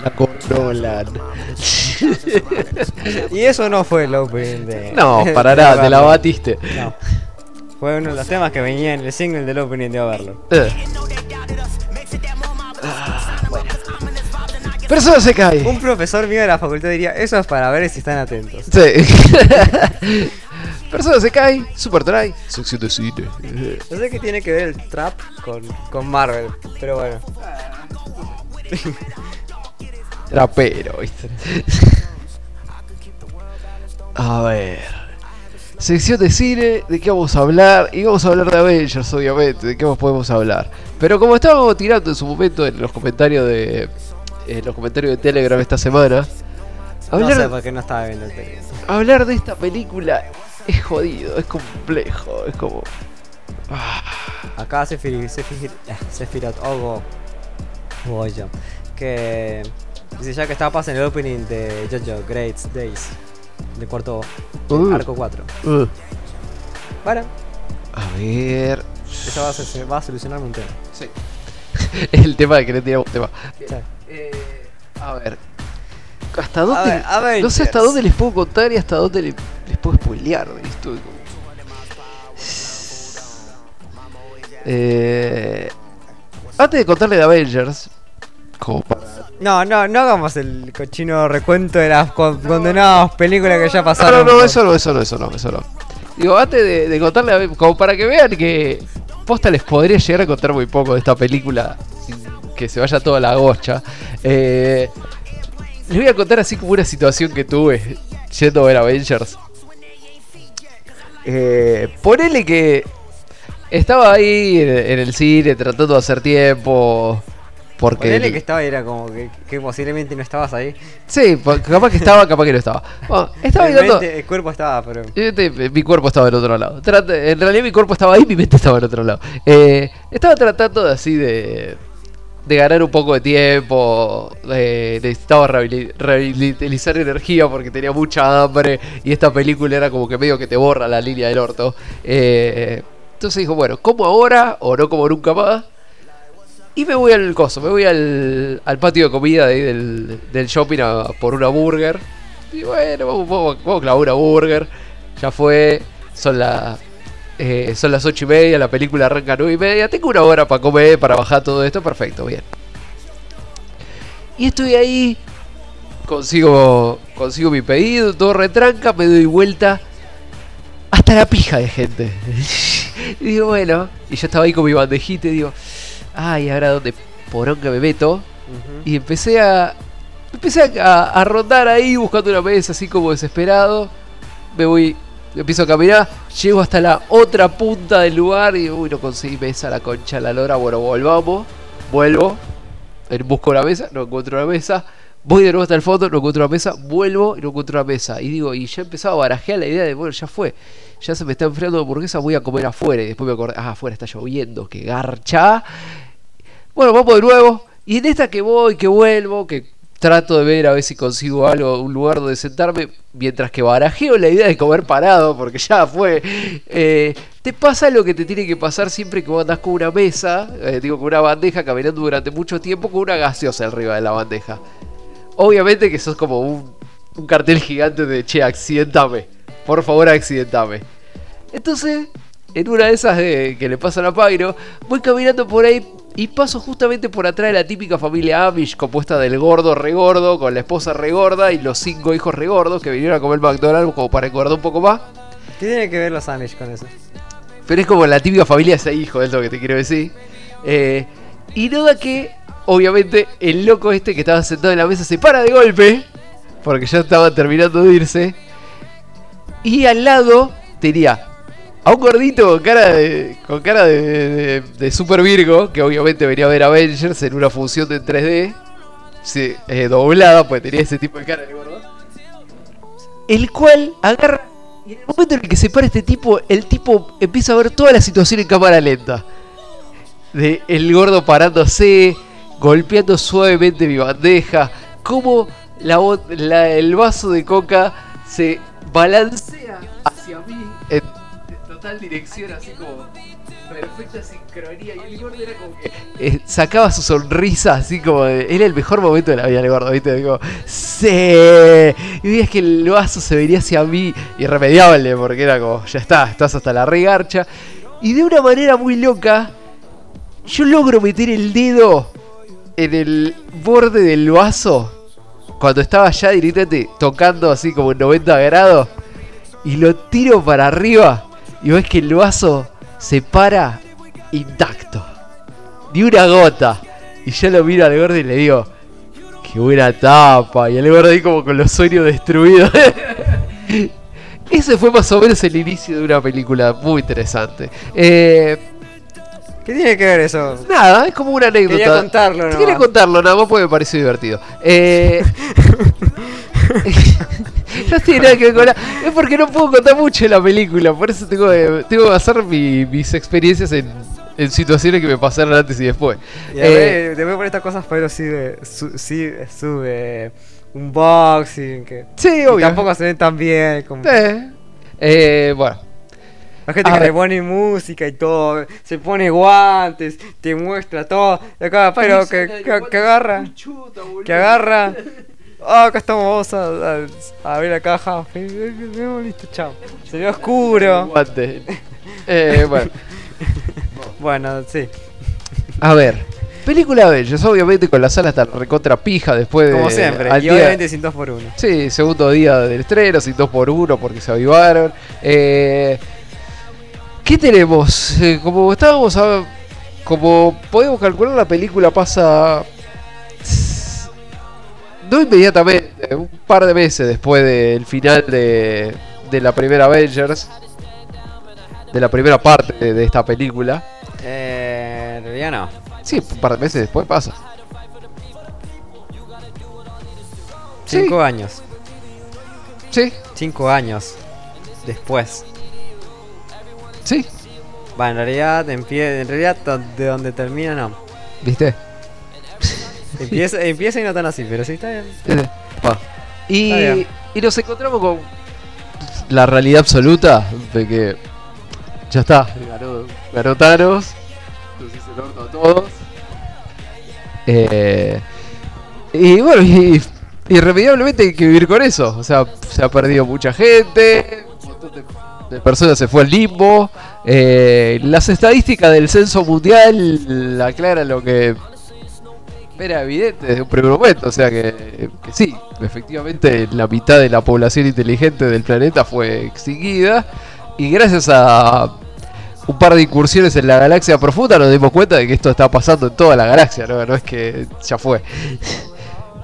La controlan. Y eso no fue el opening de. No, para de nada, te la batiste. No. Fue uno de los temas que venía en el single del opening de Overlord. Eh. Pero eso se cae. Un profesor mío de la facultad diría: Eso es para ver si están atentos. Sí. Persona se cae, Super Try, sección de cine. No sé qué tiene que ver el trap con, con Marvel, pero bueno. Trapero, ¿viste? A ver. Sección de cine, ¿de qué vamos a hablar? Y vamos a hablar de Avengers, obviamente, ¿de qué más podemos hablar? Pero como estábamos tirando en su momento en los comentarios de. En los comentarios de Telegram esta semana. Hablar, No sé por qué no estaba viendo el tele. hablar de esta película es jodido, es complejo, es como. Acá Sephiroth Sephiroth Sephiroth Ogo Oyo, que dice ya que estaba pasando el opening de JoJo Great Days de cuarto Uh. arco 4. uh. Bueno, A ver. eso va a, ser- va a solucionarme un tema. Sí. el tema de que le tiramos un tema. Sí. Eh, a ver. ¿Hasta dónde? ver, no sé hasta dónde les puedo contar y hasta dónde le- les puedo spoilear esto. Eh, antes de contarle de Avengers, como para No, no, no hagamos el cochino recuento de las con- condenadas películas que ya No, pasaron. no, no, eso no, eso no, eso no, eso no. Digo, antes de, de contarle, a- como para que vean que posta les podría llegar a contar muy poco de esta película sin que se vaya toda la gocha. Eh, les voy a contar así como una situación que tuve yendo a ver Avengers. Eh, ponele que estaba ahí en, en el cine tratando de hacer tiempo. Porque Ponele que estaba y era como que, que posiblemente no estabas ahí. Sí, capaz que estaba, capaz que no estaba. Bueno, estaba mirando. el cuerpo estaba, pero. Este, mi cuerpo estaba del otro lado. En realidad mi cuerpo estaba ahí, mi mente estaba del otro lado. Eh, estaba tratando de así de, de ganar un poco de tiempo. eh, necesitaba rehabili- rehabilitar energía porque tenía mucha hambre. Y esta película era como que medio que te borra la línea del orto. Eh, entonces dijo, bueno, como ahora o no como nunca más. Y me voy al coso, me voy al, al patio de comida de ahí del, del shopping por una burger. Y bueno, vamos, vamos, vamos a clavar una burger. Ya fue, son, la, eh, son las ocho y media, la película arranca a nueve y media. Tengo una hora para comer, para bajar todo esto, perfecto, bien. Y estoy ahí, consigo, consigo mi pedido, todo retranca, me doy vuelta hasta la pija de gente. y digo, bueno, y yo estaba ahí con mi bandejita y digo, ay, ahora dónde poronga me meto. Y empecé a. Empecé a, a rondar ahí buscando una mesa así como desesperado. Me voy. Empiezo a caminar. Llego hasta la otra punta del lugar y uy, no conseguí mesa, la concha, la lora. Bueno, volvamos. Vuelvo. Busco la mesa, no encuentro la mesa. Voy de nuevo hasta el fondo, no encuentro la mesa. Vuelvo y no encuentro la mesa. Y digo, y ya empezaba a barajear la idea de, bueno, ya fue. Ya se me está enfriando la hamburguesa, voy a comer afuera. Y después me acordé, ah, afuera está lloviendo, que garcha. Bueno, vamos de nuevo. Y en esta que voy, que vuelvo, que trato de ver a ver si consigo algo, un lugar donde sentarme, mientras que barajeo la idea de comer parado, porque ya fue. eh, te pasa lo que te tiene que pasar siempre que vos andás con una mesa, eh, digo, con una bandeja, caminando durante mucho tiempo con una gaseosa arriba de la bandeja. Obviamente que sos como un, un cartel gigante de che, accidentame. Por favor, accidentame. Entonces, en una de esas de, que le pasan a Pyro, voy caminando por ahí y paso justamente por atrás de la típica familia Amish compuesta del gordo regordo, con la esposa regorda y los cinco hijos regordos que vinieron a comer McDonald's como para engordar un poco más. ¿Qué tiene que ver los Amish con eso? Pero es como la típica familia de seis hijos, es lo que te quiero decir. Eh, y no da que, obviamente, el loco este que estaba sentado en la mesa se para de golpe, porque ya estaba terminando de irse. Y al lado tenía a un gordito con cara de, de, de- de Super Virgo, que obviamente venía a ver Avengers en una función de 3D, sí, eh, doblada, pues tenía ese tipo de cara el gordo. El cual agarra y en el momento en el que se para este tipo, el tipo empieza a ver toda la situación en cámara lenta. De el gordo parándose, golpeando suavemente mi bandeja, como la- el vaso de coca se balancea hacia mí en, total dirección, así como perfecta sincronía. Y el gordo era como que eh, sacaba su sonrisa, así como de- era el mejor momento de la vida del gordo, ¿viste? Digo, ¡Sí! Y veías que el vaso se venía hacia mí, irremediable, porque era como, ya está, estás hasta la regarcha. Y de una manera muy loca, yo logro meter el dedo en el borde del vaso cuando estaba ya directamente tocando así como en 90 grados. y lo tiro para arriba y ves que el vaso se para intacto. Ni una gota. Y yo lo miro al gordo y le digo, qué buena tapa. Y el gordo ahí como con los sueños destruidos. Ese fue más o menos el inicio de una película muy interesante. Eh, ¿Qué tiene que ver eso? nada, es como una anécdota. Quería contarlo nomás. Quería contarlo nada más porque me pareció divertido. Eh, no tiene nada que ver con la... Es porque no puedo contar mucho de la película, por eso tengo que, tengo que basar mi- mis experiencias en, en situaciones que me pasaron antes y después. Y a Eh, ver, estas cosas pero su- sí, sube un boxing que sí, obvio. tampoco se ven tan bien como Eh, eh, bueno, la gente a que ver. le pone música y todo, se pone guantes, te muestra todo, y acá pero que, que, que agarra, que agarra, ah acá estamos vamos a, a, a ver la caja, eh, listo, chao, se ve oscuro, guante. Eh, bueno, bueno, sí, a ver. Película Avengers, obviamente con la sala hasta recontra pija después de. como siempre, al y día- obviamente sin dos por uno. Sí, segundo día del estreno, sin 2 por 1 porque se avivaron. Eh, ¿Qué tenemos? Eh, como estábamos a- Como podemos calcular, la película pasa. No inmediatamente, un par de meses después del final de, de la primera Avengers. De la primera parte de, de esta película. Eh, en realidad no. Sí, un par de meses después pasa. Sí. Cinco años. Sí, Cinco años. Después. Sí, Va, en realidad, en, pie, en realidad de donde termina no. ¿viste? Empieza, empieza y no tan así, pero sí está bien. Y, Está bien. y nos encontramos con la realidad absoluta de que ya está, ganó, ganó Thanos, nos hizo el orto a todos. Eh, y bueno, y, irremediablemente hay que vivir con eso. O sea, se ha perdido mucha gente, de, personas se fue al limbo. Eh, las estadísticas del censo mundial aclaran lo que era evidente desde un primer momento, o sea que, que sí, efectivamente la mitad de la población inteligente del planeta fue extinguida y gracias a un par de incursiones en la galaxia profunda nos dimos cuenta de que esto está pasando en toda la galaxia, no es que ya fue.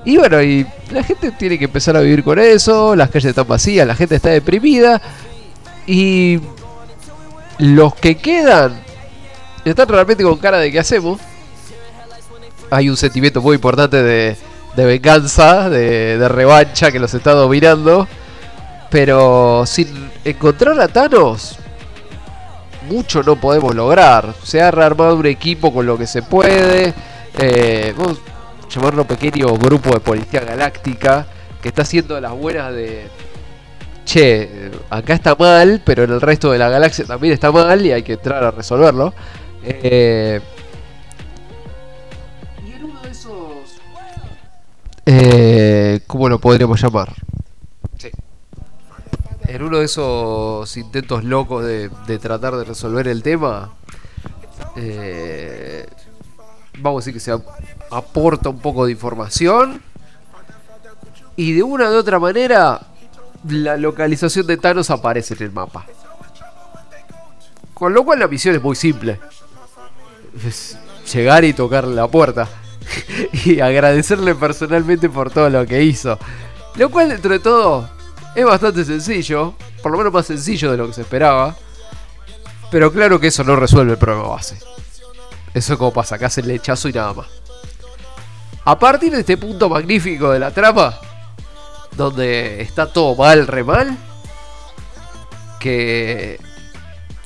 Y bueno, y la gente tiene que empezar a vivir con eso, las calles están vacías, la gente está deprimida y los que quedan están realmente con cara de qué hacemos hay un sentimiento muy importante de, de venganza, de, de revancha que los está dominando. Pero sin encontrar a Thanos, mucho no podemos lograr. Se ha rearmado un equipo con lo que se puede. Eh, vamos a llamarlo pequeño grupo de policía galáctica que está haciendo las buenas de. Che, acá está mal, pero en el resto de la galaxia también está mal y hay que entrar a resolverlo. Eh, y en uno de esos. Eh, ¿Cómo lo podríamos llamar? Sí. En uno de esos intentos locos de, de tratar de resolver el tema. eh, vamos a decir que se ap- aporta un poco de información. Y de una u otra manera. La localización de Thanos aparece en el mapa. Con lo cual la misión es muy simple llegar y tocarle la puerta. y agradecerle personalmente por todo lo que hizo. Lo cual dentro de todo es bastante sencillo. Por lo menos más sencillo de lo que se esperaba. Pero claro que eso no resuelve el problema base. Eso es como para sacarse el lechazo y nada más. A partir de este punto magnífico de la trama, donde está todo mal, re mal, que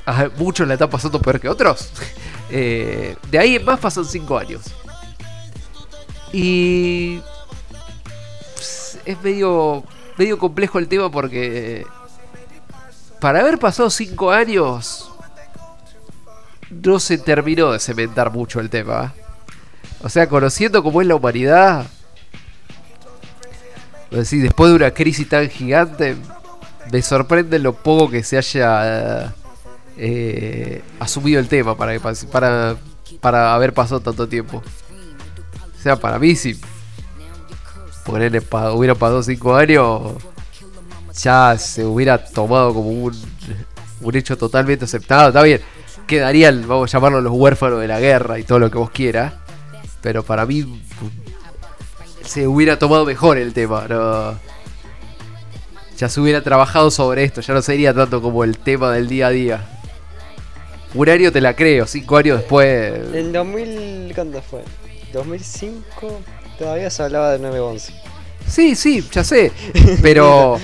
a muchos la están pasando peor que otros. Eh, de ahí en más pasan 5 años. Y es medio, medio complejo el tema porque para haber pasado 5 años no se terminó de cementar mucho el tema. O sea, conociendo cómo es la humanidad, decir, después de una crisis tan gigante, me sorprende lo poco que se haya eh, asumido el tema para, para, para haber pasado tanto tiempo. O sea, para mí, si ponerle pa, hubiera pasado 5 años, ya se hubiera tomado como un, un hecho totalmente aceptado. Está bien, quedarían, vamos a llamarlo los huérfanos de la guerra y todo lo que vos quieras. Pero para mí se hubiera tomado mejor el tema. ¿no? Ya se hubiera trabajado sobre esto, ya no sería tanto como el tema del día a día. Un año te la creo, cinco años después. En 2000, ¿cuándo fue? 2005 todavía se hablaba de 911. Sí, sí, ya sé. Pero.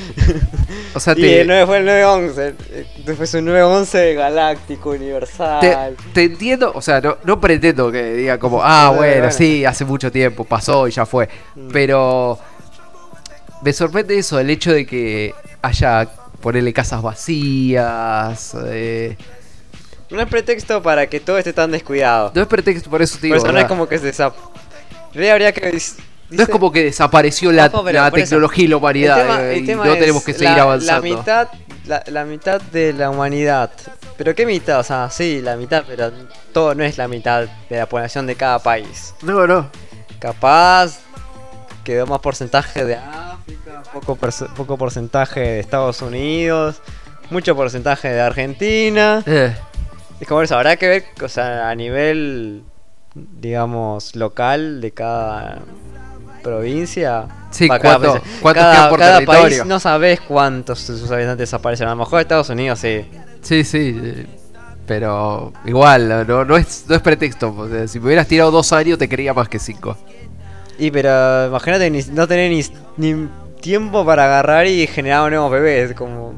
O sea, Y te, el 9 fue el 911. eh, Después un 911 galáctico, universal. te, te entiendo. O sea, no, no pretendo que diga como, ah, Bueno, sí, hace mucho tiempo, pasó y ya fue. Mm. Pero. Me sorprende eso, el hecho de que haya. Ponerle casas vacías. eh, No es pretexto para que todo esté tan descuidado. no es pretexto, por eso te Por digo. eso no es como que se realidad habría que... No es como que desapareció la, Ojo, pero la eso, tecnología y la humanidad. el tema- eh, el y tema no es tenemos que seguir la, avanzando. La mitad, la, la mitad de la humanidad. ¿Pero qué mitad? O sea, sí, la mitad, pero todo no es la mitad de la población de cada país. No, no. Capaz quedó más porcentaje de África, poco, poco porcentaje de Estados Unidos, mucho porcentaje de Argentina. Eh, Es como eso, habrá que ver, o sea, a nivel, digamos, local de cada provincia. Sí, va, cada cuánto- cada, por cada país no sabes cuántos de sus habitantes desaparecen. A lo mejor Estados Unidos sí. sí, sí. eh, Pero igual, no, no, es, no es pretexto. o sea, si me hubieras tirado dos años, te creía más que cinco. Y pero imagínate ni- no tener ni, ni tiempo para agarrar y generar nuevos bebés. Como.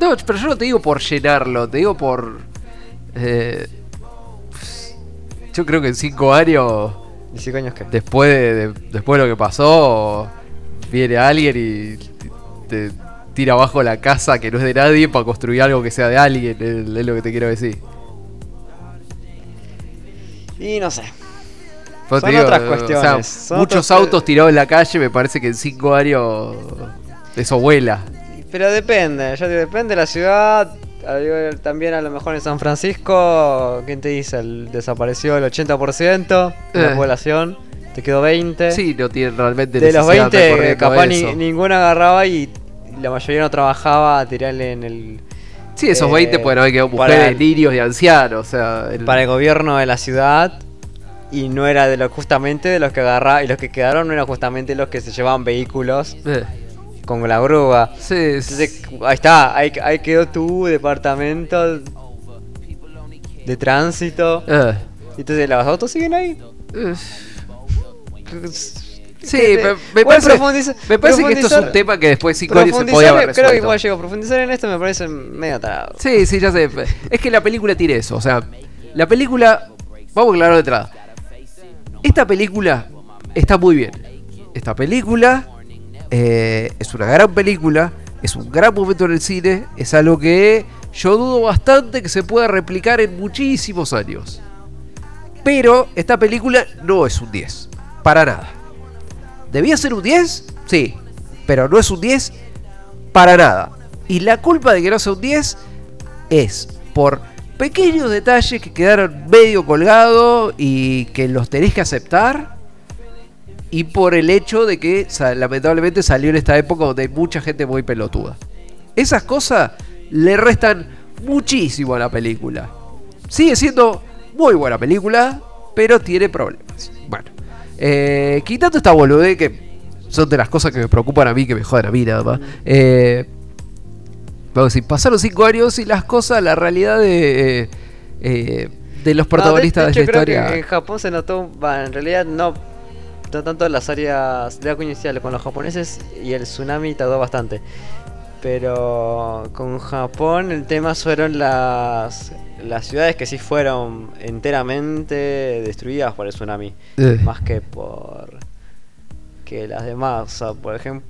No, pero yo no te digo por llenarlo, te digo por. eh, yo creo que en cinco años, ¿Y cinco años qué? después de, de- después de lo que pasó, viene alguien y te tira abajo la casa que no es de nadie para construir algo que sea de alguien, es, es lo que te quiero decir. Y no sé. Pero Son digo, otras o cuestiones, sea, son muchos otros- autos tirados en la calle, me parece que en cinco años eso vuela. Pero depende, digo, depende de la ciudad. También a lo mejor en San Francisco, ¿quién te dice? El- desapareció el 80% de la Eh. población, te quedó 20. Sí, no tienen realmente de los necesidad de 20, corriendo capaz ni, ninguna agarraba y la mayoría no trabajaba a tirarle en el. Sí, esos eh, 20 pueden haber quedado mujeres, el- niños y ancianos. O sea, el- para el gobierno de la ciudad. Y no era de los justamente de los que agarraba y los que quedaron no eran justamente los que se llevaban vehículos eh, con la grúa. sí, es- Entonces, ahí está, ahí, ahí quedó tu departamento de tránsito. eh, Entonces, ¿los autos siguen ahí? Sí, ¿Qué- me, me igual parece, me parece que esto es un tema que después de 5 años se podía haber creo que igual llego, profundizar en esto me parece medio tarado. Sí, sí, ya sé. Es que la película tiene eso. O sea, la película. Vamos a aclarar de entrada. Esta película está muy bien. Esta película eh, es una gran película. Es un gran momento en el cine. Es algo que yo dudo bastante que se pueda replicar en muchísimos años. Pero esta película no es un 10. Para nada. ¿Debía ser un 10? Sí. Pero no es un 10 para nada. Y la culpa de que no sea un 10 es por pequeños detalles que quedaron medio colgados y que los tenés que aceptar. Y por el hecho de que lamentablemente salió en esta época donde hay mucha gente muy pelotuda. Esas cosas le restan muchísimo a la película. Sigue siendo muy buena película, pero tiene problemas. Bueno, eh, quitando esta boludez que son de las cosas que me preocupan a mí, que me jodan a mí nada más. Eh, vamos a decir, pasaron cinco años y las cosas, la realidad de, eh, de los protagonistas No, de, hecho, esta creo historia. que en Japón se notó, en realidad no tanto las áreas de agua inicial con los japoneses y el tsunami tardó bastante. Pero con Japón el tema fueron las, las ciudades que sí fueron enteramente destruidas por el tsunami. Eh, Más que por que las demás. O sea, por ejemplo,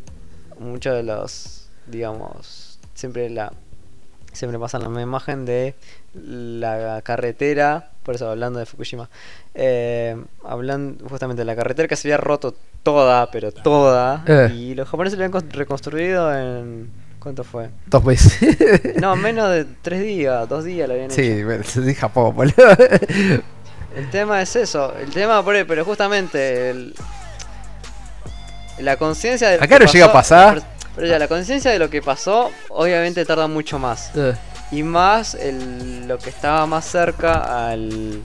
muchos de los, digamos, siempre la siempre pasan la misma imagen de la carretera, por eso hablando de Fukushima, eh, hablan justamente de la carretera que se había roto toda, pero toda, Eh. y los japoneses lo habían cons- reconstruido en... ¿Cuánto fue? dos meses. No, menos de tres días, dos días lo habían hecho. sí, bueno, Japón, boludo. El tema es eso, el tema, por pero justamente el- la conciencia de Acá no llega a pasar. Pero ya, la conciencia de lo que pasó, obviamente tarda mucho más. Eh, Y más el- lo que estaba más cerca al.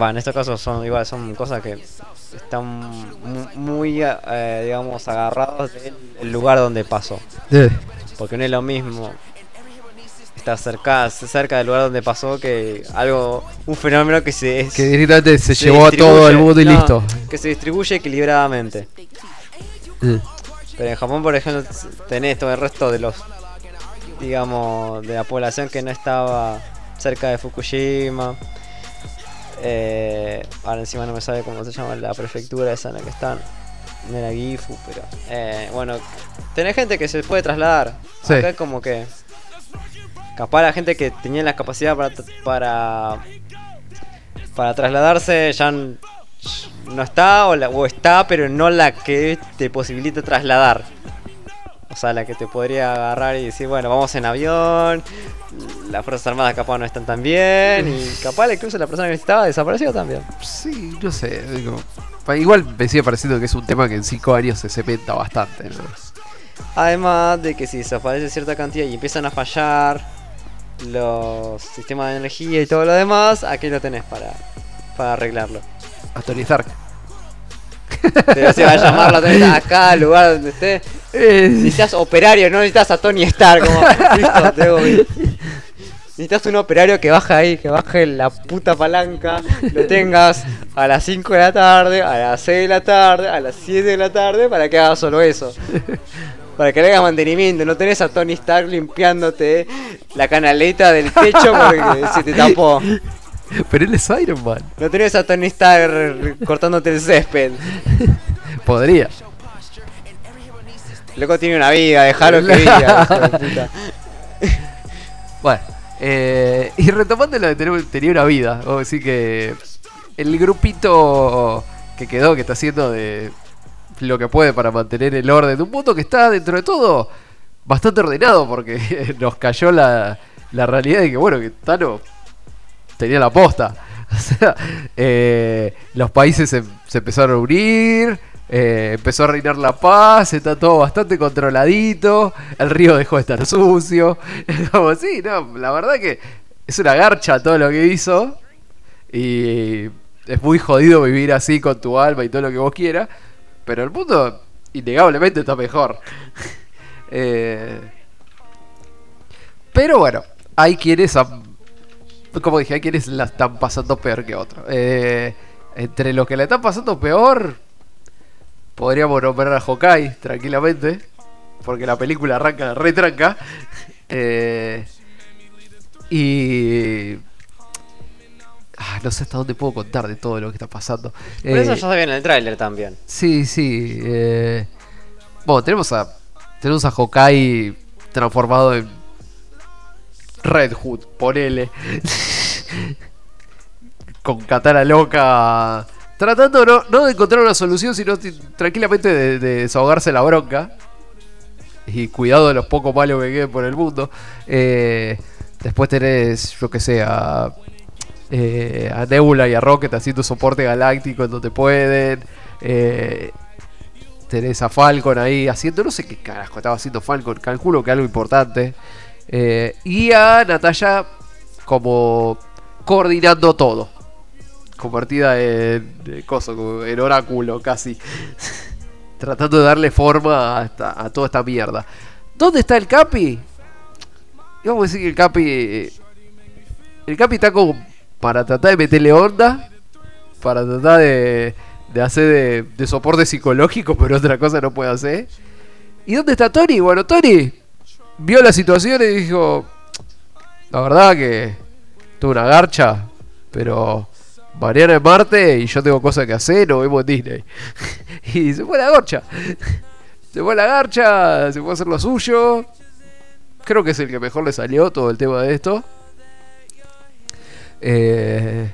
Va, en estos casos son igual, son cosas que están mu- muy, eh, digamos, agarrados del el lugar donde pasó. eh, Porque no es lo mismo estar cerca, cerca del lugar donde pasó que algo, un fenómeno que se, que directamente se, se llevó a todo el mundo y no, listo. Que se distribuye equilibradamente. Eh, Pero en Japón, por ejemplo, tenés todo el resto de los, digamos, de la población que no estaba cerca de Fukushima. Eh, ahora encima no me sabe cómo se llama la prefectura esa en la que están. No era Gifu, pero... eh, bueno, tenés gente que se puede trasladar. Sí. Acá como que... Capaz la gente que tenía la capacidad para... para para trasladarse ya no está o, la- o está, pero no la que te posibilita trasladar. O sea, la que te podría agarrar y decir, bueno, vamos en avión, las Fuerzas Armadas capaz no están tan bien, y capaz incluso la persona que estaba desapareció también. sí, no sé. digo, igual me sigue pareciendo que es un tema que en cinco años se cementa bastante. ¿no? Además de que si desaparece cierta cantidad y empiezan a fallar los sistemas de energía y todo lo demás, aquí lo tenés para, para arreglarlo. A Tony Stark. Pero se va a llamar la tenés acá, al lugar donde esté. Eh, Necesitas operario, no necesitas a Tony Stark. Como, listo, tengo que- Necesitas un operario que baje ahí, que baje la puta palanca, lo tengas a las 5 de la tarde, a las 6 de la tarde, a las 7 de la tarde, para que haga solo eso. Para que le hagas mantenimiento, no tenés a Tony Stark limpiándote la canaleta del techo porque se te tapó. pero él es Iron Man. No tenés a Tony Stark cortándote el césped. Podría. Loco tiene una vida, dejalo que viva. Bueno, eh, y retomando lo de tener, tenía una vida, vamos a decir que el grupito que quedó, que está haciendo de lo que puede para mantener el orden de un mundo que está dentro de todo bastante ordenado, porque nos cayó la, la realidad de que, bueno, que Tano tenía la posta. Eh, los países se, empezaron a unir, eh, empezó a reinar la paz, está todo bastante controladito, el río dejó de estar sucio. Como así, no, la verdad que es una garcha todo lo que hizo. Y es muy jodido vivir así con tu alma y todo lo que vos quieras. Pero el mundo, innegablemente, está mejor. Eh, pero bueno, hay quienes han como dije, hay quienes la están pasando peor que otros. Eh, entre los que la están pasando peor, podríamos nombrar a Hawkeye tranquilamente, porque la película arranca retranca. Eh, y. Ah, no sé hasta dónde puedo contar de todo lo que está pasando. Por eso Eh, ya se ve en el tráiler también. Sí, sí. eh, Bueno, tenemos a. Tenemos a Hawkeye transformado en. Red Hood, ponele. Con Katana loca. Tratando no, no de encontrar una solución, sino tranquilamente de, de desahogarse la bronca. Y cuidado de los pocos malos que queden por el mundo. Eh, después tenés, yo que sé, a, eh, a Nebula y a Rocket haciendo soporte galáctico en donde pueden. Eh, tenés a Falcon ahí haciendo, no sé qué carajo estaba haciendo Falcon, calculo que algo importante. Eh, y a Natalia como coordinando todo. Convertida en, coso, en oráculo casi. Tratando de darle forma a, esta- a toda esta mierda. ¿Dónde está el Capi? Vamos a decir que el Capi. El Capi está como para tratar de meterle onda. Para tratar de, de hacer de, de soporte psicológico, pero otra cosa no puede hacer. ¿Y dónde está Tony? Bueno, Tony vio la situación y dijo: La verdad que tuve una garcha, pero mañana es Marte y yo tengo cosas que hacer, nos vemos en Disney. y se fue la garcha. Se fue la garcha, se fue a hacer lo suyo. Creo que es el que mejor le salió todo el tema de esto. Eh,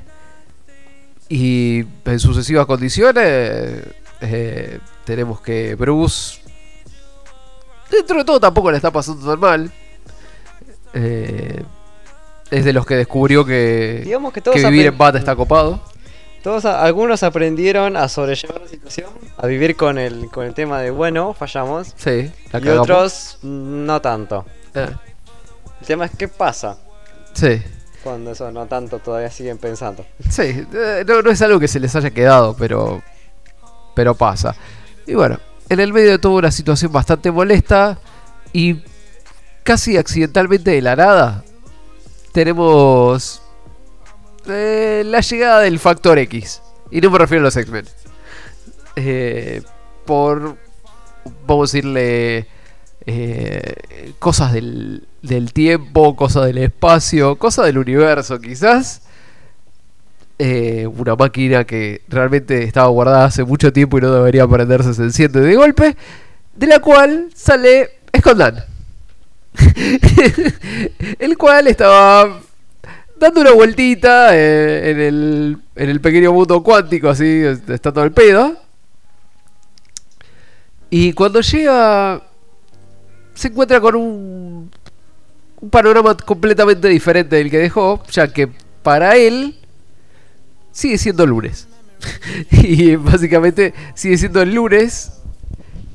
y en sucesivas condiciones eh, tenemos que Bruce dentro de todo tampoco le está pasando tan mal. Eh, es de los que descubrió que, Digamos que todos que vivir en Bata está copado. Todos, algunos aprendieron a sobrellevar la situación, a vivir con el, con el tema de, bueno, fallamos. Sí, la y cagamos. otros mm, no tanto. Eh, El tema es qué pasa sí. cuando eso no tanto todavía siguen pensando. Sí, eh, no, no es algo que se les haya quedado, pero. Pero pasa. Y bueno, en el medio de toda una situación bastante molesta y casi accidentalmente de la nada, tenemos eh, la llegada del Factor X. Y no me refiero a los X-Men. Eh, por. Vamos a decirle. eh, cosas del, del tiempo, cosas del espacio, cosas del universo, quizás eh, una máquina que realmente estaba guardada hace mucho tiempo y no debería prenderse, se enciende de golpe, de la cual sale Scotland. el cual estaba dando una vueltita en, el, en el pequeño mundo cuántico, así, está todo el pedo. Y cuando llega, se encuentra con un panorama completamente diferente del que dejó, ya que para él sigue siendo lunes. y básicamente sigue siendo el lunes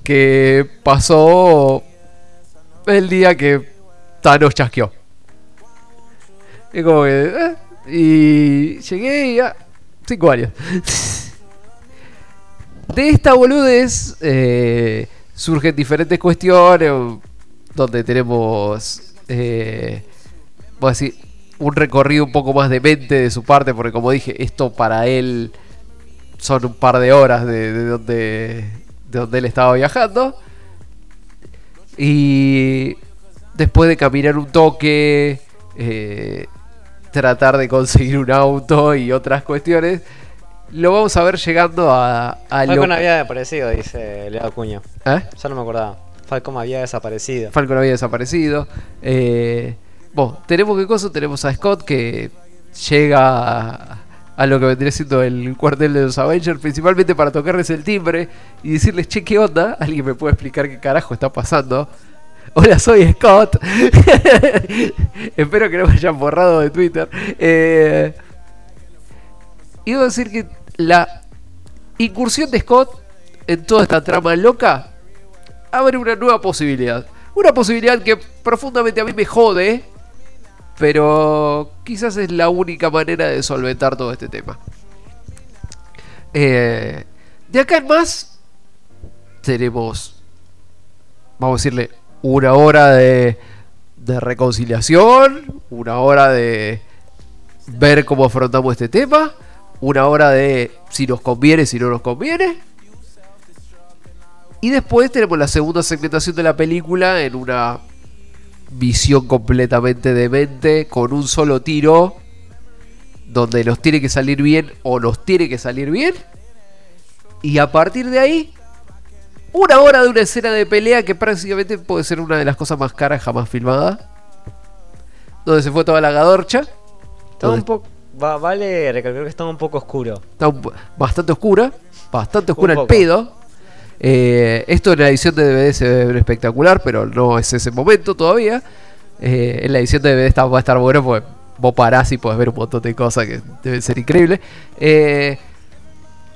que pasó el día que Thanos chasqueó. Y como que, eh, y llegué y ya, cinco años. De esta boludez eh, surgen diferentes cuestiones donde tenemos, eh, voy a decir, un recorrido un poco más de mente de su parte, porque como dije, esto para él son un par de horas de, de donde, de donde él estaba viajando. Y después de caminar un toque, eh, tratar de conseguir un auto y otras cuestiones, lo vamos a ver llegando a, a lo- Falcon había desaparecido, dice Leo Acuña. ¿Eh? Ya no me acordaba. Falcon había desaparecido. Falcon había desaparecido. Eh, bueno, tenemos qué cosa, tenemos a Scott que llega a, a lo que vendría siendo el cuartel de los Avengers, principalmente para tocarles el timbre y decirles, che, ¿qué onda? ¿Alguien me puede explicar qué carajo está pasando? Hola, soy Scott. Espero que no me hayan borrado de Twitter. Eh, y debo decir que la incursión de Scott en toda esta trama loca abre una nueva posibilidad. Una posibilidad que profundamente a mí me jode, pero quizás es la única manera de solventar todo este tema. Eh, de acá en más, tenemos, vamos a decirle, una hora de, de reconciliación, una hora de ver cómo afrontamos este tema, una hora de si nos conviene, si no nos conviene. Y después tenemos la segunda segmentación de la película en una visión completamente demente, con un solo tiro, donde nos tiene que salir bien o nos tiene que salir bien. Y a partir de ahí, una hora de una escena de pelea que prácticamente puede ser una de las cosas más caras jamás filmada. Donde se fue toda la gadorcha. Está un poco. vale recalcar que está un poco oscuro. Está un- bastante oscura. Bastante oscura el pedo. Eh, esto en la edición de DVD se ve espectacular, pero no es ese momento todavía. Eh, en la edición de DVD está, va a estar bueno porque vos parás y podés ver un montón de cosas que deben ser increíbles. Eh,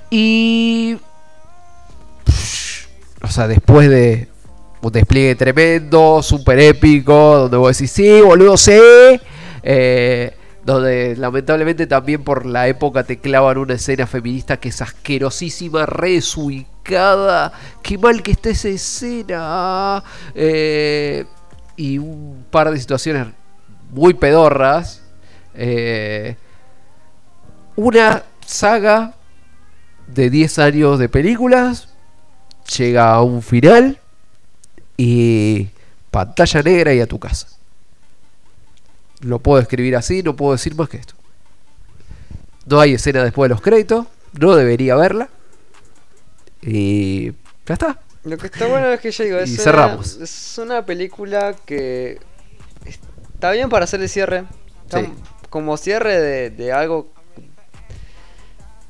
y. O sea, después de un despliegue tremendo, súper épico, donde vos decís, sí, boludo, sí. Donde lamentablemente también por la época te clavan una escena feminista que es asquerosísima, resubicada. Qué mal que está esa escena. eh, y un par de situaciones muy pedorras. eh, una saga de 10 años de películas llega a un final y pantalla negra y a tu casa. Lo puedo escribir así, no puedo decir más que esto. No hay escena después de los créditos, no debería verla. Y ya está. Lo que está bueno es que ya digo, Y es, una- cerramos. es una película que está bien para hacer el cierre. Está Sí. Como cierre de, de algo.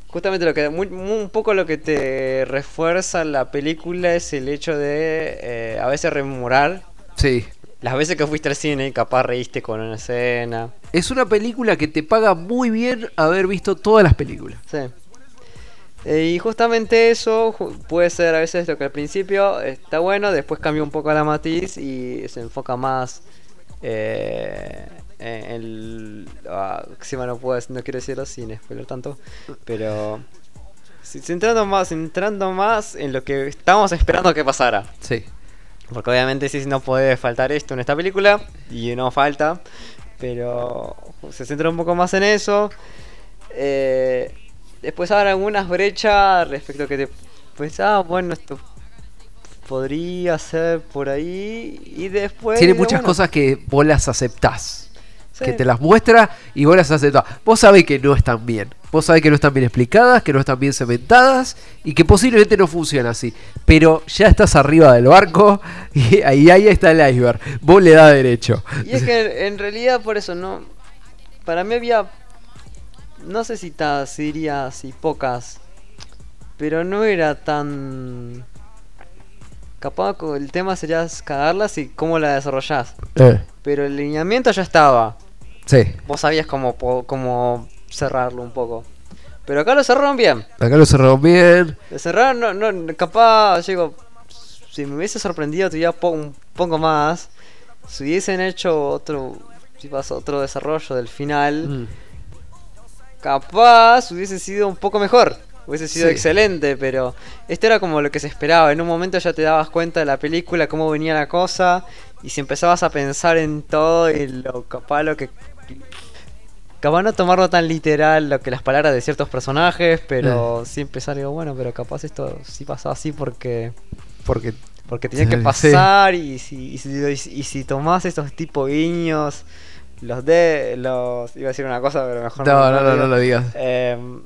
Justamente lo que muy- muy- un poco lo que te refuerza la película es el hecho de eh, a veces rememorar Sí. Las veces que fuiste al cine capaz reíste con una escena. Es una película que te paga muy bien haber visto todas las películas. Sí. Eh, y justamente eso puede ser a veces lo que al principio está bueno, después cambia un poco la matiz y se enfoca más eh, en el... ah, encima no, puedo, no quiero decirlo sin spoiler tanto, pero... Centrando más, centrando más en lo que estábamos esperando que pasara. Sí. Porque obviamente sí no puede faltar esto en esta película. Y no falta. Pero se centra un poco más en eso. Eh, después habrá algunas brechas respecto a que te pues ah, bueno, esto podría ser por ahí. Y después. Tiene muchas bueno, cosas que vos las aceptás. Sí. Que te las muestra y vos las aceptás. Vos sabés que no están bien. Vos sabés que no están bien explicadas, que no están bien cementadas y que posiblemente no funciona así. Pero ya estás arriba del barco y ahí, ahí está el iceberg. Vos le das derecho. Y es que en realidad por eso no. Para mí había. No sé si, ta, si diría pocas. Pero no era tan. Capaz el tema sería cagarlas y cómo la desarrollás. Eh, Pero el lineamiento ya estaba. sí, Vos sabías cómo, cómo cerrarlo un poco. Pero acá lo cerraron bien. acá lo cerraron bien. Lo cerraron, no, no, capaz, digo, si me hubiese sorprendido todavía un poco más, si hubiesen hecho otro, si pasó otro desarrollo del final, Mm. capaz hubiese sido un poco mejor. Hubiese sido Sí. excelente, pero esto era como lo que se esperaba. En un momento ya te dabas cuenta de la película, cómo venía la cosa, y si empezabas a pensar en todo y lo capaz lo que. Capaz no tomarlo tan literal lo que las palabras de ciertos personajes, pero sí empezar digo, bueno, pero capaz esto sí pasó así porque Porque porque tenía que Sí. pasar y si, y si, y si- y si tomás estos tipo guiños, los de los iba a decir una cosa, pero mejor no, no, no, digo. no lo digas. Em,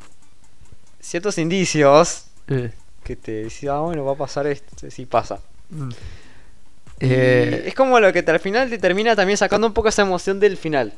ciertos indicios Eh, que te decían, ah, bueno, va a pasar esto, sí pasa. mm. Eh, es como lo que te- al final te termina también sacando un poco esa emoción del final.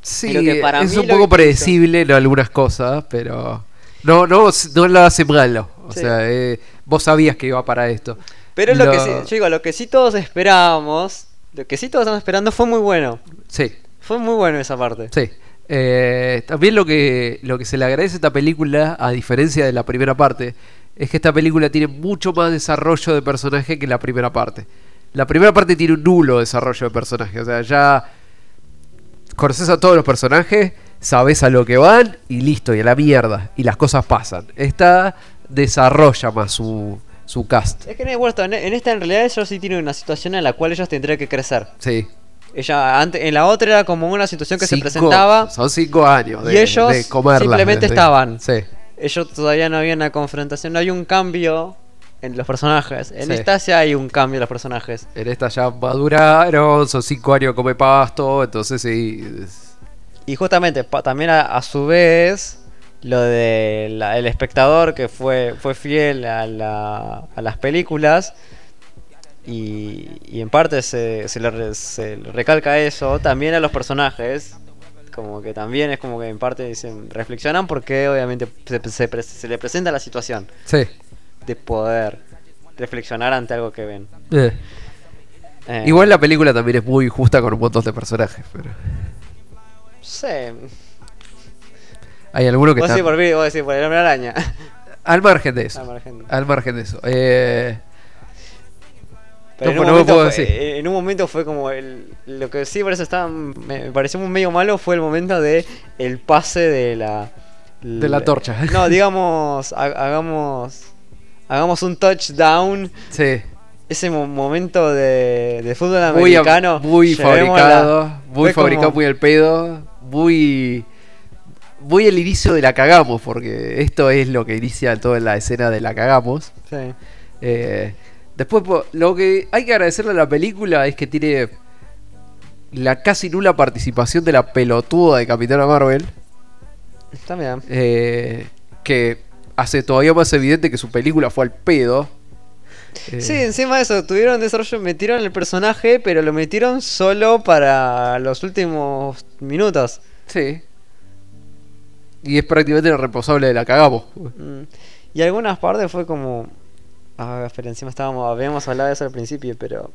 Sí, que para es mí un poco que predecible en algunas cosas, pero no, no, no lo hace malo. O Sí. sea, eh, vos sabías que iba para esto. Pero lo, que Lo- sí, yo digo, lo que sí todos esperábamos, lo que sí todos estamos esperando fue muy bueno. Sí, Fue muy bueno esa parte. sí. Eh, también lo que, lo que se le agradece a esta película, a diferencia de la primera parte, es que esta película tiene mucho más desarrollo de personaje que la primera parte. La primera parte tiene un nulo desarrollo de personaje. O sea, ya conoces a todos los personajes, sabes a lo que van y listo, y a la mierda. Y las cosas pasan. Esta desarrolla más su, su cast. Es que en, en esta en realidad ellos sí tienen una situación en la cual ellos tendrían que crecer. Sí. Ella antes, en la otra era como una situación que se presentaba. Son cinco años. y de- ellos de comerlas, simplemente de- de- estaban. Sí. Ellos todavía no había una confrontación, no hay un cambio en los personajes. En Sí. esta sí hay un cambio en los personajes. En esta ya maduraron, son cinco años come pasto, entonces sí. Y justamente pa- también a, a su vez lo de la- el espectador que fue, fue fiel a, la- a las películas y, y en parte se, se le, se le recalca eso también a los personajes como que también es como que en parte dicen reflexionan porque obviamente se, se le presenta la situación Sí. de poder reflexionar ante algo que ven Eh. Eh, Igual la película también es muy justa con un montón de personajes, pero sí hay algunos que vos están decís por, vos decís por el hombre araña al margen de eso. Al margen. Al margen de eso. Eh, Pero No, en, un no me momento puedo fue, decir. eh, en un momento fue como el, lo que sí por eso estaba me, pareció muy medio malo fue el momento de el pase de la De la torcha. No, digamos ha- hagamos hagamos un touchdown, sí. ese mo- momento de, de fútbol americano muy fabricado, muy como- fabricado, muy al pedo, muy muy el inicio de la cagamos, porque esto es lo que inicia toda la escena de la cagamos. sí. Eh, después, lo que hay que agradecerle a la película es que tiene la casi nula participación de la pelotuda de Capitana Marvel, Está bien. eh, que hace todavía más evidente que su película fue al pedo. Eh, Sí, encima de eso, tuvieron desarrollo, metieron el personaje, pero lo metieron solo para los últimos minutos. sí. Y es prácticamente el responsable de la cagamos. Mm. Y algunas partes fue como. Ah, espera, encima estábamos. Habíamos hablado de eso al principio, pero.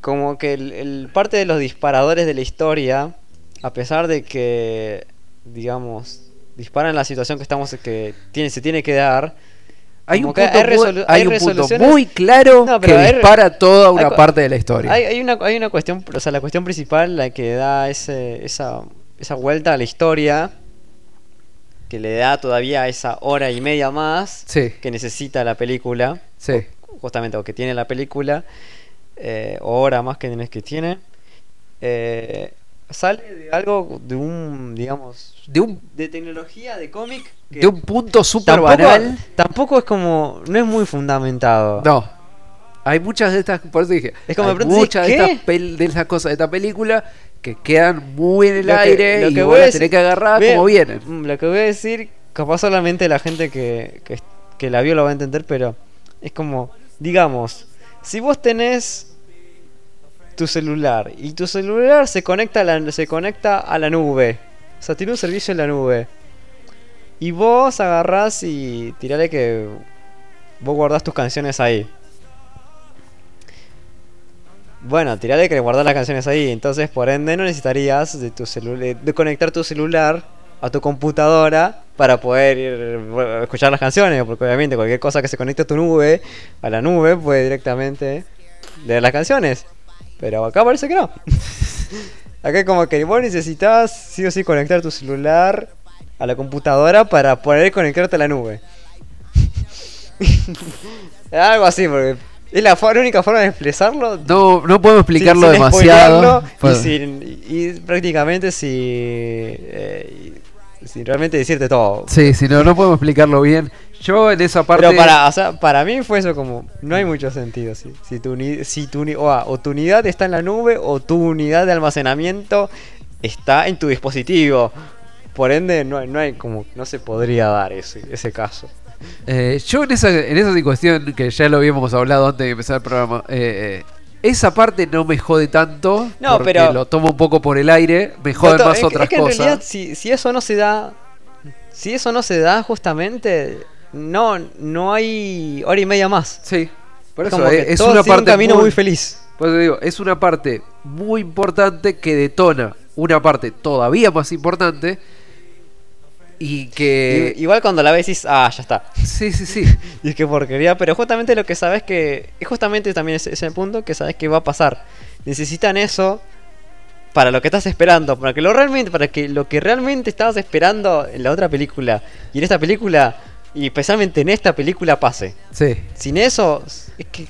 Como que el, el parte de los disparadores de la historia, a pesar de que, digamos, disparan la situación que estamos que tiene, se tiene que dar. Hay un punto, hay muy, resolu- hay hay un punto muy claro No, que pero dispara toda una parte de la historia. Hay, hay una, hay una cuestión, o sea, la cuestión principal, la que da ese, esa, esa vuelta a la historia, que le da todavía esa hora y media más Sí. que necesita la película, Sí. justamente, o que tiene la película, eh, o hora más que tienes que tiene, eh, sale de algo, de un, digamos, De un, de tecnología, de cómic, de un punto súper banal. tampoco es como, no es muy fundamentado. No. Hay muchas de estas, por eso dije, Es como hay muchas de estas, de estas cosas de esta película que quedan muy en el Lo que- aire lo y que voy a tenés que agarrar como vienen. mm, Lo que voy a decir, capaz solamente la gente que, que, que la vio lo va a entender, pero es como, digamos, si vos tenés tu celular y tu celular se conecta a la, se conecta a la nube, o sea, tiene un servicio en la nube, y vos agarrás y tirale que vos guardás tus canciones ahí. Bueno, tirale que guardás las canciones ahí, entonces por ende no necesitarías de tu de conectar tu celular a tu computadora para poder ir, bueno, escuchar las canciones, porque obviamente cualquier cosa que se conecte a tu nube, a la nube, puede directamente leer las canciones. Pero acá parece que no. acá como que vos necesitas sí o sí conectar tu celular a la computadora para poder conectarte a la nube. Algo así, porque es la, única forma de expresarlo. No, no podemos explicarlo sin- sin demasiado. Y, sin- y prácticamente si, eh, sin realmente decirte todo. Sí, si no, no podemos explicarlo bien. Yo en esa parte. Pero para, o sea, para mí fue eso como, no hay mucho sentido. Si, si, tu, si tu, o, ah, o tu unidad está en la nube o tu unidad de almacenamiento está en tu dispositivo. Por ende, no no hay como, no se podría dar ese, ese caso. Eh, yo en esa, en esa cuestión que ya lo habíamos hablado antes de empezar el programa, eh, eh, esa parte no me jode tanto, No, porque pero- lo tomo un poco por el aire, me joden más es otras es que en cosas. realidad, si, si eso no se da, si eso no se da justamente, no, no hay hora y media más. Sí, por eso Como que es todo una sigue un parte camino muy, muy feliz. por eso digo, es una parte muy importante que detona una parte todavía más importante y que Igual cuando la ves dices, ah, ya está. sí, sí, sí. Y es que porquería, pero justamente lo que sabes que. Es justamente también ese, ese punto que sabes que va a pasar. Necesitan eso para lo que estás esperando. Para que lo realmente. Para que lo que realmente estabas esperando en la otra película. Y en esta película. Y especialmente en esta película pase. Sí. Sin eso. Es que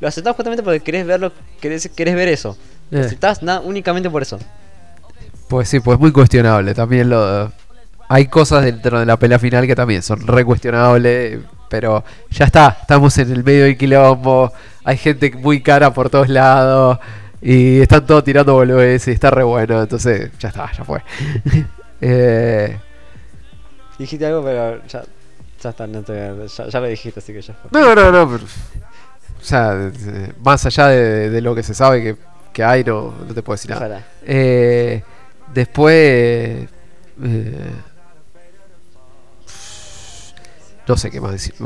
lo aceptás justamente porque querés verlo. Querés, querés ver eso. Lo Eh. aceptás na- únicamente por eso. Pues sí, pues muy cuestionable. También lo hay cosas dentro de la pelea final que también son re cuestionables. Pero ya está, estamos en el medio del quilombo. Hay gente muy cara por todos lados. Y están todos tirando boludeces y está re bueno. Entonces, ya está, ya fue. eh, Dijiste algo, pero ya. Ya está, no te- ya, ya lo dijiste, así que ya fue. no, no, no. pero- o sea, más allá de, de lo que se sabe que, que hay, no, no te puedo decir nada. Eh, después. eh, no sé qué más decir.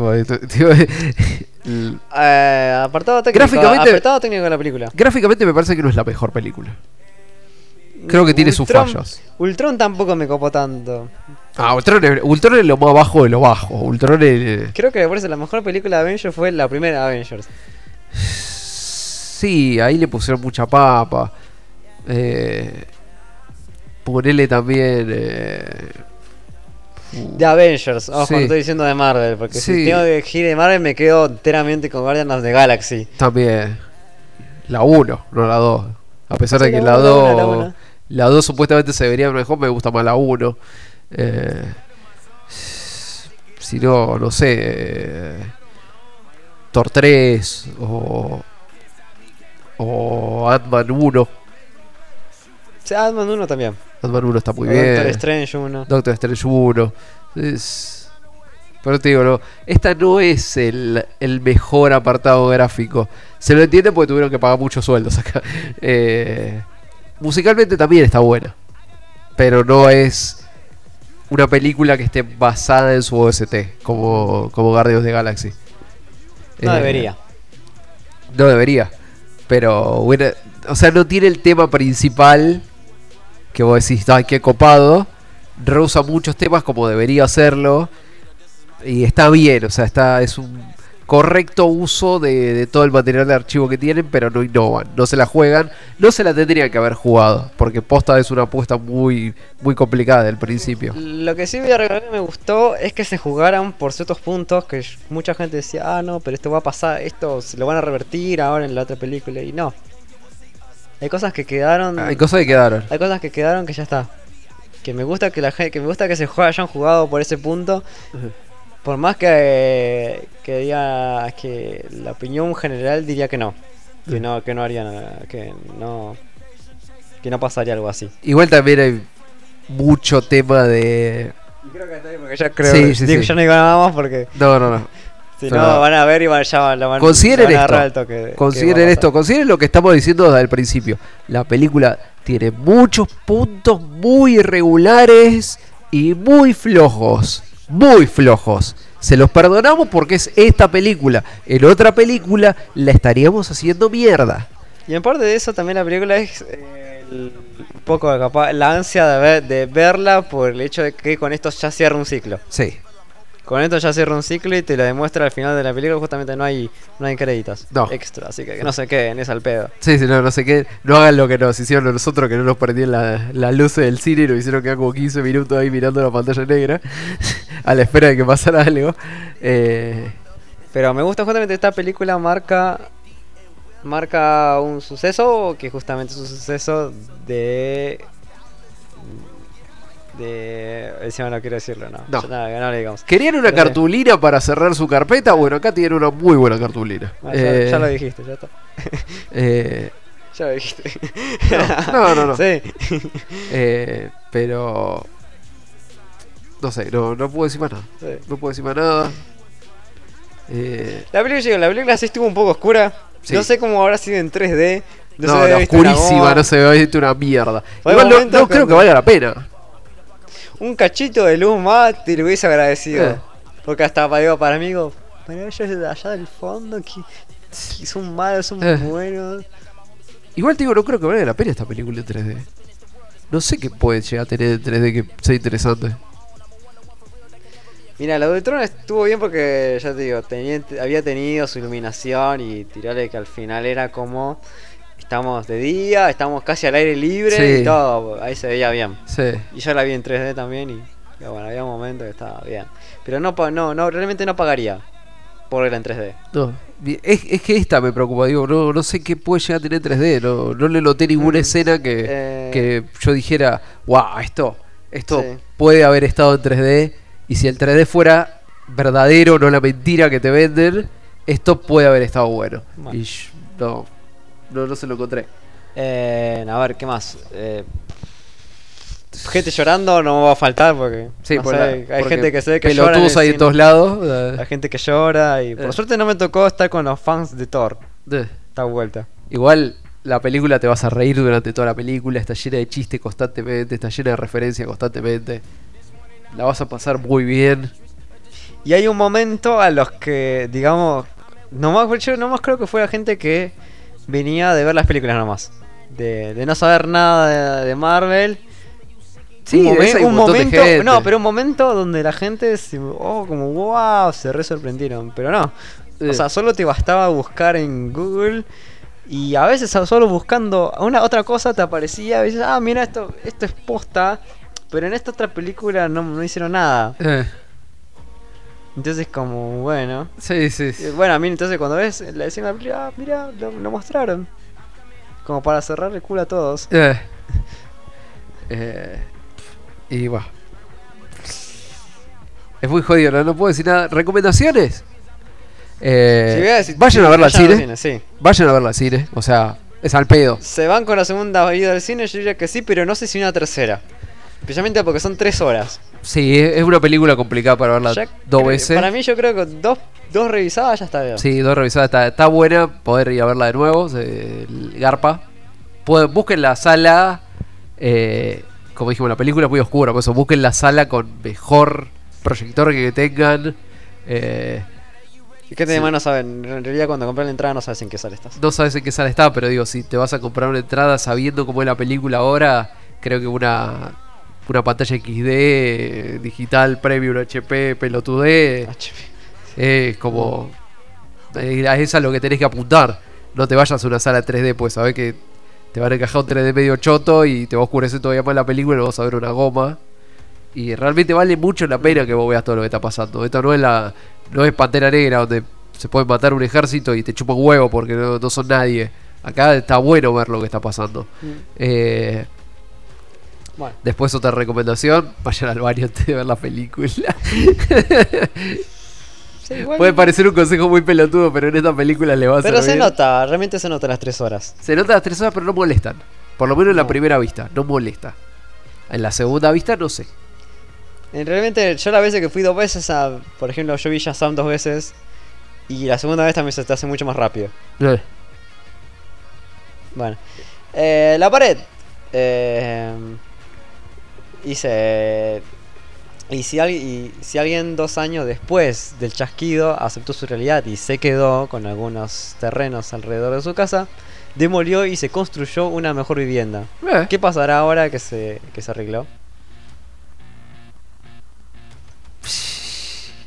Eh, apartado técnico. Gráficamente- Apartado técnico de la película. Gráficamente me parece que no es la mejor película. Creo que tiene sus fallos. Ultron tampoco me copó tanto. Ah, Ultron es, Ultron es lo más bajo de lo bajo. Ultron es. Creo que por eso la mejor película de Avengers fue la primera Avengers. Sí, ahí le pusieron mucha papa. Eh, ponele también. Eh, De Avengers, ojo, Sí. estoy diciendo de Marvel, porque Sí. si tengo que elegir de Marvel me quedo enteramente con Guardians of the Galaxy. También. La 1, no la 2. A pesar Sí, de que la la uno, la uno, 2. la uno. La 2 supuestamente se vería mejor, me gusta más la 1. Eh, si no, no sé. eh, Thor 3 o. O Ant-Man 1. Ant-Man 1 también. Ant-Man 1 está muy O bien. Doctor Strange 1. Doctor Strange 1. Es... Pero te digo, no, esta no es el, el mejor apartado gráfico. Se lo entiende porque tuvieron que pagar muchos sueldos acá. Eh, musicalmente también está buena. Pero no es una película que esté basada en su OST, como, como Guardians the Galaxy. No Eh, debería. No debería. Pero, bueno, o sea, no tiene el tema principal que vos decís, ay, qué copado. rehúsa muchos temas como debería hacerlo. Y está bien, o sea, está es un correcto uso de, todo el material de archivo que tienen, pero no innovan, no se la juegan, no se la tendrían que haber jugado, porque posta es una apuesta muy, muy complicada del principio. Lo que sí me gustó es que se jugaran por ciertos puntos que mucha gente decía, ah, no, pero esto va a pasar, esto se lo van a revertir ahora en la otra película. Y no. Hay cosas que quedaron. Hay cosas que quedaron. Hay cosas que quedaron que ya está. Que me gusta que la gente, que me gusta que se juega- hayan jugado por ese punto. Por más que, que diga que la opinión general diría que no. Que no, que no haría nada, que no. Que no pasaría algo así. Igual también hay mucho tema de... Y creo que está bien porque ya creo Sí, sí, digo, sí. yo no digo nada más porque No, no, no. Si no van a ver y van, ya van, van, Consideren van a esto. al toque de- Consideren esto. Consideren lo que estamos diciendo desde el principio. La película tiene muchos puntos muy irregulares y muy flojos. Muy flojos. Se los perdonamos porque es esta película. En otra película la estaríamos haciendo mierda. Y en parte de eso también la película es eh, el- un poco capaz, la ansia de, ver- de verla por el hecho de que con esto ya cierra un ciclo. Sí. Con esto ya cierra un ciclo y te lo demuestra al final de la película. Justamente no hay no hay créditos No. extra, así que, que no se queden, es al pedo. Sí, sí, no, no sé qué. No hagan lo que nos hicieron nosotros, que no nos perdían la- las luces del cine y nos hicieron quedar como 15 minutos ahí mirando la pantalla negra a la espera de que pasara algo. Eh, Pero me gusta justamente esta película marca marca un suceso que justamente es un suceso de de encima no quiero decirlo no No. No le digamos ¿Querían una Pero sí. cartulina para cerrar su carpeta? Bueno, acá tienen una muy buena cartulina. Ah, ya, Eh, ya lo dijiste ya está eh, ya lo dijiste no, no, no. sí eh, pero... No sé, no, no puedo decir más nada. sí. No puedo decir más nada. Eh, la película la película sí estuvo un poco oscura Sí. no sé cómo habrá sido en 3D no, no, oscurísima, no se ve una mierda. Igual no, creo que valga la pena. Un cachito de luz más te lo hubiese agradecido. Eh. Porque hasta para, digo, para mí, digo, para ellos de allá del fondo, que, que son malos, son Eh. buenos. Igual te digo, no creo que valga la pena esta película en 3D. No sé qué puede llegar a tener en 3D que sea interesante. Mira, la de Tron estuvo bien porque, ya te digo, tenía, había tenido su iluminación y tirarle que al final era como. Estamos de día, estamos casi al aire libre Sí. y todo, ahí se veía bien. Sí. Y yo la vi en 3D también y, y bueno, había momentos que estaba bien. Pero no, no, no realmente no pagaría por verla en 3D. No, bi- es, es que esta me preocupa, digo, no, no sé qué puede llegar a tener 3D, no, no le noté ninguna Mm, escena que, eh. que yo dijera, wow, esto, esto Sí. puede haber estado en 3D, y si el 3D fuera verdadero, no la mentira que te venden, esto puede haber estado bueno. Bueno. Y no, no, no se lo encontré. Eh, a ver, ¿qué más? Eh, gente llorando no me va a faltar porque, Sí, no por sé, la- hay porque gente que se ve que llora. pelotudos el hay en cine. todos lados. Hay gente que llora y por Eh. suerte no me tocó estar con los fans de Thor. Esta vuelta. Igual la película te vas a reír durante toda la película, está llena de chistes constantemente, está llena de referencias constantemente. La vas a pasar muy bien. Y hay un momento a los que, digamos, nomás, yo nomás creo que fue la gente que venía de ver las películas nomás. De, de no saber nada de, de Marvel. Sí, un, momen- momento, no, pero un momento donde la gente, se, oh, como wow, se re sorprendieron, pero no. O sea, solo te bastaba buscar en Google y a veces solo buscando una otra cosa te aparecía y dices, ah, mira, esto, esto es posta, pero en esta otra película no, no hicieron nada. Eh, Entonces como, bueno. sí, sí. Eh, sí. Bueno, a mí entonces cuando ves la escena de la película, ah, mira, lo, lo mostraron. Como para cerrar el culo a todos. Eh. Eh, y va. Es muy jodido, no, no puedo decir nada. ¿Recomendaciones? Eh, Si voy a decir- vayan a verla al cine. sí. Vayan a verla al cine. O sea, es al pedo. Se van con la segunda ida al cine, yo diría que sí, pero no sé si una tercera. Especialmente porque son tres horas. Sí, es una película complicada para verla Ya dos veces. Para mí yo creo que dos, dos revisadas ya está bien. Sí, dos revisadas. Está, está buena poder ir a verla de nuevo. el Garpa. Pueden- busquen la sala. eh, como dijimos, la película es muy oscura. Por eso busquen la sala con mejor proyector que tengan. eh, ¿Y qué te Sí. demás no saben? En realidad cuando compras la entrada no sabes en qué sala estás. no sabes en qué sala está, pero digo, si te vas a comprar una entrada sabiendo cómo es la película ahora, creo que una una pantalla XD, eh, digital, premium, HP, pelotudé. Es como. eh, a esa es lo que tenés que apuntar. No te vayas a una sala 3D, pues sabés que te van a encajar un 3D medio choto y te va a oscurecer todavía más la película y no vas a ver una goma. Y realmente vale mucho la pena que vos veas todo lo que está pasando. Esto no es la. no es Pantera Negra donde se puede matar un ejército y te chupa un huevo porque no, no son nadie. Acá está bueno ver lo que está pasando. Eh, Bueno. Después otra recomendación, vayan al baño antes de ver la película. Sí, igual- Puede parecer un consejo muy pelotudo, pero en esta película le va a Pero se nota, realmente se nota las tres horas. Se nota las tres horas, pero no molestan. Por lo menos en la primera vista, no molesta. En la segunda vista, no sé. Realmente, yo las veces que fui dos veces a. Por ejemplo, yo vi Shazam dos veces. Y la segunda vez también se te hace mucho más rápido. Eh, Bueno. Eh, la pared. Eh, dice. Y si, alguien, y si alguien dos años después del chasquido aceptó su realidad y se quedó con algunos terrenos alrededor de su casa, demolió y se construyó una mejor vivienda. eh. ¿Qué pasará ahora que se, que se arregló?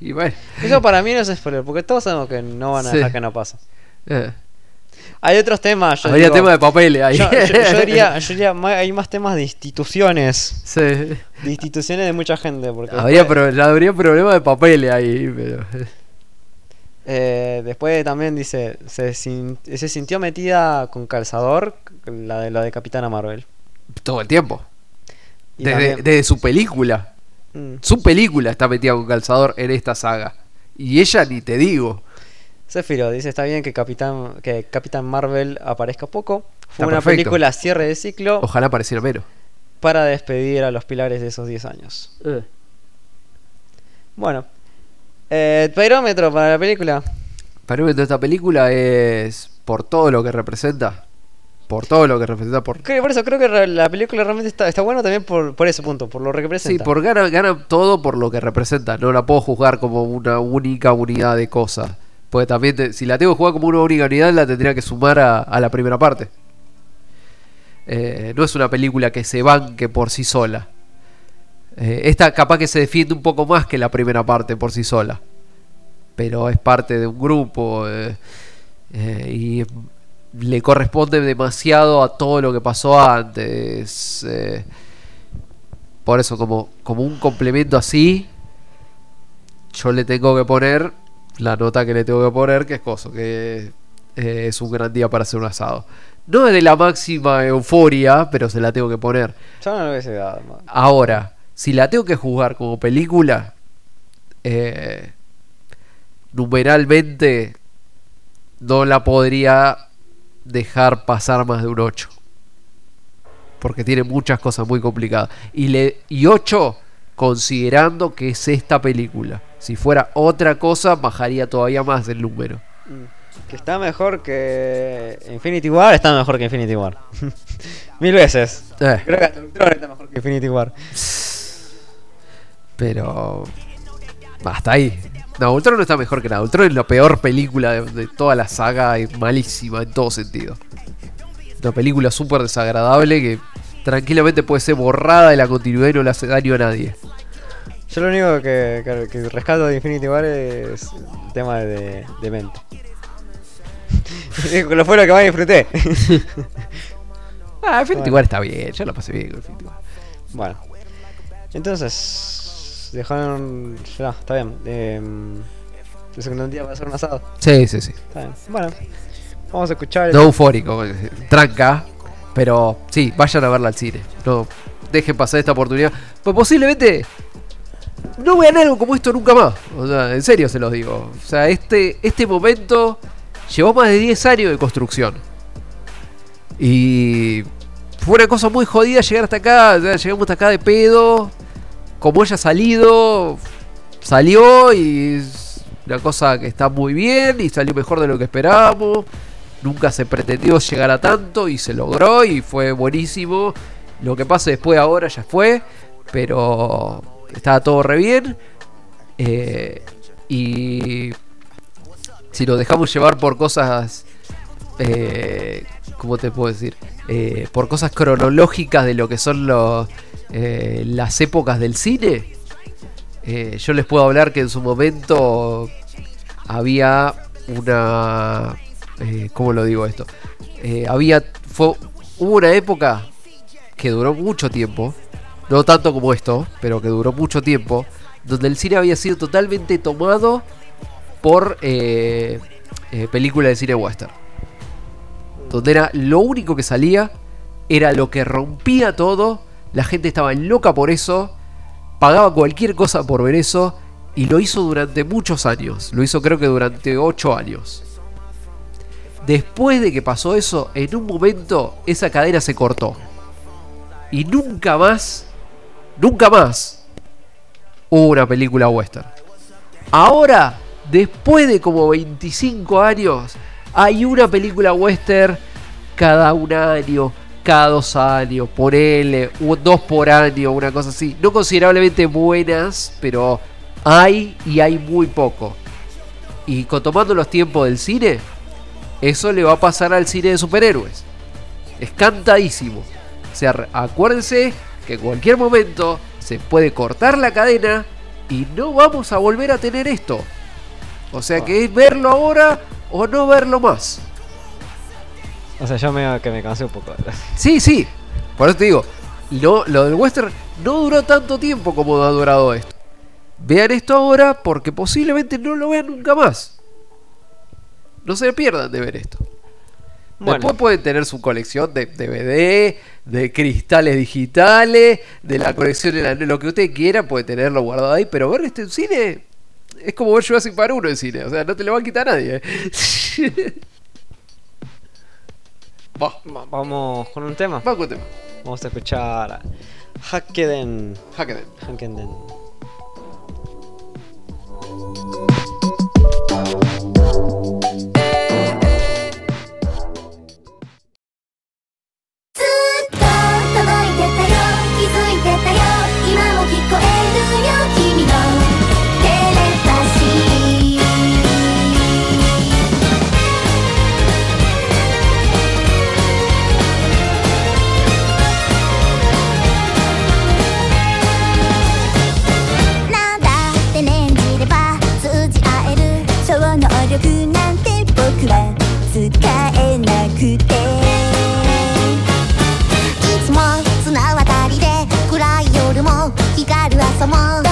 Y bueno. Eso para mí no es spoiler, porque todos sabemos que no van a Sí. dejar que no pase. eh. Hay otros temas. Yo Habría digo- tema de papeles ahí. Yo, yo- yo diría, yo diría, hay más temas de instituciones. Sí. De instituciones de mucha gente. Porque Habría, después, pro- habría problema de papeles ahí, pero. eh, después también dice, se, sin- se sintió metida con calzador, la de, la de Capitana Marvel. Todo el tiempo. Y Desde, también- desde su película. Mm. Su película está metida con calzador en esta saga. Y ella ni te digo. Zephyro dice, está bien que Capitán, que Capitán Marvel aparezca poco. Fue Está una perfecto. película cierre de ciclo Ojalá pareciera menos. para despedir a los pilares de esos 10 años. Bueno. Eh, perómetro para la película. Parámetro de esta película es por todo lo que representa. Por todo lo que representa. Por, Creo- por eso creo que la película realmente está, está buena también por, por ese punto, por lo que sí, representa. por gana, gana todo por lo que representa. No la puedo juzgar como una única unidad de cosas. Porque también, si la tengo que jugar como una única unidad, la tendría que sumar a, la primera parte. Eh, no es una película que se banque por sí sola. Eh, esta capaz que se defiende un poco más que la primera parte por sí sola. Pero es parte de un grupo eh, y le corresponde demasiado a todo lo que pasó antes. por eso, como, como un complemento así, yo le tengo que poner la nota que le tengo que poner, que es cosa, que eh, es un gran día para hacer un asado. No es de la máxima euforia, pero se la tengo que poner. Yo no lo hubiese dado. ma- Ahora, si la tengo que juzgar como película, eh, numeralmente no la podría dejar pasar más de un 8. Porque tiene muchas cosas muy complicadas. Y, le, y 8 considerando que es esta película. Si fuera otra cosa, bajaría todavía más el número. Que está mejor que Infinity War, está mejor que Infinity War. Mil veces. Eh, Creo que hasta Ultron está mejor que Infinity War. pero... Hasta ahí. No, Ultron no está mejor que nada. Ultron es la peor película de, de toda la saga. Es malísima en todo sentido. Una película súper desagradable que tranquilamente puede ser borrada de la continuidad y no le hace daño a nadie. Yo lo único que, que, que rescato de Infinity War es el tema de, de mente. lo fue lo que más disfruté. Ah, Infinity Bueno. War está bien. Yo la pasé bien con Infinity War. bueno. Entonces, dejaron... Ya, está bien. Eh, el segundo día va a ser un asado. Sí, sí, sí. Está bien. Bueno, vamos a escuchar... el- No eufórico. Tranca. Pero sí, vayan a verla al cine. No dejen pasar esta oportunidad. Pues posiblemente no vean algo como esto nunca más. O sea, en serio se los digo. O sea, este, este momento llevó más de 10 años de construcción. Y fue una cosa muy jodida llegar hasta acá. llegamos hasta acá de pedo. Como haya salido, salió y es una cosa que está muy bien y salió mejor de lo que esperábamos. Nunca se pretendió llegar a tanto y se logró y fue buenísimo. Lo que pase después ahora ya fue, pero estaba todo re bien. Eh, y si nos dejamos llevar por cosas, eh, ¿cómo te puedo decir? Eh, por cosas cronológicas de lo que son los, las épocas del cine, yo les puedo hablar que en su momento había una... Eh, ¿Cómo lo digo esto? Eh, había... Fue, hubo una época que duró mucho tiempo, no tanto como esto, pero que duró mucho tiempo, donde el cine había sido totalmente tomado por eh, eh, películas de cine western. Donde era lo único que salía, era lo que rompía todo, la gente estaba loca por eso, pagaba cualquier cosa por ver eso, y lo hizo durante muchos años, lo hizo creo que durante 8 años. Después de que pasó eso, en un momento esa cadena se cortó. Y nunca más, nunca más hubo una película western. Ahora, después de como 25 años, hay una película western cada un año, cada dos años, por L, dos por año, una cosa así. No considerablemente buenas, pero hay y hay muy poco. Y tomando los tiempos del cine, eso le va a pasar al cine de superhéroes. Es cantadísimo. O sea, acuérdense que en cualquier momento se puede cortar la cadena y no vamos a volver a tener esto. O sea que es verlo ahora o no verlo más. O sea, yo me, que me cansé un poco. Sí, sí. Por eso te digo, lo, lo del western no duró tanto tiempo como ha durado esto. Vean esto ahora porque posiblemente no lo vean nunca más. No se pierdan de ver esto. Bueno, Después pueden tener su colección de DVD, de cristales digitales, de la colección de la- lo que usted quiera, puede tenerlo guardado ahí, pero ver esto en cine es como ver Jurassic Park 1 en cine, o sea, no te lo va a quitar nadie. ¿eh? Va, va- vamos con un tema. va con tema. Vamos a escuchar a Hackeden. Hackeden. Hackeden. 吗？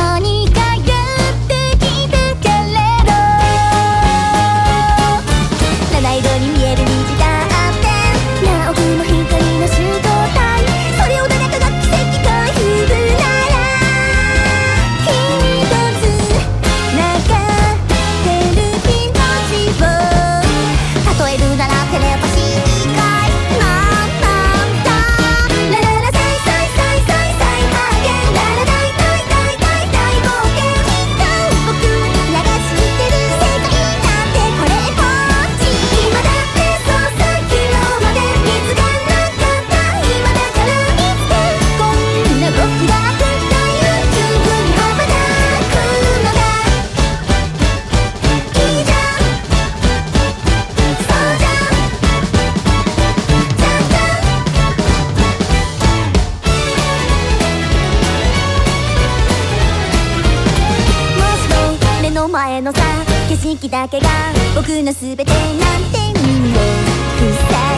息だけが僕の全てなんて身を塞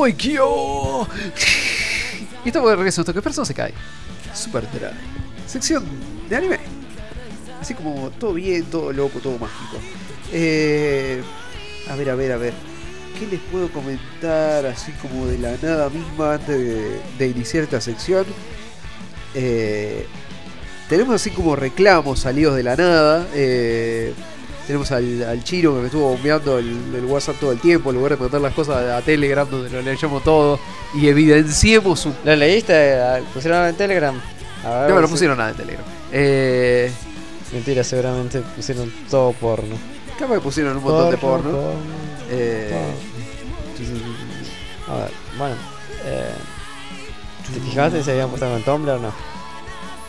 Moikyo. Y estamos de regreso a que persona se cae. Super Drive. Sección de anime. Así como todo bien, todo loco, todo mágico. Eh, a ver, a ver, a ver. ¿Qué les puedo comentar así como de la nada misma antes de, de iniciar esta sección? Eh, tenemos así como reclamos salidos de la nada. Eh, tenemos al, al Chiro que me estuvo bombeando el, el WhatsApp todo el tiempo, en lugar de mandar las cosas a Telegram donde lo leyamos todo y evidenciemos su... ¿Lo leíste? ¿Pusieron en Telegram? A ver, No si- pusieron nada en Telegram. Eh, Mentira, seguramente pusieron todo porno. capaz que pusieron un montón de porno. Eh, A ver, bueno. Eh, ¿Te fijaste si habían puesto algo en Tumblr o no?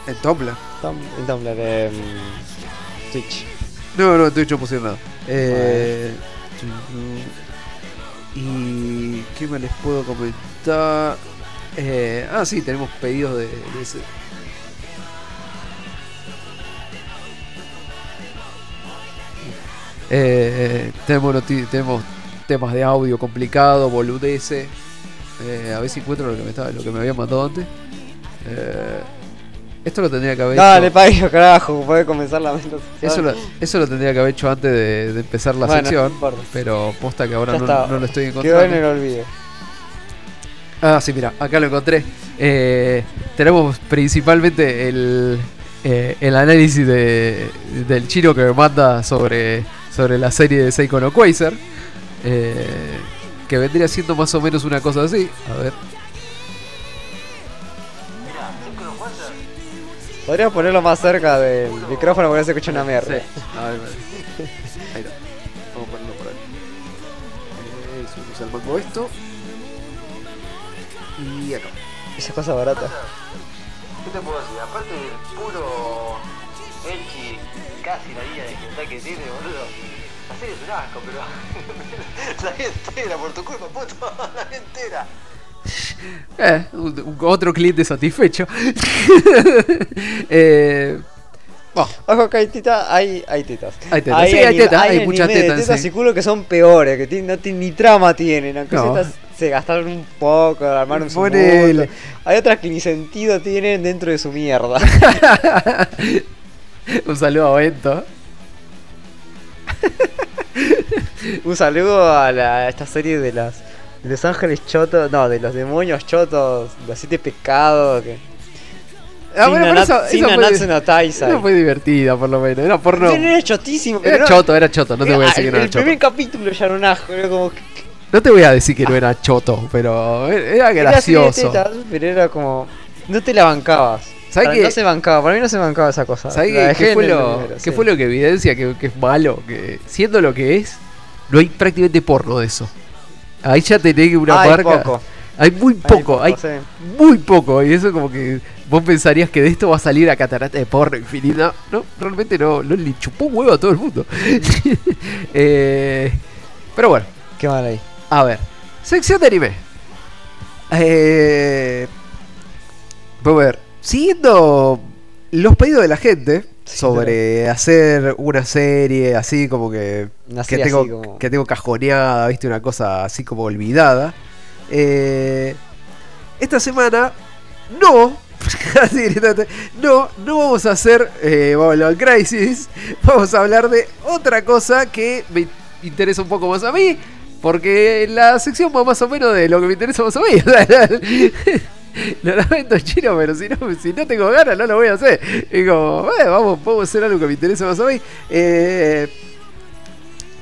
en Tumblr. Tum- en Tumblr, eh, Twitch. No, no, en Twitch no pusieron nada. Eh, y qué me les puedo comentar. Eh, ah, sí, tenemos pedidos de, de ese. Eh, tenemos, noti- tenemos temas de audio complicado, boludeces. Eh, a ver si encuentro lo que me, estaba, lo que me había mandado antes. Eh, esto lo tendría que haber Dale, hecho. país, carajo, puede comenzar la mente. Eso lo, eso lo tendría que haber hecho antes de, de empezar la Bueno, sección. no pero posta que ahora no, lo estoy Quedó encontrando. en el olvido. Ah, sí, mira, acá lo encontré. Eh, tenemos principalmente el, eh, el análisis de, del chino que me manda sobre, sobre la serie de Seiko no Quasar. eh, que vendría siendo más o menos una cosa así. A ver. Podrías ponerlo más cerca del micrófono porque se escucha una mierda. Sí. A ver. Ahí está. Vamos a ponerlo por ahí. Eh, subimos al mango esto. Y acá. Esa cosa barata. ¿Qué te puedo decir? Aparte del puro Elchi, casi la línea de gente que tiene, boludo. La serie es un asco, pero. la vi entera, por tu culpa, puto. La vi entera. Eh, otro cliente satisfecho. eh, Ojo que hay tetas, hay, hay tetas. Hay tetas, sí, hay tetas, hay muchas anime de tetas, tetas sí. y culo que son peores, que tienen- no tienen ni trama tienen. Aunque No. estas se gastaron un poco, armaron su mundo. Hay otras que ni sentido tienen dentro de su mierda. un saludo a Bento. un saludo a, la- a esta serie de las de los ángeles chotos, no, de los demonios chotos, los siete pecados. Que... Ah, bueno, Nanat- eso- fue- no fue divertida, por lo menos. Era porno. Era chotísimo. Era no- choto, era choto. No te voy a decir que el, no era el choto. primer capítulo ya era un asco, era como No te voy a decir que no era choto, pero era Era así de gracioso. tetas, pero era como. No te la bancabas. ¿Sabes Para- qué? No se bancaba, para mí no se bancaba esa cosa. ¿Sabes qué, qué fue el lo, primero, qué sí. fue lo que evidencia que, que es malo? Que siendo lo que es, no hay prácticamente porno de eso. Ahí ya tenés una Hay marca. poco. Hay muy poco, hay sí. muy poco. Y eso como que vos pensarías que de esto va a salir a catarata de porno infinita. No, realmente no, no le chupó un huevo a todo el mundo. Eh, pero bueno, Qué mal ahí. a ver. Sección de anime. Eh, vamos a ver. Siguiendo los pedidos de la gente sobre hacer una serie así como que, Una que, serie tengo, como- que tengo cajoneada, viste, una cosa así como olvidada. Eh, esta semana no. no, no vamos a hacer eh, Babylon Crisis. Vamos a hablar de otra cosa que me interesa un poco más a mí. Porque la sección va más o menos de lo que me interesa más a mí. Lo lamento chino, pero si no, si no tengo ganas no lo voy a hacer. Y como, "Eh, vamos, a hacer algo que me interesa más a mí. Eh,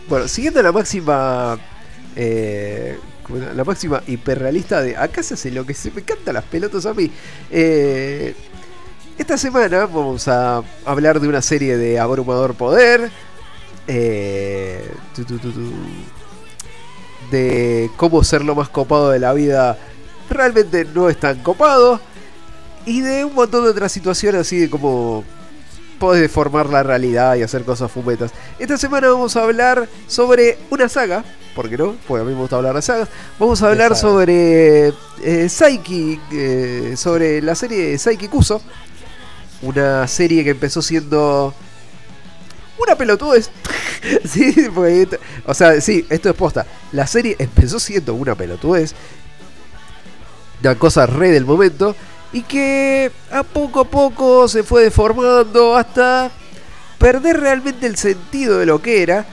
bueno, siguiendo la máxima. eh, la máxima hiperrealista de acá se hace lo que se me canta las pelotas a mí. Eh, esta semana vamos a hablar de una serie de Abrumador Poder. eh, de cómo ser lo más copado de la vida realmente no es tan copado. Y de un montón de otras situaciones así de cómo podés deformar la realidad y hacer cosas fumetas. Esta semana vamos a hablar sobre una saga, ¿por qué no? Porque a mí me gusta hablar de sagas. Vamos a hablar sobre eh, Saiki, eh, sobre la serie Saiki Kuso. Una serie que empezó siendo una pelotudez. sí, porque o sea, sí, esto es posta. La serie empezó siendo una pelotudez una cosa re del momento y que a poco a poco se fue deformando hasta perder realmente el sentido de lo que era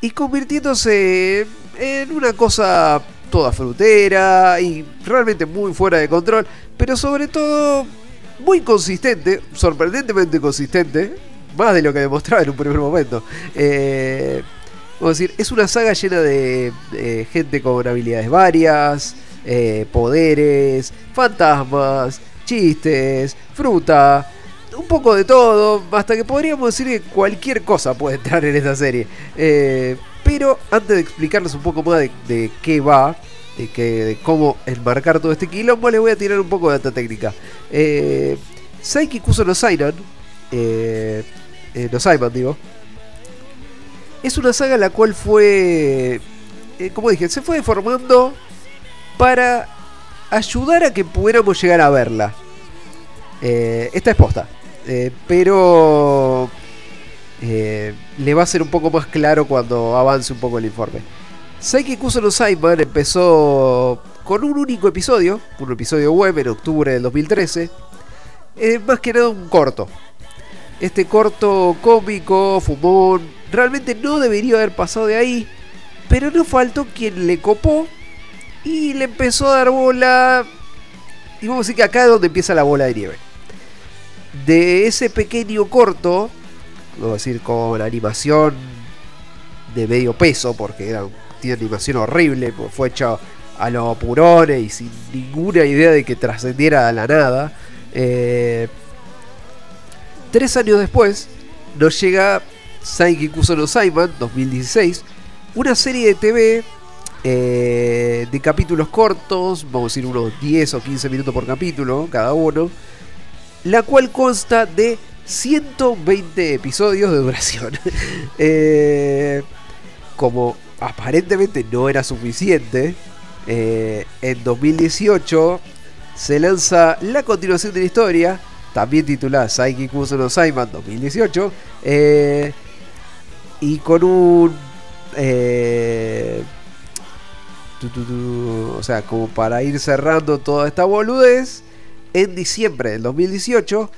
y convirtiéndose en una cosa toda frutera y realmente muy fuera de control, pero sobre todo muy consistente, sorprendentemente consistente, más de lo que demostraba en un primer momento. Eh, vamos a decir, es una saga llena de gente con habilidades varias, eh, poderes, fantasmas, chistes, fruta, un poco de todo, hasta que podríamos decir que cualquier cosa puede entrar en esta serie. Eh, pero antes de explicarles un poco más de, qué va, de, que, de cómo enmarcar todo este quilombo, les voy a tirar un poco de data técnica. Eh, Saiki Kuso no Sainan, eh, eh, no digo, es una saga la cual fue, eh, como dije, se fue deformando para ayudar a que pudiéramos llegar a verla. Eh, esta es posta. Eh, pero eh, le va a ser un poco más claro cuando avance un poco el informe. Saiki Kuso no Saiman empezó con un único episodio, un episodio web en octubre del 2013. Eh, más que nada un corto. Este corto cómico, fumón, realmente no debería haber pasado de ahí. Pero no faltó quien le copó y le empezó a dar bola. Y vamos a decir que acá es donde empieza la bola de nieve. De ese pequeño corto, vamos a decir con animación de medio peso, porque era, tiene animación horrible, pues fue hecho a los apurones y sin ninguna idea de que trascendiera a la nada. Eh, tres años después, nos llega Saiki Kuso no Saiman 2016, una serie de TV eh, de capítulos cortos, vamos a decir unos 10 o 15 minutos por capítulo cada uno, la cual consta de 120 episodios de duración. Eh, como aparentemente no era suficiente, eh, en 2018 se lanza la continuación de la historia, también titulada Saiki Kuso no Saiman 2018, eh, y con un... tu, tu, tu, o sea, como para ir cerrando toda esta boludez, en diciembre del 2018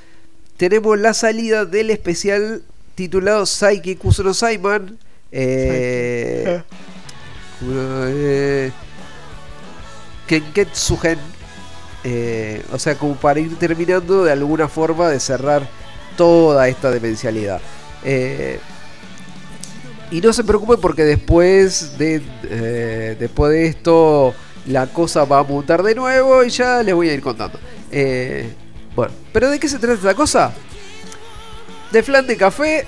tenemos la salida del especial titulado Saiki Kuso no Saiman. Eh, eh, Kenketsugen. Eh, o sea, como para ir terminando de alguna forma de cerrar toda esta demencialidad. Eh, y no se preocupen porque después de, eh, después de esto la cosa va a mutar de nuevo y ya les voy a ir contando. Eh, bueno, pero ¿de qué se trata esta cosa? De flan de café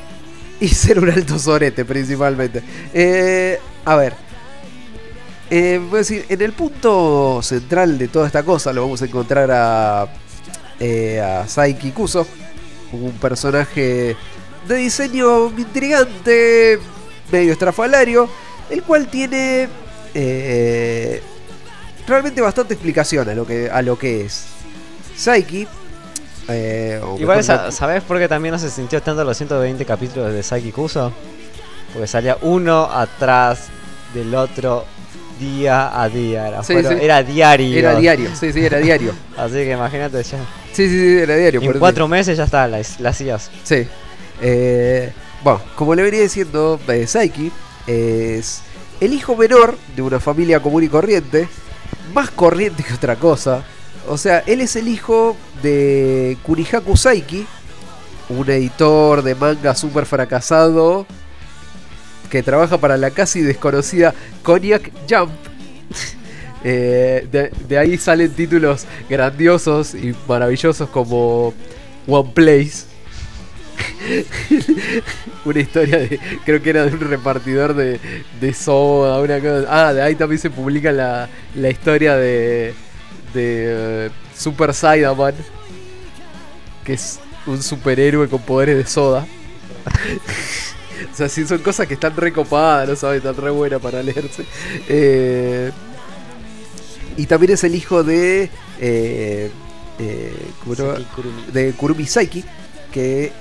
y ser un alto sorete principalmente. Eh, a ver. Eh, voy a decir, en el punto central de toda esta cosa lo vamos a encontrar a, eh, a Saiki Kuso, un personaje de diseño intrigante, medio estrafalario, el cual tiene eh, realmente bastante explicación a lo que, a lo que es. Saiki. eh, Igual, no- ¿sabes por qué también no se sintió tanto los 120 capítulos de Saiki Kuso? Porque salía uno atrás del otro día a día. Era, Sí, fueron- sí. era diario. Era diario, sí, sí, era diario. Así que imagínate ya. Sí, sí, sí, era diario. En cuatro meses ya está, la, la hacías. Sí. Eh, bueno, como le venía diciendo, eh, Saiki es el hijo menor de una familia común y corriente, más corriente que otra cosa. O sea, él es el hijo de Kurihaku Saiki, un editor de manga super fracasado que trabaja para la casi desconocida Cognac Jump. Eh, de, de ahí salen títulos grandiosos y maravillosos como One Place. una historia de. Creo que era de un repartidor de, de soda, una cosa. Ah, de ahí también se publica la, la historia de. de eh, Super Saiyaman. Que es un superhéroe con poderes de soda. o sea, sí, son cosas que están recopadas, no sabes, están re buenas para leerse. Eh, y también es el hijo de. Eh, eh, de Kurumi Saiki,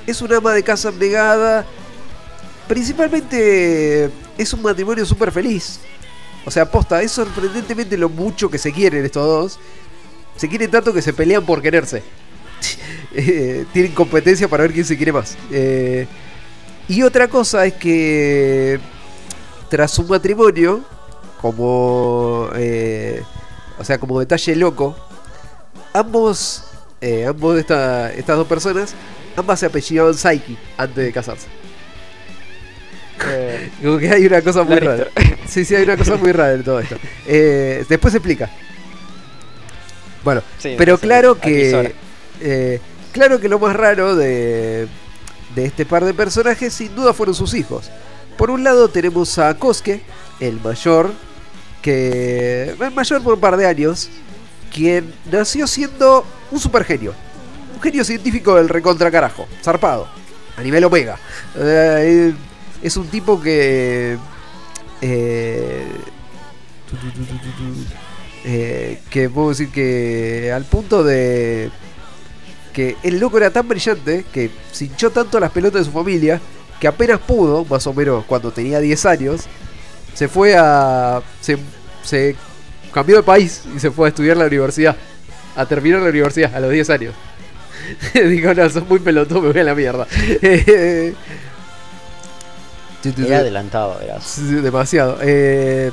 es una ama de casa abnegada. Principalmente es un matrimonio súper feliz. O sea, posta, es sorprendentemente lo mucho que se quieren estos dos. Se quieren tanto que se pelean por quererse. Eh, tienen competencia para ver quién se quiere más. Eh, y otra cosa es que tras un matrimonio, como eh, o sea, como detalle loco, ambos, ambos de esta- estas dos personas, ambas se apellidaban Psyche antes de casarse. Eh, Como que hay una cosa muy Lannister. rara. Sí, sí, hay una cosa muy rara en todo esto. Eh, después se explica. Bueno, Sí, pero claro que. eh, claro que lo más raro de, de este par de personajes sin duda fueron sus hijos. Por un lado tenemos a Kosuke, el mayor, que. El mayor por un par de años, quien nació siendo un super genio. Un genio científico del recontra carajo, zarpado, a nivel omega. Eh, es un tipo que. eh, eh, que puedo decir que al punto de que el loco era tan brillante que se hinchó tanto las pelotas de su familia que apenas pudo, más o menos cuando tenía 10 años, se fue a. se, se cambió de país y se fue a estudiar la universidad. A terminar la universidad a los 10 años. Digo, no, sos muy pelotudo, me voy a la mierda. Era adelantado, demasiado. Eh,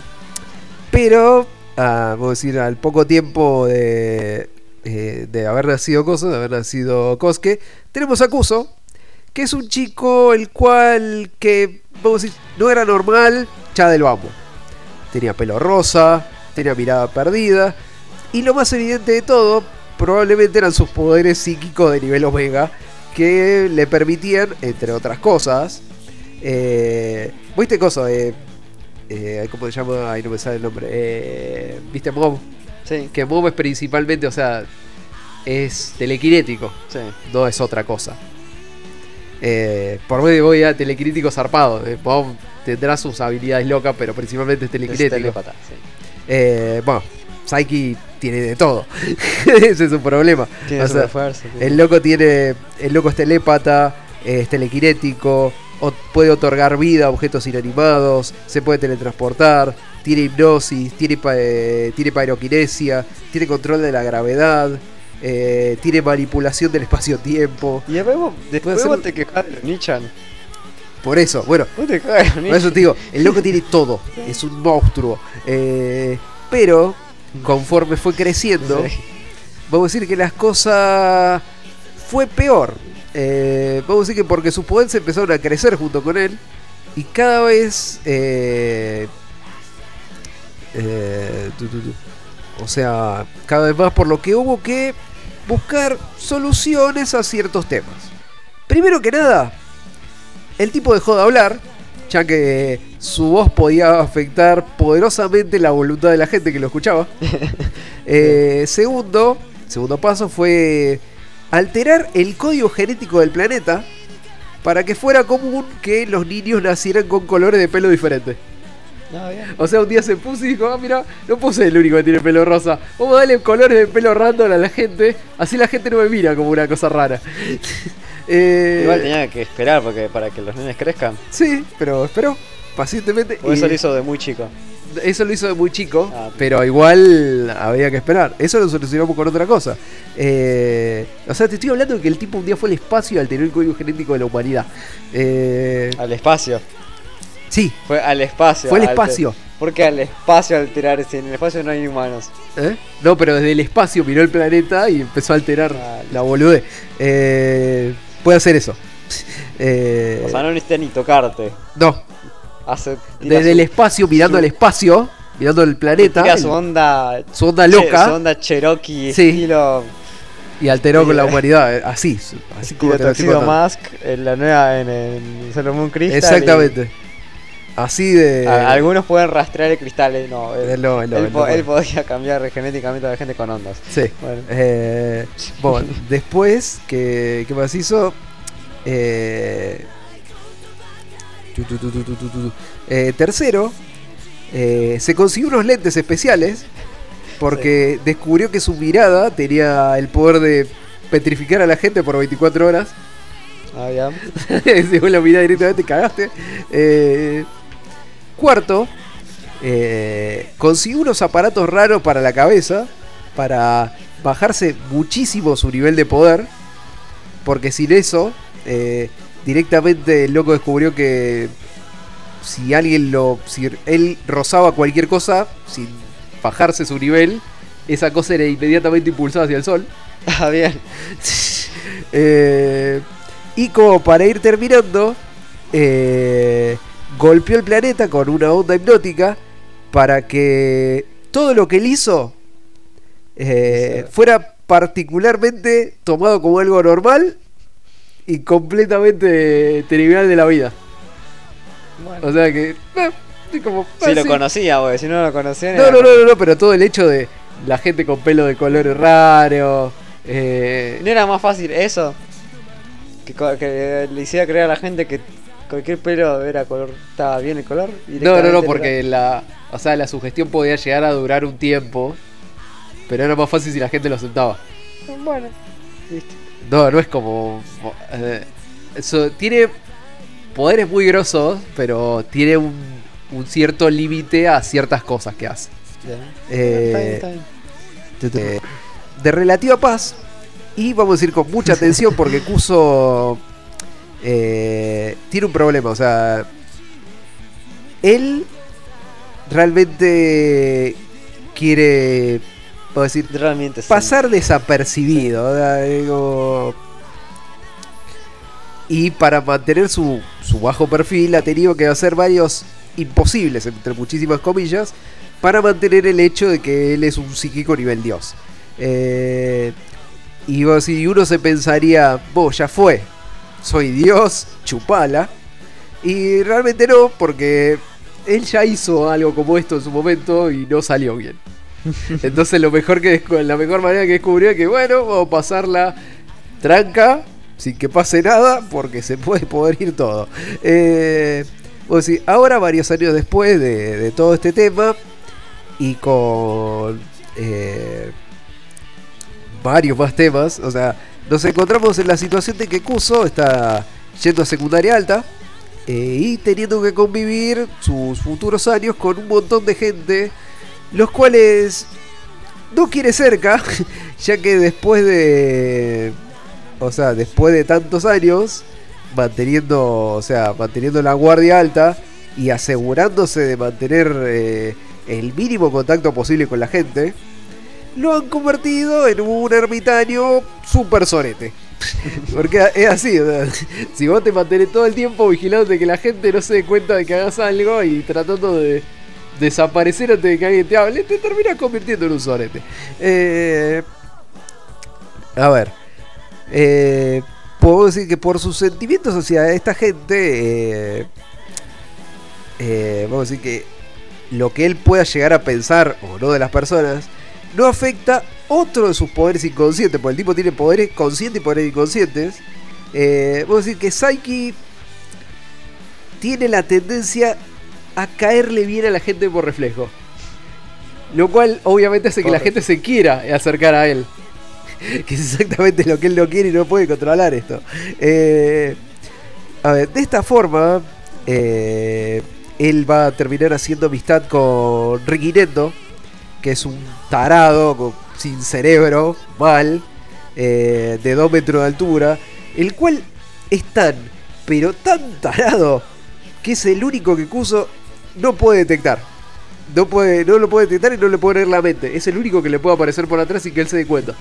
pero, ah, vamos a decir, al poco tiempo de, eh, de haber nacido Koso, de haber nacido Kosuke, tenemos a Kuso, que es un chico el cual, que, vamos a decir, no era normal, ya del vamos. Tenía pelo rosa, tenía mirada perdida, y lo más evidente de todo, probablemente eran sus poderes psíquicos de nivel omega, que le permitían, entre otras cosas, eh, ¿Viste cosa? Eh, eh, ¿Cómo se llama? Ahí no me sale el nombre. Eh, ¿Viste Mob? Sí, Que Mob es principalmente, o sea, es telequinético, sí. no es otra cosa. Eh, por medio voy a telequinético zarpado. Mob tendrá sus habilidades locas, pero principalmente es Es telequinético. sí. Bueno, Psyche tiene de todo. Ese es un problema. Tiene O sea, fuerza. el loco tiene. El loco es telépata, es telequinético, o- puede otorgar vida a objetos inanimados, se puede teletransportar, tiene hipnosis, tiene, eh, tiene tiene control de la gravedad, eh, tiene manipulación del espacio-tiempo. Y vos, después vos te quejás de Nichan. Por eso, bueno, Vos te de por eso te digo, el loco tiene todo, es un monstruo. Eh, pero, conforme fue creciendo, Sí. vamos a decir que las cosas fue peor. Eh, vamos a decir que porque sus poderes empezaron a crecer junto con él y cada vez, eh, eh, tu, tu, tu. o sea, cada vez más por lo que hubo que buscar soluciones a ciertos temas. Primero que nada, el tipo dejó de hablar, ya que su voz podía afectar poderosamente la voluntad de la gente que lo escuchaba. Eh, segundo, segundo paso fue alterar el código genético del planeta para que fuera común que los niños nacieran con colores de pelo diferentes. No, bien. O sea, un día se puso y dijo, ah, mira, no puedo ser el único que tiene pelo rosa. Vamos a darle colores de pelo random a la gente, así la gente no me mira como una cosa rara. Eh, Igual tenía que esperar porque para que los nenes crezcan. Sí, pero esperó pacientemente. O eso y- lo hizo de muy chico. eso lo hizo de muy chico, Ah. pero igual había que esperar. Eso lo solucionamos con otra cosa. Eh, o sea, te estoy hablando de que el tipo un día fue al espacio y alteró el código genético de la humanidad. Eh, Al espacio. sí, Fue al espacio. fue al espacio. ¿Por qué al espacio alterar si en el espacio no hay humanos? ¿Eh? No, pero desde el espacio miró el planeta y empezó a alterar Ah, la boludez. Eh, puede hacer eso. Eh, O sea, no necesita ni tocarte. no, Hace, desde su- el espacio mirando al espacio, mirando el planeta, tira su onda. su onda che- loca. Su onda Cherokee Sí. estilo. y alteró con la humanidad. eh, Así, así como te lo. Mask en la nueva. En el Sailor Moon Crystal. Exactamente. Así de. a- algunos pueden rastrear el cristal. eh, No, él, no, no podía cambiar genéticamente a la gente con ondas. Sí. Bueno. Eh, bueno, después, ¿qué, qué más hizo? Eh, Eh, tercero, eh, se consiguió unos lentes especiales porque descubrió que su mirada tenía el poder de petrificar a la gente por 24 horas. Ah, ya. si vos la mirás directamente, cagaste. Eh, cuarto, eh, consiguió unos aparatos raros para la cabeza para bajarse muchísimo su nivel de poder. Porque sin eso, eh, directamente el loco descubrió que si alguien lo. Si él rozaba cualquier cosa sin bajarse su nivel, esa cosa era inmediatamente impulsada hacia el sol. Ah, bien. Eh, y como para ir terminando, eh, golpeó el planeta con una onda hipnótica para que todo lo que él hizo eh, fuera particularmente tomado como algo normal y completamente trivial de la vida. O sea que... eh, como, Si ah, lo conocía, güey. Si no lo conocía. No, no, no, no, no, pero todo el hecho de la gente con pelo de colores raros. eh, ¿No era más fácil eso? Que, que le hiciera creer a la gente que cualquier pelo era color. Estaba bien el color. No, no, no, porque la, o sea, la sugestión podía llegar a durar un tiempo, pero era más fácil si la gente lo aceptaba. Bueno, listo. No, no es como, eh, tiene poderes muy grosos, pero tiene un, un cierto límite a ciertas cosas que hace. Eh, Está bien, está bien. eh, de relativa paz y vamos a decir con mucha atención porque Kuso eh, tiene un problema, o sea, él realmente quiere, puedo decir, Realmente sí. pasar desapercibido. digo, y para mantener su, su bajo perfil ha tenido que hacer varios imposibles, entre muchísimas comillas, para mantener el hecho de que él es un psíquico nivel dios. Eh, y si uno se pensaría, vos ya fue, soy dios, chupala. Y realmente no, porque él ya hizo algo como esto en su momento y no salió bien. Entonces lo mejor que la mejor manera que descubrió es que bueno, vamos a pasarla tranca, sin que pase nada, porque se puede poder ir todo. Eh, ahora varios años después de, de todo este tema y con eh, varios más temas, o sea, nos encontramos en la situación de que Kuso está yendo a secundaria alta eh, y teniendo que convivir sus futuros años con un montón de gente, los cuales no quiere cerca, ya que después de, o sea, después de tantos años, manteniendo, o sea, manteniendo la guardia alta y asegurándose de mantener eh, el mínimo contacto posible con la gente, lo han convertido en un ermitaño super sorete. Porque es así, si vos te mantenés todo el tiempo vigilando de que la gente no se dé cuenta de que hagas algo y tratando de desaparecer antes de que alguien te hable, te terminas convirtiendo en un sorete. Eh, a ver, eh, puedo decir que por sus sentimientos hacia esta gente, eh, eh, vamos a decir que lo que él pueda llegar a pensar o no de las personas no afecta otro de sus poderes inconscientes, porque el tipo tiene poderes conscientes y poderes inconscientes. Eh, vamos a decir que Psyche tiene la tendencia a caerle bien a la gente por reflejo. Lo cual obviamente hace que la gente se quiera acercar a él. Que es exactamente lo que él no quiere y no puede controlar esto. Eh, a ver, de esta forma, eh, él va a terminar haciendo amistad con Ricky Nendo, que es un tarado con- sin cerebro, mal, eh, de 2 metros de altura, el cual es tan, pero tan tarado, que es el único que Kuso no puede detectar. No, puede, no lo puede detectar y no le puede leer la mente. Es el único que le puede aparecer por atrás sin que él se dé cuenta.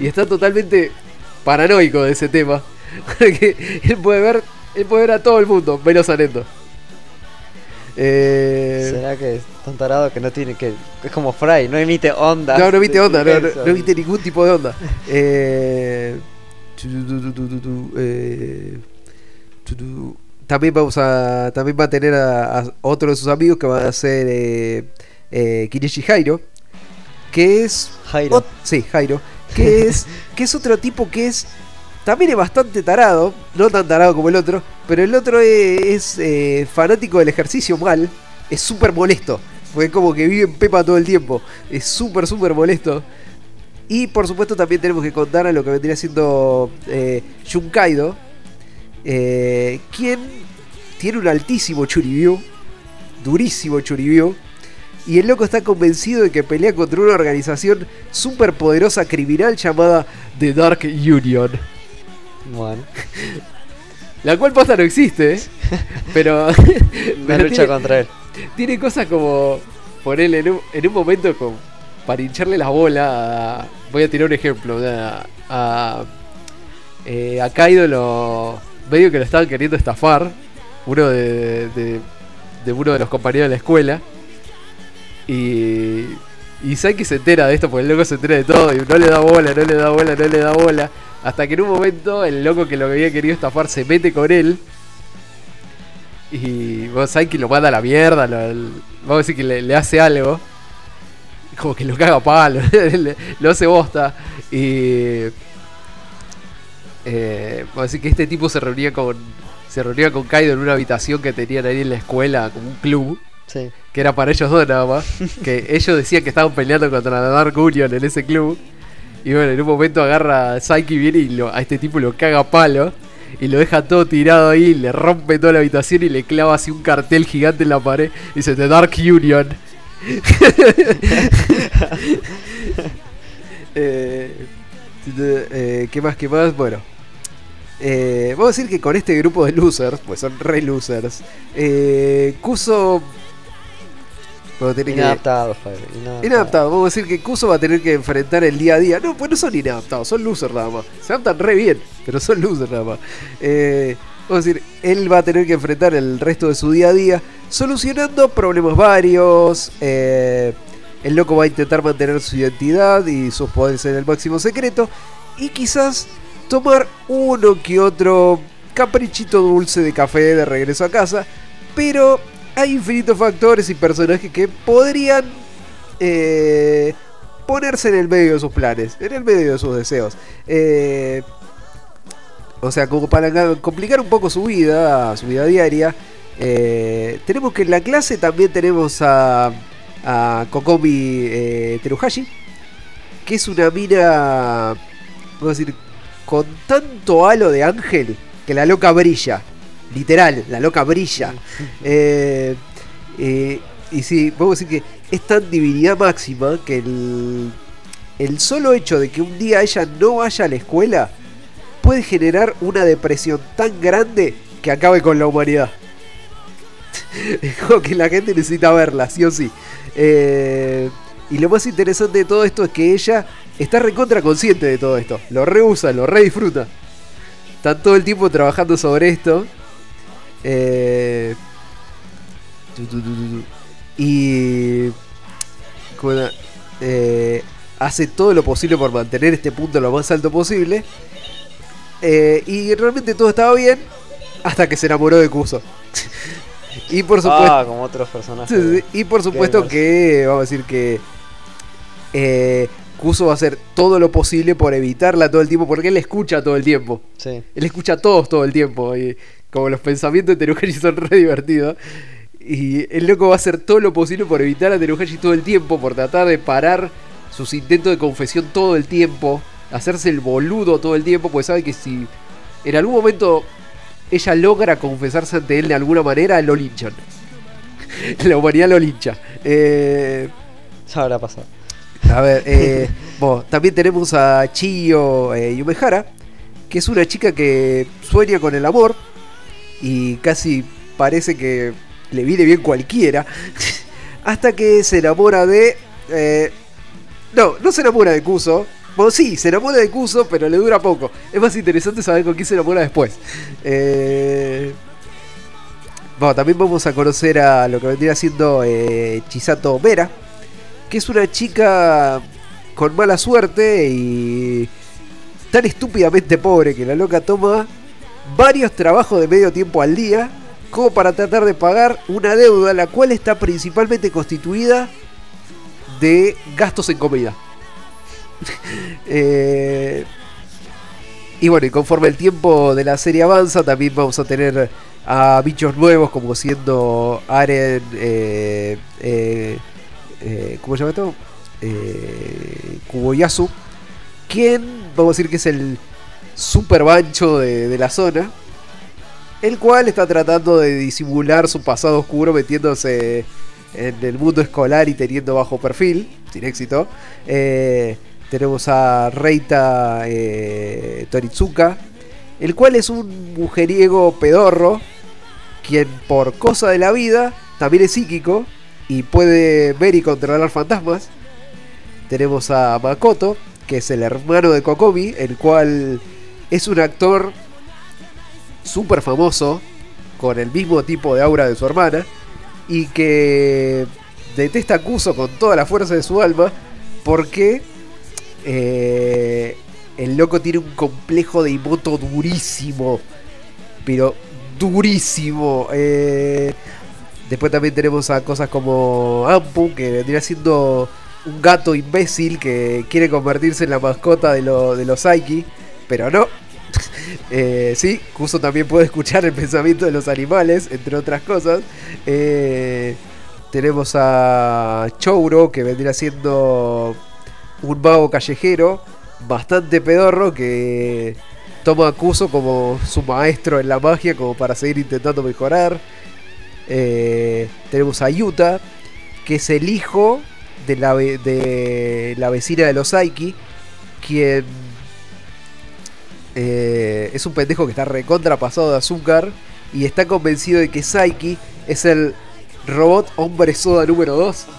Y está totalmente paranoico de ese tema. Porque él puede ver, él puede ver a todo el mundo, menos a Nendo. Eh, ¿Será que es tan tarado que no tiene que. Es como Fry, no emite onda. no, no viste onda, no, no, no viste ningún tipo de onda. Eh, eh. También vamos a. También va a tener a, a otro de sus amigos que va a ser eh, eh, Kineshi Jairo. Que es. Jairo. sí, Jairo. Que es. que es otro tipo que es. También es bastante tarado. No tan tarado como el otro. Pero el otro es, es, eh, fanático del ejercicio mal. Es súper molesto. Porque como que vive en Pepa todo el tiempo. Es súper, súper molesto. Y por supuesto también tenemos que contar a lo que vendría siendo eh, Junkaido. eh, quien tiene un altísimo Churibyu. Durísimo Churibyu. y el loco está convencido de que pelea contra una organización súper poderosa criminal llamada The Dark Union. Bueno, La cual posta no existe, ¿eh? pero, una pero lucha tiene, contra él. tiene cosas como ponerle en un, en un momento como para hincharle la bola a- voy a tirar un ejemplo a, a, eh, a Kaido lo medio que lo estaban queriendo estafar uno de, de, uno de los compañeros de la escuela y y Saiki se entera de esto porque el loco se entera de todo y no le da bola, no le da bola, no le da bola hasta que en un momento el loco que lo había querido estafar se mete con él y bueno, lo manda a la mierda, lo- vamos a decir que le, hace algo. Como que lo caga a palo, lo hace bosta. Y. eh, vamos a decir que este tipo se reunía con. Se reunía con Kaido en una habitación que tenían ahí en la escuela, como un club, Sí. que era para ellos dos nada más. que ellos decían que estaban peleando contra la Dark Union en ese club. Y bueno, en un momento agarra a Saiki viene y lo- a este tipo lo caga a palo. Y lo deja todo tirado ahí, le rompe toda la habitación y le clava así un cartel gigante en la pared. Y dice The Dark Union. Eh, eh, ¿Qué más? ¿Qué más? Bueno. Eh, vamos a decir que con este grupo de losers, pues son re losers. Eh, Kuso. que-. Inadaptado, vamos a decir que Kuso va a tener que enfrentar el día a día. No, pues no son inadaptados, son losers nada más. Se adaptan re bien, pero son losers nada más. Eh, vamos a decir, él va a tener que enfrentar el resto de su día a día solucionando problemas varios. eh, el loco va a intentar mantener su identidad y sus poderes en el máximo secreto. Y quizás tomar uno que otro caprichito dulce de café de regreso a casa. Pero hay infinitos factores y personajes que podrían eh, ponerse en el medio de sus planes, en el medio de sus deseos. Eh, o sea, como para complicar un poco su vida, su vida diaria, eh, tenemos que en la clase también tenemos a, a Kokomi Teruhashi, que es una mina, vamos a decir, con tanto halo de ángel que la loca brilla. Literal, la loca brilla. Eh, eh, y sí, vamos a decir que es tan divinidad máxima que el, el solo hecho de que un día ella no vaya a la escuela puede generar una depresión tan grande que acabe con la humanidad. es como que la gente necesita verla, sí o sí. Eh, y lo más interesante de todo esto es que ella está recontra consciente de todo esto. Lo reusa, lo re disfruta. Está todo el tiempo trabajando sobre esto. Eh. Y. Eh, hace todo lo posible por mantener este punto lo más alto posible. Eh, y realmente todo estaba bien hasta que se enamoró de Kuso. y por supuesto, Ah, como otros personajes. Y por supuesto que, vamos a decir que eh, Kuso va a hacer todo lo posible por evitarla todo el tiempo, porque él escucha todo el tiempo. Sí. Él escucha a todos todo el tiempo. Y como los pensamientos de Teruhashi son re divertidos. Y el loco va a hacer todo lo posible por evitar a Teruhashi todo el tiempo, por tratar de parar sus intentos de confesión todo el tiempo, hacerse el boludo todo el tiempo, porque sabe que si en algún momento ella logra confesarse ante él de alguna manera, lo linchan. La humanidad lo lincha. Eh, Ya habrá pasado. A ver, eh, bueno, también tenemos a Chiyo eh, Yumehara, que es una chica que sueña con el amor y casi parece que le viene bien cualquiera, hasta que se enamora de... eh, no, no se enamora de Kuso. Bueno, sí, se enamora de Kuso, pero le dura poco. Es más interesante saber con quién se enamora después. Eh, bueno, también vamos a conocer a lo que vendría siendo eh, Chisato Mera, que es una chica con mala suerte y tan estúpidamente pobre que la loca toma varios trabajos de medio tiempo al día como para tratar de pagar una deuda la cual está principalmente constituida de gastos en comida. Eh, y bueno, y conforme el tiempo de la serie avanza, también vamos a tener a bichos nuevos como siendo Aren, eh, eh, eh, ¿cómo se llama esto? Eh, Kuboyasu, quien vamos a decir que es el super bancho de, la zona, el cual está tratando de disimular su pasado oscuro metiéndose en el mundo escolar y teniendo bajo perfil, sin éxito. Eh, tenemos a Reita eh, Torizuka, el cual es un mujeriego pedorro, quien por cosa de la vida también es psíquico y puede ver y controlar fantasmas. Tenemos a Makoto, que es el hermano de Kokomi, el cual es un actor súper famoso, con el mismo tipo de aura de su hermana, y que detesta a Kuso con toda la fuerza de su alma, porque eh, el loco tiene un complejo de Imoto durísimo, pero durísimo. Eh, después también tenemos a cosas como Ampu, que vendría siendo un gato imbécil que quiere convertirse en la mascota de, lo- de los Psyche, pero no. Eh, sí, Kuso también puede escuchar el pensamiento de los animales, entre otras cosas. Eh, tenemos a Chouro, que vendría siendo un mago callejero, bastante pedorro, que toma a Kuso como su maestro en la magia, como para seguir intentando mejorar. Eh, tenemos a Yuta, que es el hijo de la, de la vecina de los Psyche, quien eh, es un pendejo que está recontra pasado de azúcar y está convencido de que Psyche es el robot hombre soda número 2.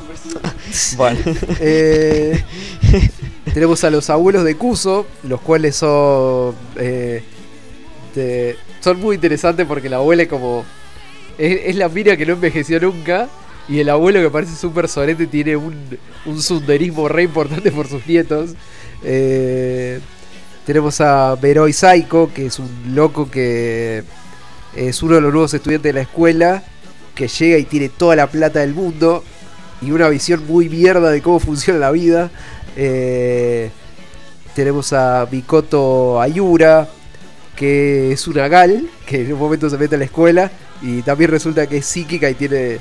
Bueno. Eh, tenemos a los abuelos de Kuso, los cuales son eh, de- son muy interesantes porque la abuela es como es, la mina que no envejeció nunca y el abuelo que parece súper sorete tiene un, un sunderismo re importante por sus nietos. Eh, tenemos a Veroi Saiko, que es un loco que es uno de los nuevos estudiantes de la escuela, que llega y tiene toda la plata del mundo y una visión muy mierda de cómo funciona la vida. Eh, tenemos a Mikoto Ayura, que es una gal, que en un momento se mete a la escuela y también resulta que es psíquica y tiene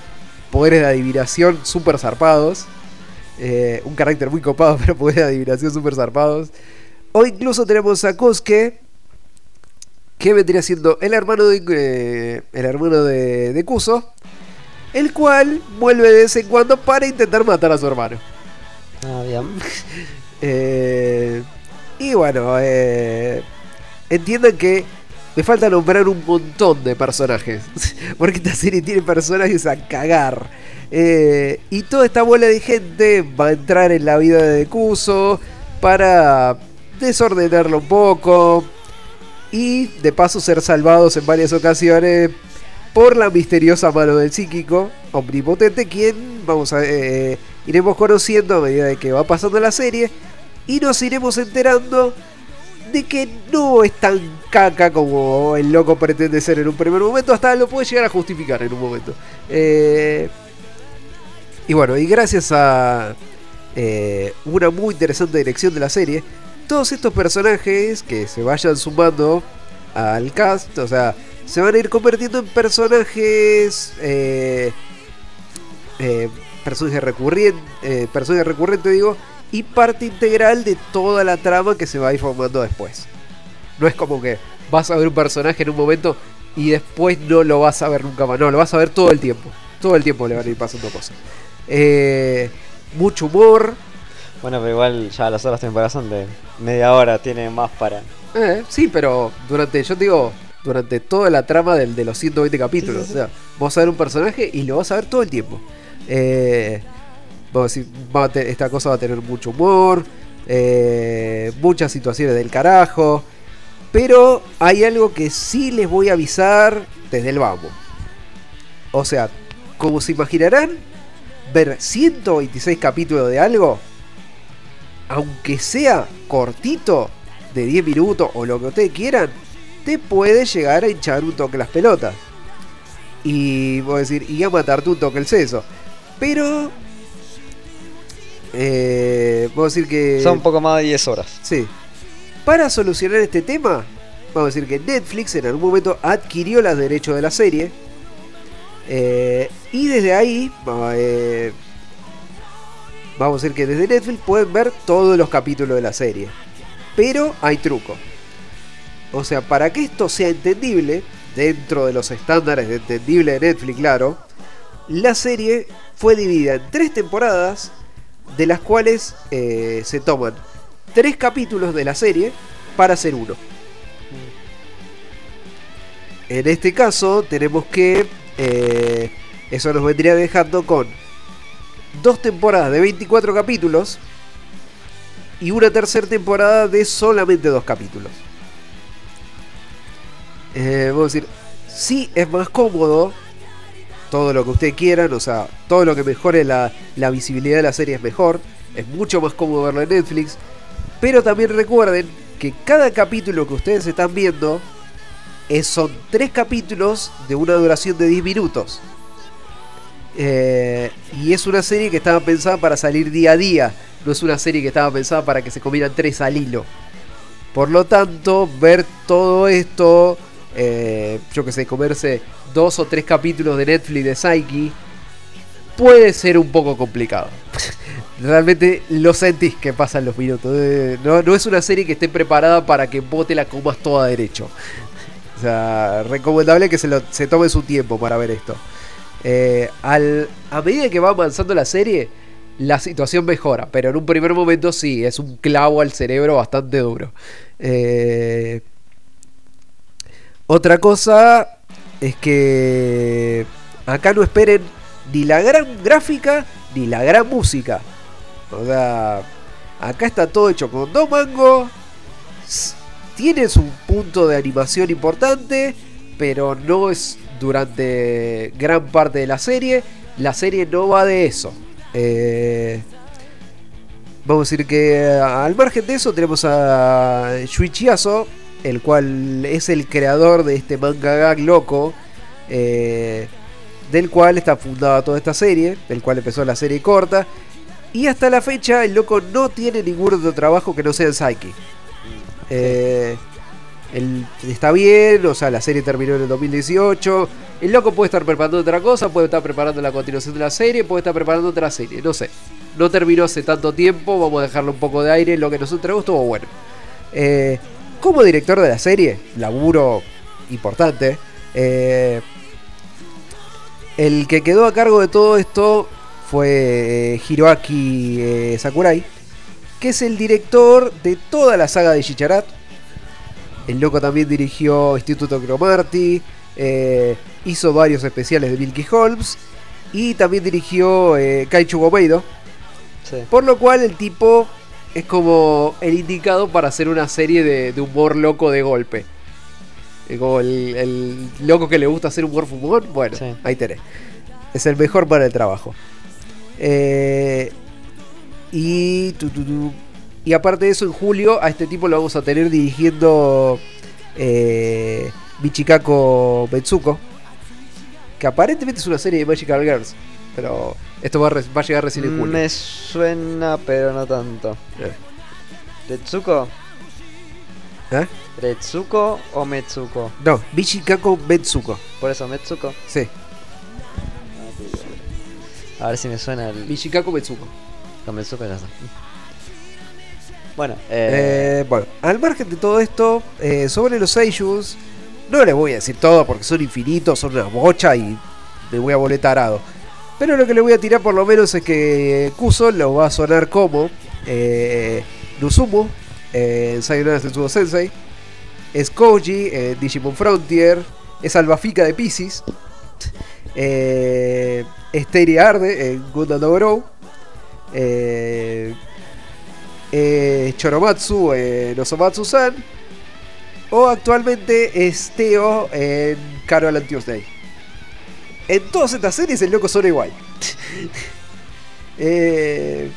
poderes de adivinación súper zarpados. Eh, un carácter muy copado, pero poderes de adivinación súper zarpados. O incluso tenemos a Kosuke, que vendría siendo el hermano de, eh, el hermano de, de Kuso, el cual vuelve de vez en cuando para intentar matar a su hermano. Ah, bien. Eh, y bueno, entiendan que me falta nombrar un montón de personajes. Porque esta serie tiene personajes a cagar. Eh, y toda esta bola de gente va a entrar en la vida de Kuso para desordenarlo un poco. Y de paso ser salvados en varias ocasiones por la misteriosa mano del psíquico omnipotente, quien vamos a eh, iremos conociendo a medida de que va pasando la serie y nos iremos enterando de que no es tan caca como el loco pretende ser en un primer momento, hasta lo puede llegar a justificar en un momento. Eh, y bueno, y gracias a eh, una muy interesante dirección de la serie, todos estos personajes que se vayan sumando al cast, o sea, se van a ir convirtiendo en personajes. Eh, eh, personajes recurrentes, personajes recurrentes, digo, y parte integral de toda la trama que se va a ir formando después. No es como que vas a ver un personaje en un momento y después no lo vas a ver nunca más. No, lo vas a ver todo el tiempo. Todo el tiempo le van a ir pasando cosas. Eh, mucho humor. Bueno, pero igual ya las otras temporadas son de media hora, tiene más para. Eh, sí, pero durante, yo te digo, durante toda la trama del, de los 120 capítulos. O sea, vas a ver un personaje y lo vas a ver todo el tiempo. Eh, vamos a decir, esta cosa va a tener mucho humor, eh, muchas situaciones del carajo. Pero hay algo que sí les voy a avisar desde el vamos. O sea, como se imaginarán, ver 126 capítulos de algo, aunque sea cortito, de 10 minutos o lo que ustedes quieran, te puede llegar a hinchar un toque las pelotas. Y voy a decir, y a matarte un toque el seso. Pero. Eh, a decir que. Son un poco más de 10 horas. Sí. Para solucionar este tema, vamos a decir que Netflix en algún momento adquirió los derechos de la serie. Eh, y desde ahí, eh, vamos a decir que desde Netflix pueden ver todos los capítulos de la serie. Pero hay truco. O sea, para que esto sea entendible, dentro de los estándares de entendible de Netflix, claro, la serie fue dividida en tres temporadas, de las cuales eh, se toman tres capítulos de la serie para hacer uno. En este caso tenemos que eh, eso nos vendría dejando con dos temporadas de 24 capítulos y una tercera temporada de solamente dos capítulos. Eh, vamos a decir, sí es más cómodo, todo lo que ustedes quieran, o sea, todo lo que mejore la, la visibilidad de la serie es mejor, es mucho más cómodo verlo en Netflix, pero también recuerden que cada capítulo que ustedes están viendo es- son tres capítulos de una duración de 10 minutos. Eh, y es una serie que estaba pensada para salir día a día. No es una serie que estaba pensada para que se comieran tres al hilo. Por lo tanto, ver todo esto, eh, yo que sé, comerse dos o tres capítulos de Netflix de Psyche, puede ser un poco complicado. Realmente lo sentís que pasan los minutos. Eh, No, no es una serie que esté preparada para que vos te la comas toda derecho. O sea, recomendable que se, lo- se tome su tiempo para ver esto. Eh, al, a medida que va avanzando la serie, la situación mejora, pero en un primer momento sí, es un clavo al cerebro bastante duro. Eh, otra cosa es que acá no esperen ni la gran gráfica ni la gran música. O sea, acá está todo hecho con dos mangos. S- Tiene su punto de animación importante, pero no es durante gran parte de la serie. La serie no va de eso. Eh, vamos a decir que eh, al margen de eso tenemos a Shuichi Aso, el cual es el creador de este manga gag loco, eh, del cual está fundada toda esta serie, del cual empezó la serie corta. Y hasta la fecha el loco no tiene ningún otro trabajo que no sea en Psyche. Eh, él está bien, o sea, la serie terminó en el 2018. El loco puede estar preparando otra cosa, puede estar preparando la continuación de la serie, puede estar preparando otra serie, no sé. No terminó hace tanto tiempo, vamos a dejarle un poco de aire. Lo que nos entregó estuvo bueno. Eh, como director de la serie, laburo importante. eh, el que quedó a cargo de todo esto fue eh, Hiroaki eh, Sakurai, que es el director de toda la saga de Shicharat. El loco también dirigió Instituto Cromarty, eh, hizo varios especiales de Milky Holmes y también dirigió eh, Kaichu Gomeido. Sí. Por lo cual el tipo es como el indicado para hacer una serie de, de humor loco de golpe. Es como el, el loco que le gusta hacer humor fumón. Bueno, Sí. ahí tenés. Es el mejor para el trabajo. Eh, y, tu, tu, tu. y aparte de eso, en julio a este tipo lo vamos a tener dirigiendo eh, Michikako Metsuko. Que aparentemente es una serie de Magical Girls. Pero esto va a, va a llegar recién en julio. Me suena, pero no tanto. Eh. ¿Retsuko? ¿Eh? ¿Retsuko o Metsuko? No, Michikako Metsuko. Por eso, Metsuko. Sí, A ver si me suena el. Michikako Metsuko. Con Metsuko ya está. Bueno, eh, Eh, bueno, al margen de todo esto, eh, sobre los Seiyus, no les voy a decir todo porque son infinitos, son una bocha y me voy a volver tarado. Pero lo que le voy a tirar por lo menos es que Kuso lo va a sonar como eh, Nuzumu eh, en Sayonara Setsubo Sensei, es Koji en Digimon Frontier, es Albafika de Pisces, eh, es Teri Arde en Gundam Double eh, eh, Choromatsu en Osomatsu-san. O actualmente es Teo en Carol and Tuesday. En todas estas series el loco suena igual. Eh,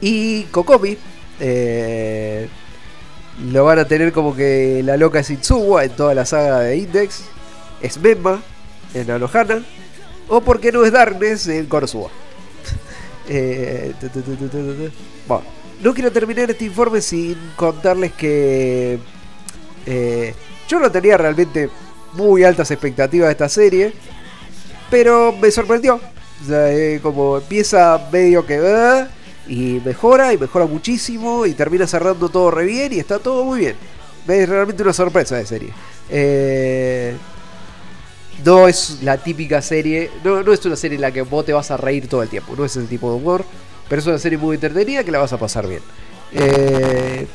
y Kokomi. eh, lo van a tener como que la loca es Itsuwa en toda la saga de Index. Es Memma en Anohana. O porque no es Darkness en Konosuba. Eh. Bueno, no quiero terminar este informe sin contarles que eh, yo no tenía realmente muy altas expectativas de esta serie, pero me sorprendió. O sea, eh, como empieza medio que ah, y mejora y mejora muchísimo y termina cerrando todo re bien y está todo muy bien. Es realmente una sorpresa de serie. Eh, no es la típica serie, no, no es una serie en la que vos te vas a reír todo el tiempo, no es ese tipo de humor, pero es una serie muy entretenida que la vas a pasar bien. Eh,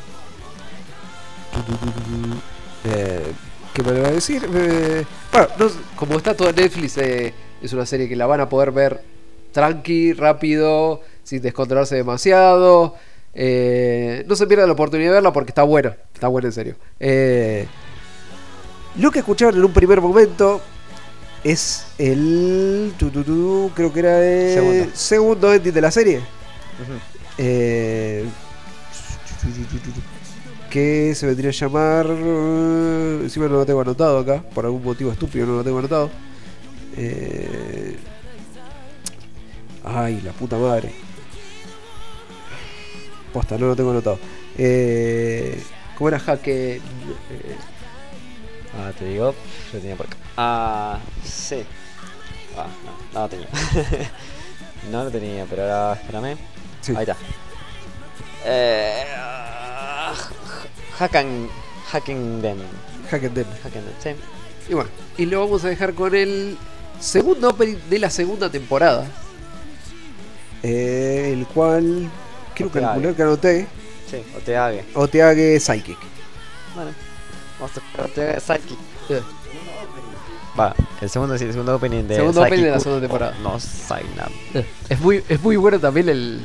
eh, ¿Qué me le va a decir? Eh, bueno, no- como está todo en Netflix, eh, es una serie que la van a poder ver tranqui, rápido, sin descontrolarse demasiado. Eh, no se pierda la oportunidad de verla porque está buena, está buena en serio. Eh, lo que escucharon en un primer momento es el. tu, tu, tu, creo que era el Segundo. segundo ending de la serie. Eh, que se vendría a llamar. Encima no lo tengo anotado acá, por algún motivo estúpido no lo tengo anotado. Eh, ay, la puta madre. Posta, no lo tengo anotado. Eh, ¿Cómo era jaque? Eh, Ah, te digo, yo tenía por acá. Ah, sí. Ah, no, no lo tenía. no lo tenía, pero ahora espérame. Sí. Ahí está. Eh, Hacken. Hacking them. Hack and Them. Hacken them, sí. Y bueno, y lo vamos a dejar con el segundo opening de la segunda temporada. eh, el cual quiero Oteage. calcular que anoté. Sí, o te hague. Oteage Psychic. Bueno, vamos a hague Psychic. Va, el segundo, sí, el segundo opening de Segundo opening de la segunda temporada. No, sign up. eh. Es muy, es muy bueno también el,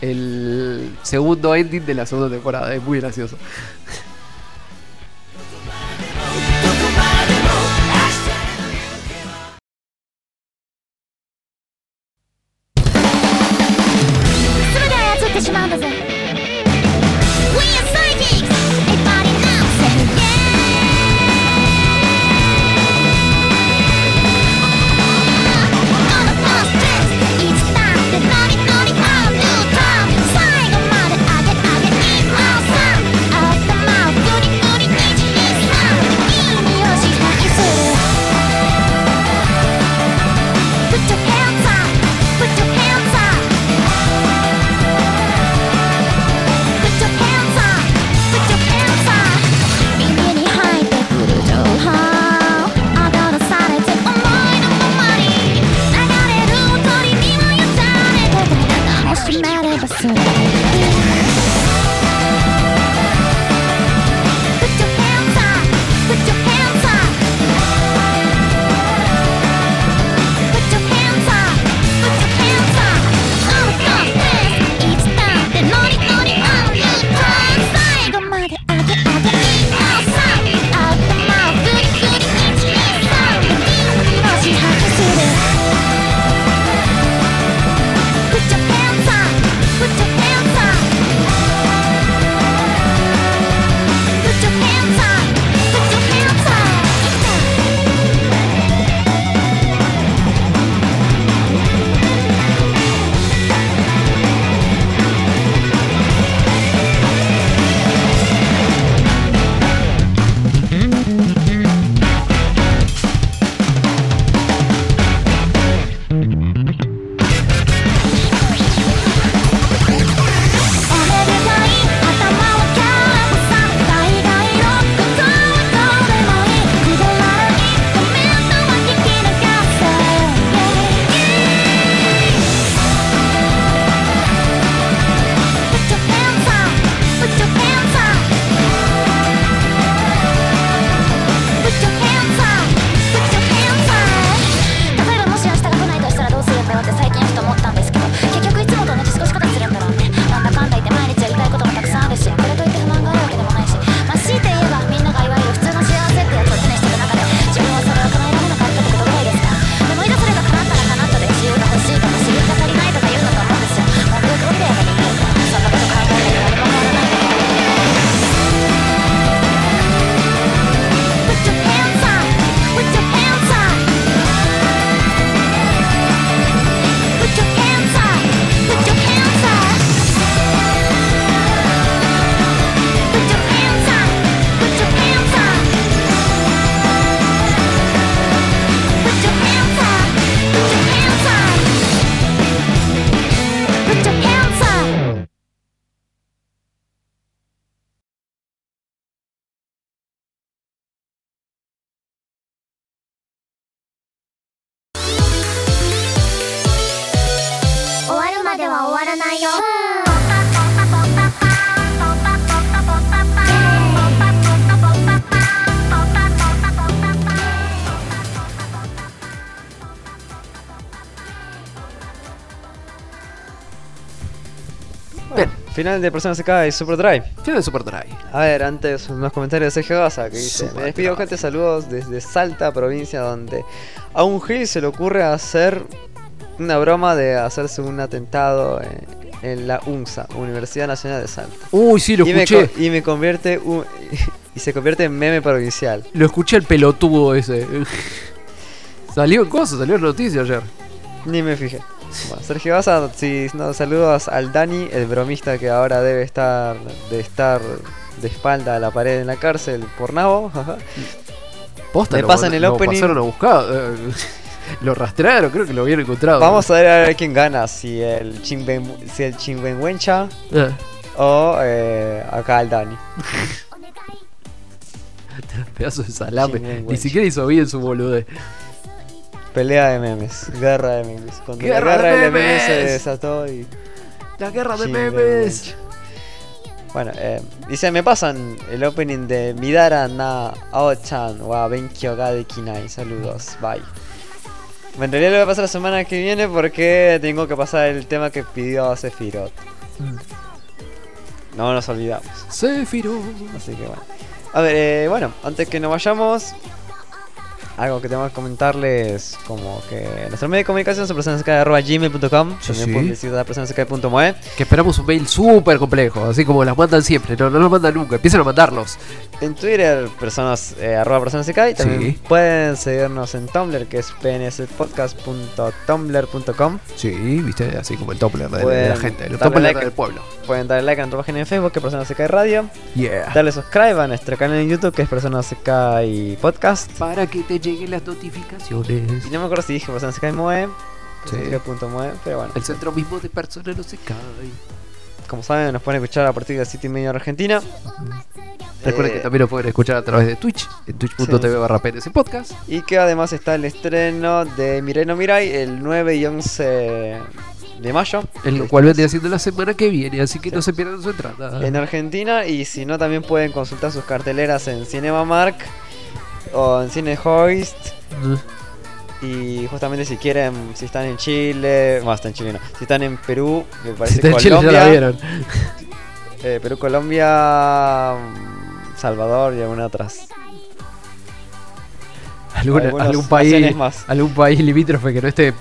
el segundo ending de la segunda temporada. Es muy gracioso.「Final de Persona SK y Super Drive. final de Super Drive. A ver, antes unos comentarios de Sergio Gaza que dice: Me despido, gente. Saludos desde Salta, provincia, donde a un Gil se le ocurre hacer una broma de hacerse un atentado en, en la UNSA, Universidad Nacional de Salta. Uy, sí, lo y, escuché. y me convierte un- y se convierte en meme provincial. Lo escuché el pelotudo ese. salió en cosas, salió en noticias ayer. Ni me fijé. Bueno, Sergio Gaza, si no, saludos al Dani, el bromista que ahora debe estar de estar de espalda a la pared en la cárcel por nabo. Posta, Me lo pasan el lo opening. pasaron a buscar. eh, lo rastrearon, creo que lo habían encontrado. Vamos a ver a ver quién gana, si el Chimben, si el Chimbenwencha Eh, o eh, acá el Dani. pedazo de salame. Ni siquiera hizo bien su boludez. Pelea de memes, guerra de memes. Cuando Guerra la de guerra de memes memes. se desató y La guerra de memes. Bueno, eh, dice, me pasan el opening de Midara na Ao-chan wa Benkyo ga dekinai. Saludos, bye. En realidad lo voy a pasar la semana que viene porque tengo que pasar el tema que pidió Sephiroth. No nos olvidamos. Sephiroth. Así que bueno. A ver, eh, bueno, antes que nos vayamos, algo que tengo que comentarles, como que nuestro medio de comunicación es personasky.gmail.com Sí, También sí. pueden visitar personasky.moe Que esperamos un mail súper complejo, así como las mandan siempre. No, no los mandan nunca, empiezan a mandarlos. En Twitter, personas, eh, arroba y también Sí. pueden seguirnos en Tumblr, que es pnspodcast.tumblr.com. Sí, viste, así como el Tumblr de, la gente, el Tumblr like. del pueblo. Pueden darle like a nuestra página en Facebook, que es Personas CK Radio. Yeah. Darle subscribe a nuestro canal en YouTube, que es Personas CK y Podcast. Para que te lleguen las notificaciones. Y no me acuerdo si dije Personas CK y Moe. Sí. pero bueno. El centro mismo de personas no se cae. Como saben, nos pueden escuchar a partir de las 7 y media Argentina. Recuerden Eh, que también lo pueden escuchar a través de Twitch, en twitch.tv barra PNS Podcast. Y que además está el estreno de Mirai no Mirai el 9 y 11 de mayo. El cual vendría siendo la semana que viene, así que no se pierdan su entrada. en Argentina y si no también pueden consultar sus carteleras en Cinema Mark o en Cine Hoist y justamente si quieren si están en Chile más en Chile no si están en Perú me parece Si está en Chile ya Colombia la vieron. eh, Perú Colombia mm, Salvador y otras Alguna- algunas algún país más. algún país limítrofe que no esté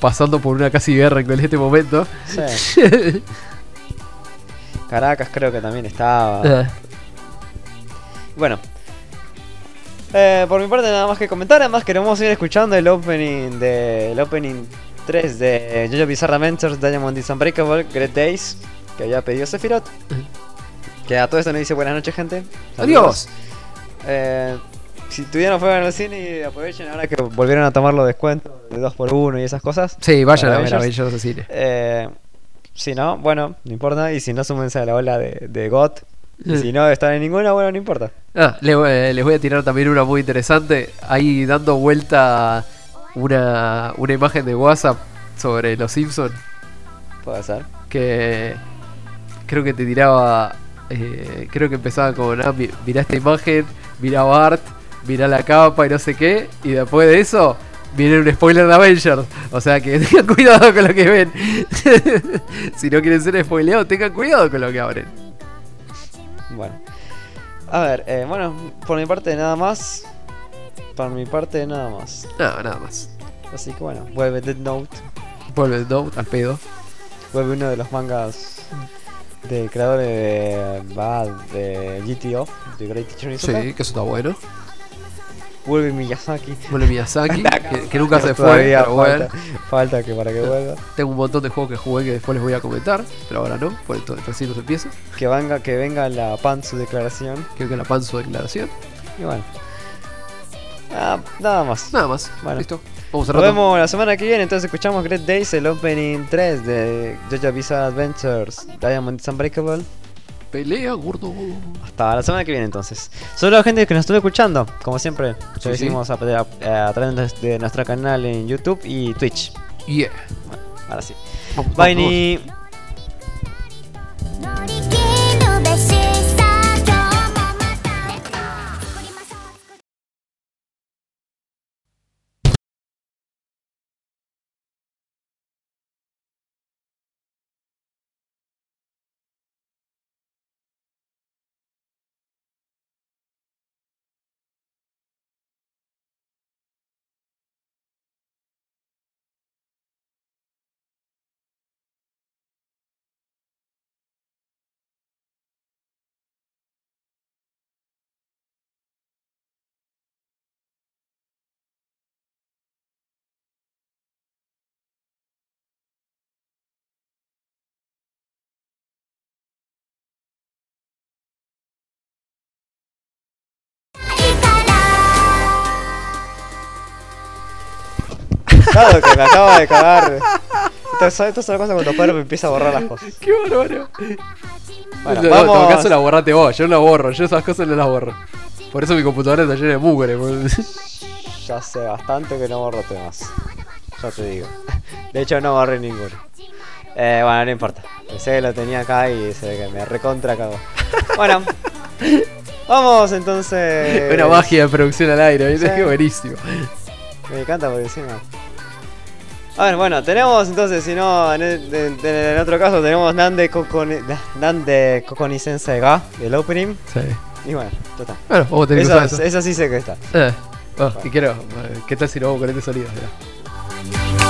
pasando por una casi guerra en este momento. Sí. Caracas creo que también estaba Eh, Bueno. Eh, por mi parte nada más que comentar, además queremos ir escuchando el opening de el opening 3 de JoJo Bizarre Adventures Diamond is Unbreakable Great Days que había pedido Sephiroth. Que a todo esto nos dice buenas noches gente. Adiós. Eh, si todavía no fueron al cine y aprovechen ahora que volvieron a tomar los descuentos de 2x1 y esas cosas. Sí, vayan a ver. Maravilloso Cine. Eh, si no, bueno, no importa. Y si no, súmense a la ola de, de GOT. Y si no están en ninguna, bueno, no importa. Ah, eh, les voy a tirar también una muy interesante. Ahí dando vuelta una, una imagen de WhatsApp sobre los Simpsons Puede ser. que creo que te tiraba. eh, creo que empezaba con: ah, mi- mirá esta imagen, mirá Bart, mirá la capa y no sé qué. Y después de eso, viene un spoiler de Avengers. O sea que tengan cuidado con lo que ven. si no quieren ser spoileados, tengan cuidado con lo que abren. Bueno. A ver, eh, bueno, por mi parte nada más. Por mi parte nada más. No, nada más. Así que bueno, vuelve Dead Note. Vuelve el Note al pedo. Vuelve uno de los mangas de creadores de, va, de GTO, de Great Teacher. Sí, que eso está bueno. Vuelve Miyazaki. Vuelve Miyazaki, que, que nunca se fue. Bueno, falta, que para que vuelva. tengo un montón de juegos que jugué que después les voy a comentar, pero ahora no, por esto recién nos empieza. Que venga, que venga la pan su declaración. Que la pan su declaración. Y bueno. Ah, nada más. Nada más. Bueno. Listo. Vamos Nos vemos la semana que viene, entonces escuchamos Great Days, el opening 3 de JoJo Bizarre Adventures Diamond is Unbreakable. Pelea, gordo. Hasta la semana que viene entonces. Solo la gente que nos estuvo escuchando, como siempre, lo Sí, decimos a, a- a través de nuestro canal en YouTube y Twitch. Yeah. Ahora sí. vamos, Bye, vamos. Claro, que me acaba de cagar. Esto, es- esto es una cosa cuando Pedro me empieza a borrar las cosas. Qué bárbaro. Bueno, no, en todo vamos. caso la borrate vos, yo no la borro, yo esas cosas no las borro. Por eso mi computadora está llena de mugre. boludo. Ya sé bastante que no borro temas. Ya te digo. De hecho, no borré ninguno. Eh, bueno, no importa. Pensé que lo tenía acá y se ve que me recontra cagó. Bueno, vamos entonces. Una magia de producción al aire, ¿viste? Sí. Qué buenísimo. Me encanta porque encima. A ver, bueno, tenemos entonces, si no, en, el- en- en otro caso tenemos Nande Kokoni, Nande Kokoni Sensei ga, el opening. Sí. Y bueno, está. Bueno, vamos a tener que Esa, usar eso. esa sí sé que está. Eh, oh, y quiero, ¿qué tal si lo hago con este sonido? Mirá.